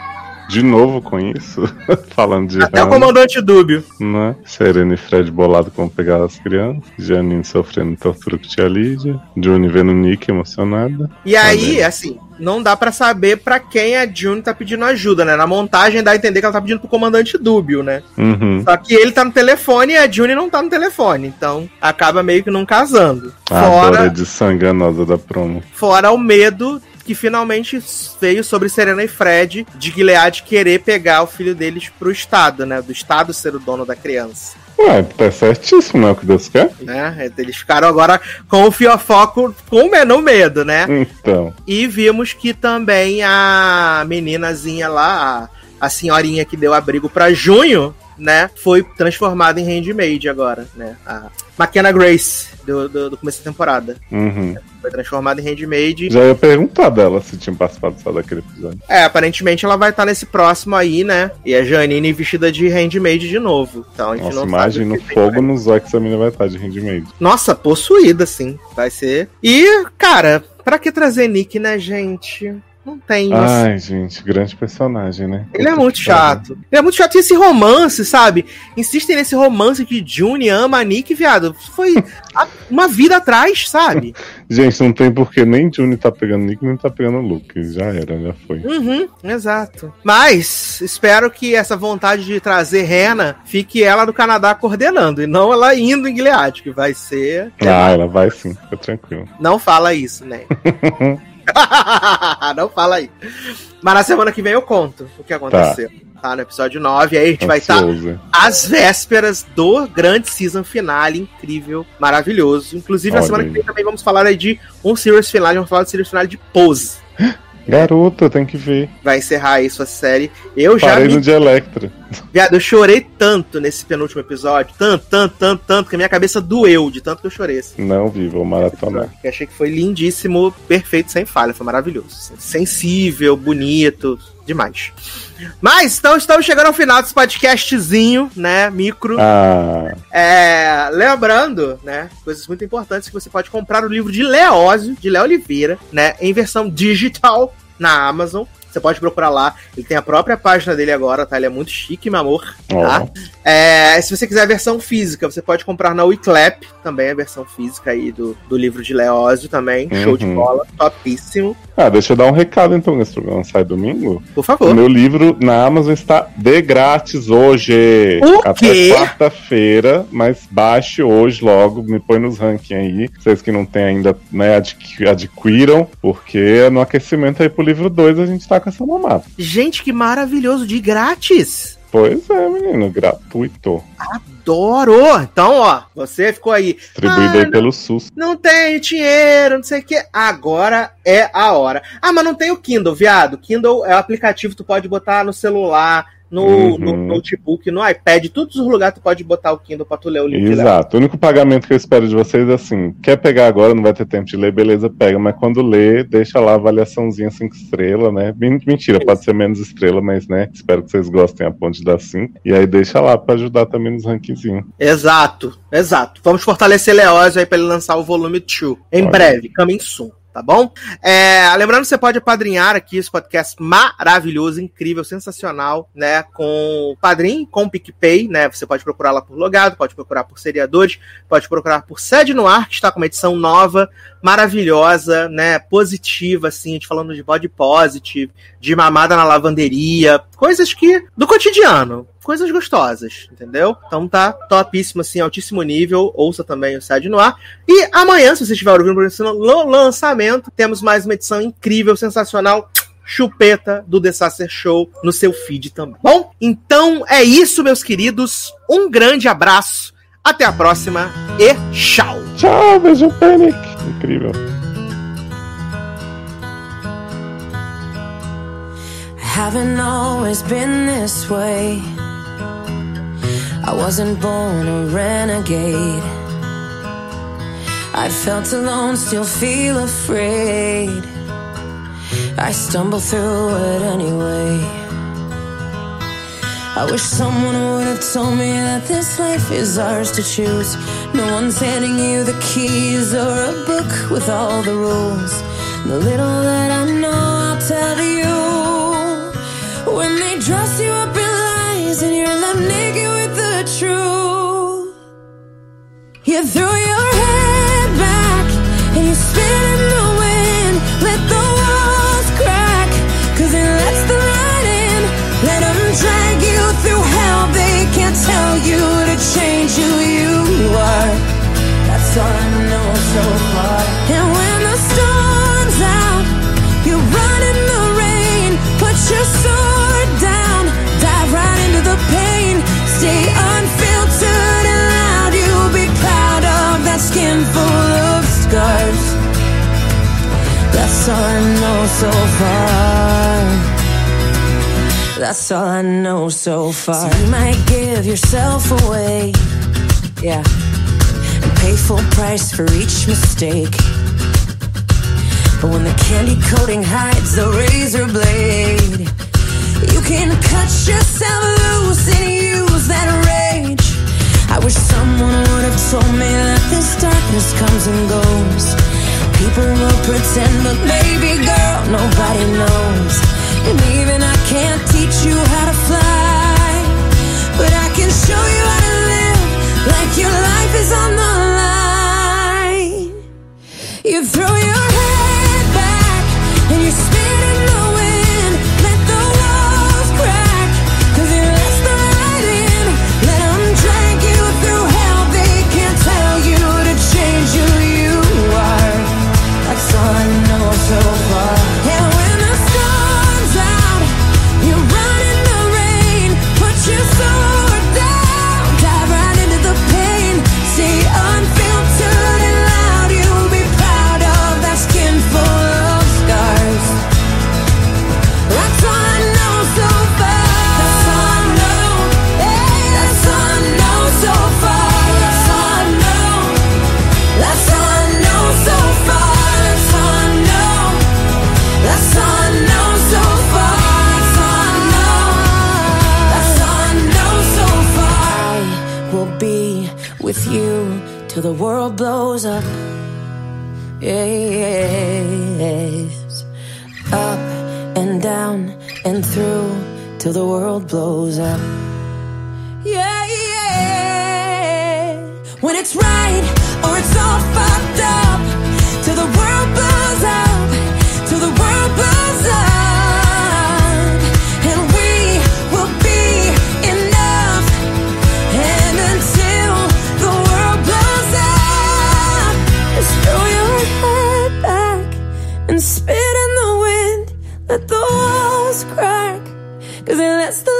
De novo com isso, falando de Até o Hannah, comandante Dúbio. né? Serena e Fred bolado com pegar as crianças, Janine sofrendo tortura com tia Lídia, Johnny vendo Nick emocionada. E aí, assim, não dá pra saber pra quem a June tá pedindo ajuda, né? Na montagem dá a entender que ela tá pedindo pro comandante Dúbio, né? Uhum. Só que ele tá no telefone e a June não tá no telefone. Então acaba meio que não casando. A Dora Fora, de sanganosa da promo. fora o medo que finalmente veio sobre Serena e Fred de Gilead querer pegar o filho deles pro Estado, né? Do Estado ser o dono da criança. Ué, tá certíssimo, é o que Deus quer? Né? Eles ficaram agora com o fiofoco com o medo, né? Então. E vimos que também a meninazinha lá, a, a senhorinha que deu abrigo pra junho, né? Foi transformada em handmaid agora, né? A McKenna Grace. Do, do, do começo da temporada. Uhum. Foi transformada em Handmaid. Já ia perguntar dela se tinha participado só daquele episódio. É, aparentemente ela vai estar nesse próximo aí, né? E a Janine vestida de Handmaid de novo. Então a gente Nossa, não imagem sabe o no tem fogo nos olhos que essa menina vai estar de handmade. Nossa, possuída, sim. Vai ser. E, cara, pra que trazer Nick, né, gente? Não tem. assim. Ai, gente, grande personagem, né? Ele é muito chato. Ele é muito chato. E esse romance, sabe? Insistem nesse romance que June ama a Nick, viado. Foi uma vida atrás, sabe? Gente, não tem porque nem Juni tá pegando Nick, nem tá pegando Luke. Já era, já foi. Uhum, exato. Mas espero que essa vontade de trazer Rena fique ela do Canadá coordenando e não ela indo em Gilead, que vai ser. Ah, ela vai sim, fica tranquilo. Não fala isso, né? não fala aí. Mas na semana que vem eu conto o que aconteceu. Tá, no episódio 9, aí a gente vai estar Ansioso. às vésperas do grande season finale, incrível, maravilhoso. Inclusive, na Olha semana aí. que vem também vamos falar aí de um series finale, vamos falar do series finale de Pose. Garota, tem que ver. Vai encerrar aí sua série. Eu já Parei me no de Electra. Viado, eu chorei tanto nesse penúltimo episódio, tanto, tanto, tanto, tanto, que a minha cabeça doeu de tanto que eu chorei. Assim, Não vi, vou maratonar. Eu achei que foi lindíssimo, perfeito, sem falha, foi maravilhoso. Sensível, bonito, demais. Mas, então, estamos chegando ao final desse podcastzinho, né, micro. Ah, É, lembrando, né, coisas muito importantes que você pode comprar o livro de Leózio, de Léo Oliveira, né, em versão digital na Amazon. Você pode procurar lá. Ele tem a própria página dele agora, tá? Ele é muito chique, meu amor. Tá? ó. É, se você quiser a versão física, você pode comprar na Wiclap, também a versão física aí do, do livro de Leózio também. Show de Uhum. bola, topíssimo. Ah, deixa eu dar um recado então nesse programa sai domingo. Por O favor. meu livro na Amazon está de grátis hoje. O Até quê? quarta-feira, mas baixe hoje logo, me põe nos rankings aí. Vocês que não têm ainda, né, adqui- adquiram, porque no aquecimento aí pro livro 2 a gente tá com essa mamata. Gente, que maravilhoso, de grátis. Pois é, menino, gratuito. Adoro! Então, ó, você ficou aí. Distribuído Ah, aí pelo SUS. Não tenho dinheiro, não sei o que. Agora é a hora. Ah, mas não tem o Kindle, viado. Kindle é o aplicativo, tu pode botar no celular, no, Uhum. no notebook, no iPad, todos os lugares tu pode botar o Kindle pra tu ler o livro. Exato. O único pagamento que eu espero de vocês é assim: quer pegar agora, não vai ter tempo de ler, beleza, pega. Mas quando lê, deixa lá a avaliaçãozinha 5 estrelas, né? Men- Mentira, pode ser menos estrela, mas né? Espero que vocês gostem a ponte da 5. E aí deixa lá pra ajudar também nos rankingzinhos. Exato, exato. Vamos fortalecer Leózio aí pra ele lançar o volume 2. Em Olha. breve, coming soon. Tá bom? É, lembrando que você pode apadrinhar aqui esse podcast maravilhoso, incrível, sensacional, né? Com o Padrim, com o PicPay, né? Você pode procurar lá por logado, pode procurar por seriadores, pode procurar por Sede no Ar, que está com uma edição nova, maravilhosa, né? Positiva, assim, a gente falando de body positive, de mamada na lavanderia, coisas que. do cotidiano. Coisas gostosas, entendeu? Então tá topíssimo, assim, altíssimo nível. Ouça também o Sede no Ar. E amanhã, se você estiver ouvindo o lançamento, temos mais uma edição incrível, sensacional. Chupeta do The Sacer Show no seu feed também. Bom, então é isso, meus queridos. Um grande abraço. Até a próxima e tchau! Tchau, beijo, Panic! Incrível. Haven't always been this way. I wasn't born a renegade. I felt alone, still feel afraid. I stumble through it anyway. I wish someone would have told me that this life is ours to choose. No one's handing you the keys or a book with all the rules. The little that I know, I'll tell you. When they dress you up in lies and you're left naked with the truth, you throw your head That's all I know so far. That's all I know so far. So you might give yourself away, yeah. And pay full price for each mistake. But when the candy coating hides the razor blade, you can cut yourself loose and use that rage. I wish someone would have told me that this darkness comes and goes. People will pretend, but baby girl, nobody knows. And even I can't teach you how to fly, but I can show you how to live like your life is on the line. You throw your till the world blows up. Yes. Up and down and through till the world blows up. Yeah, yeah. When it's right or it's all fucked up. Till the world blows Let the walls crack. Cause it lets the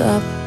up.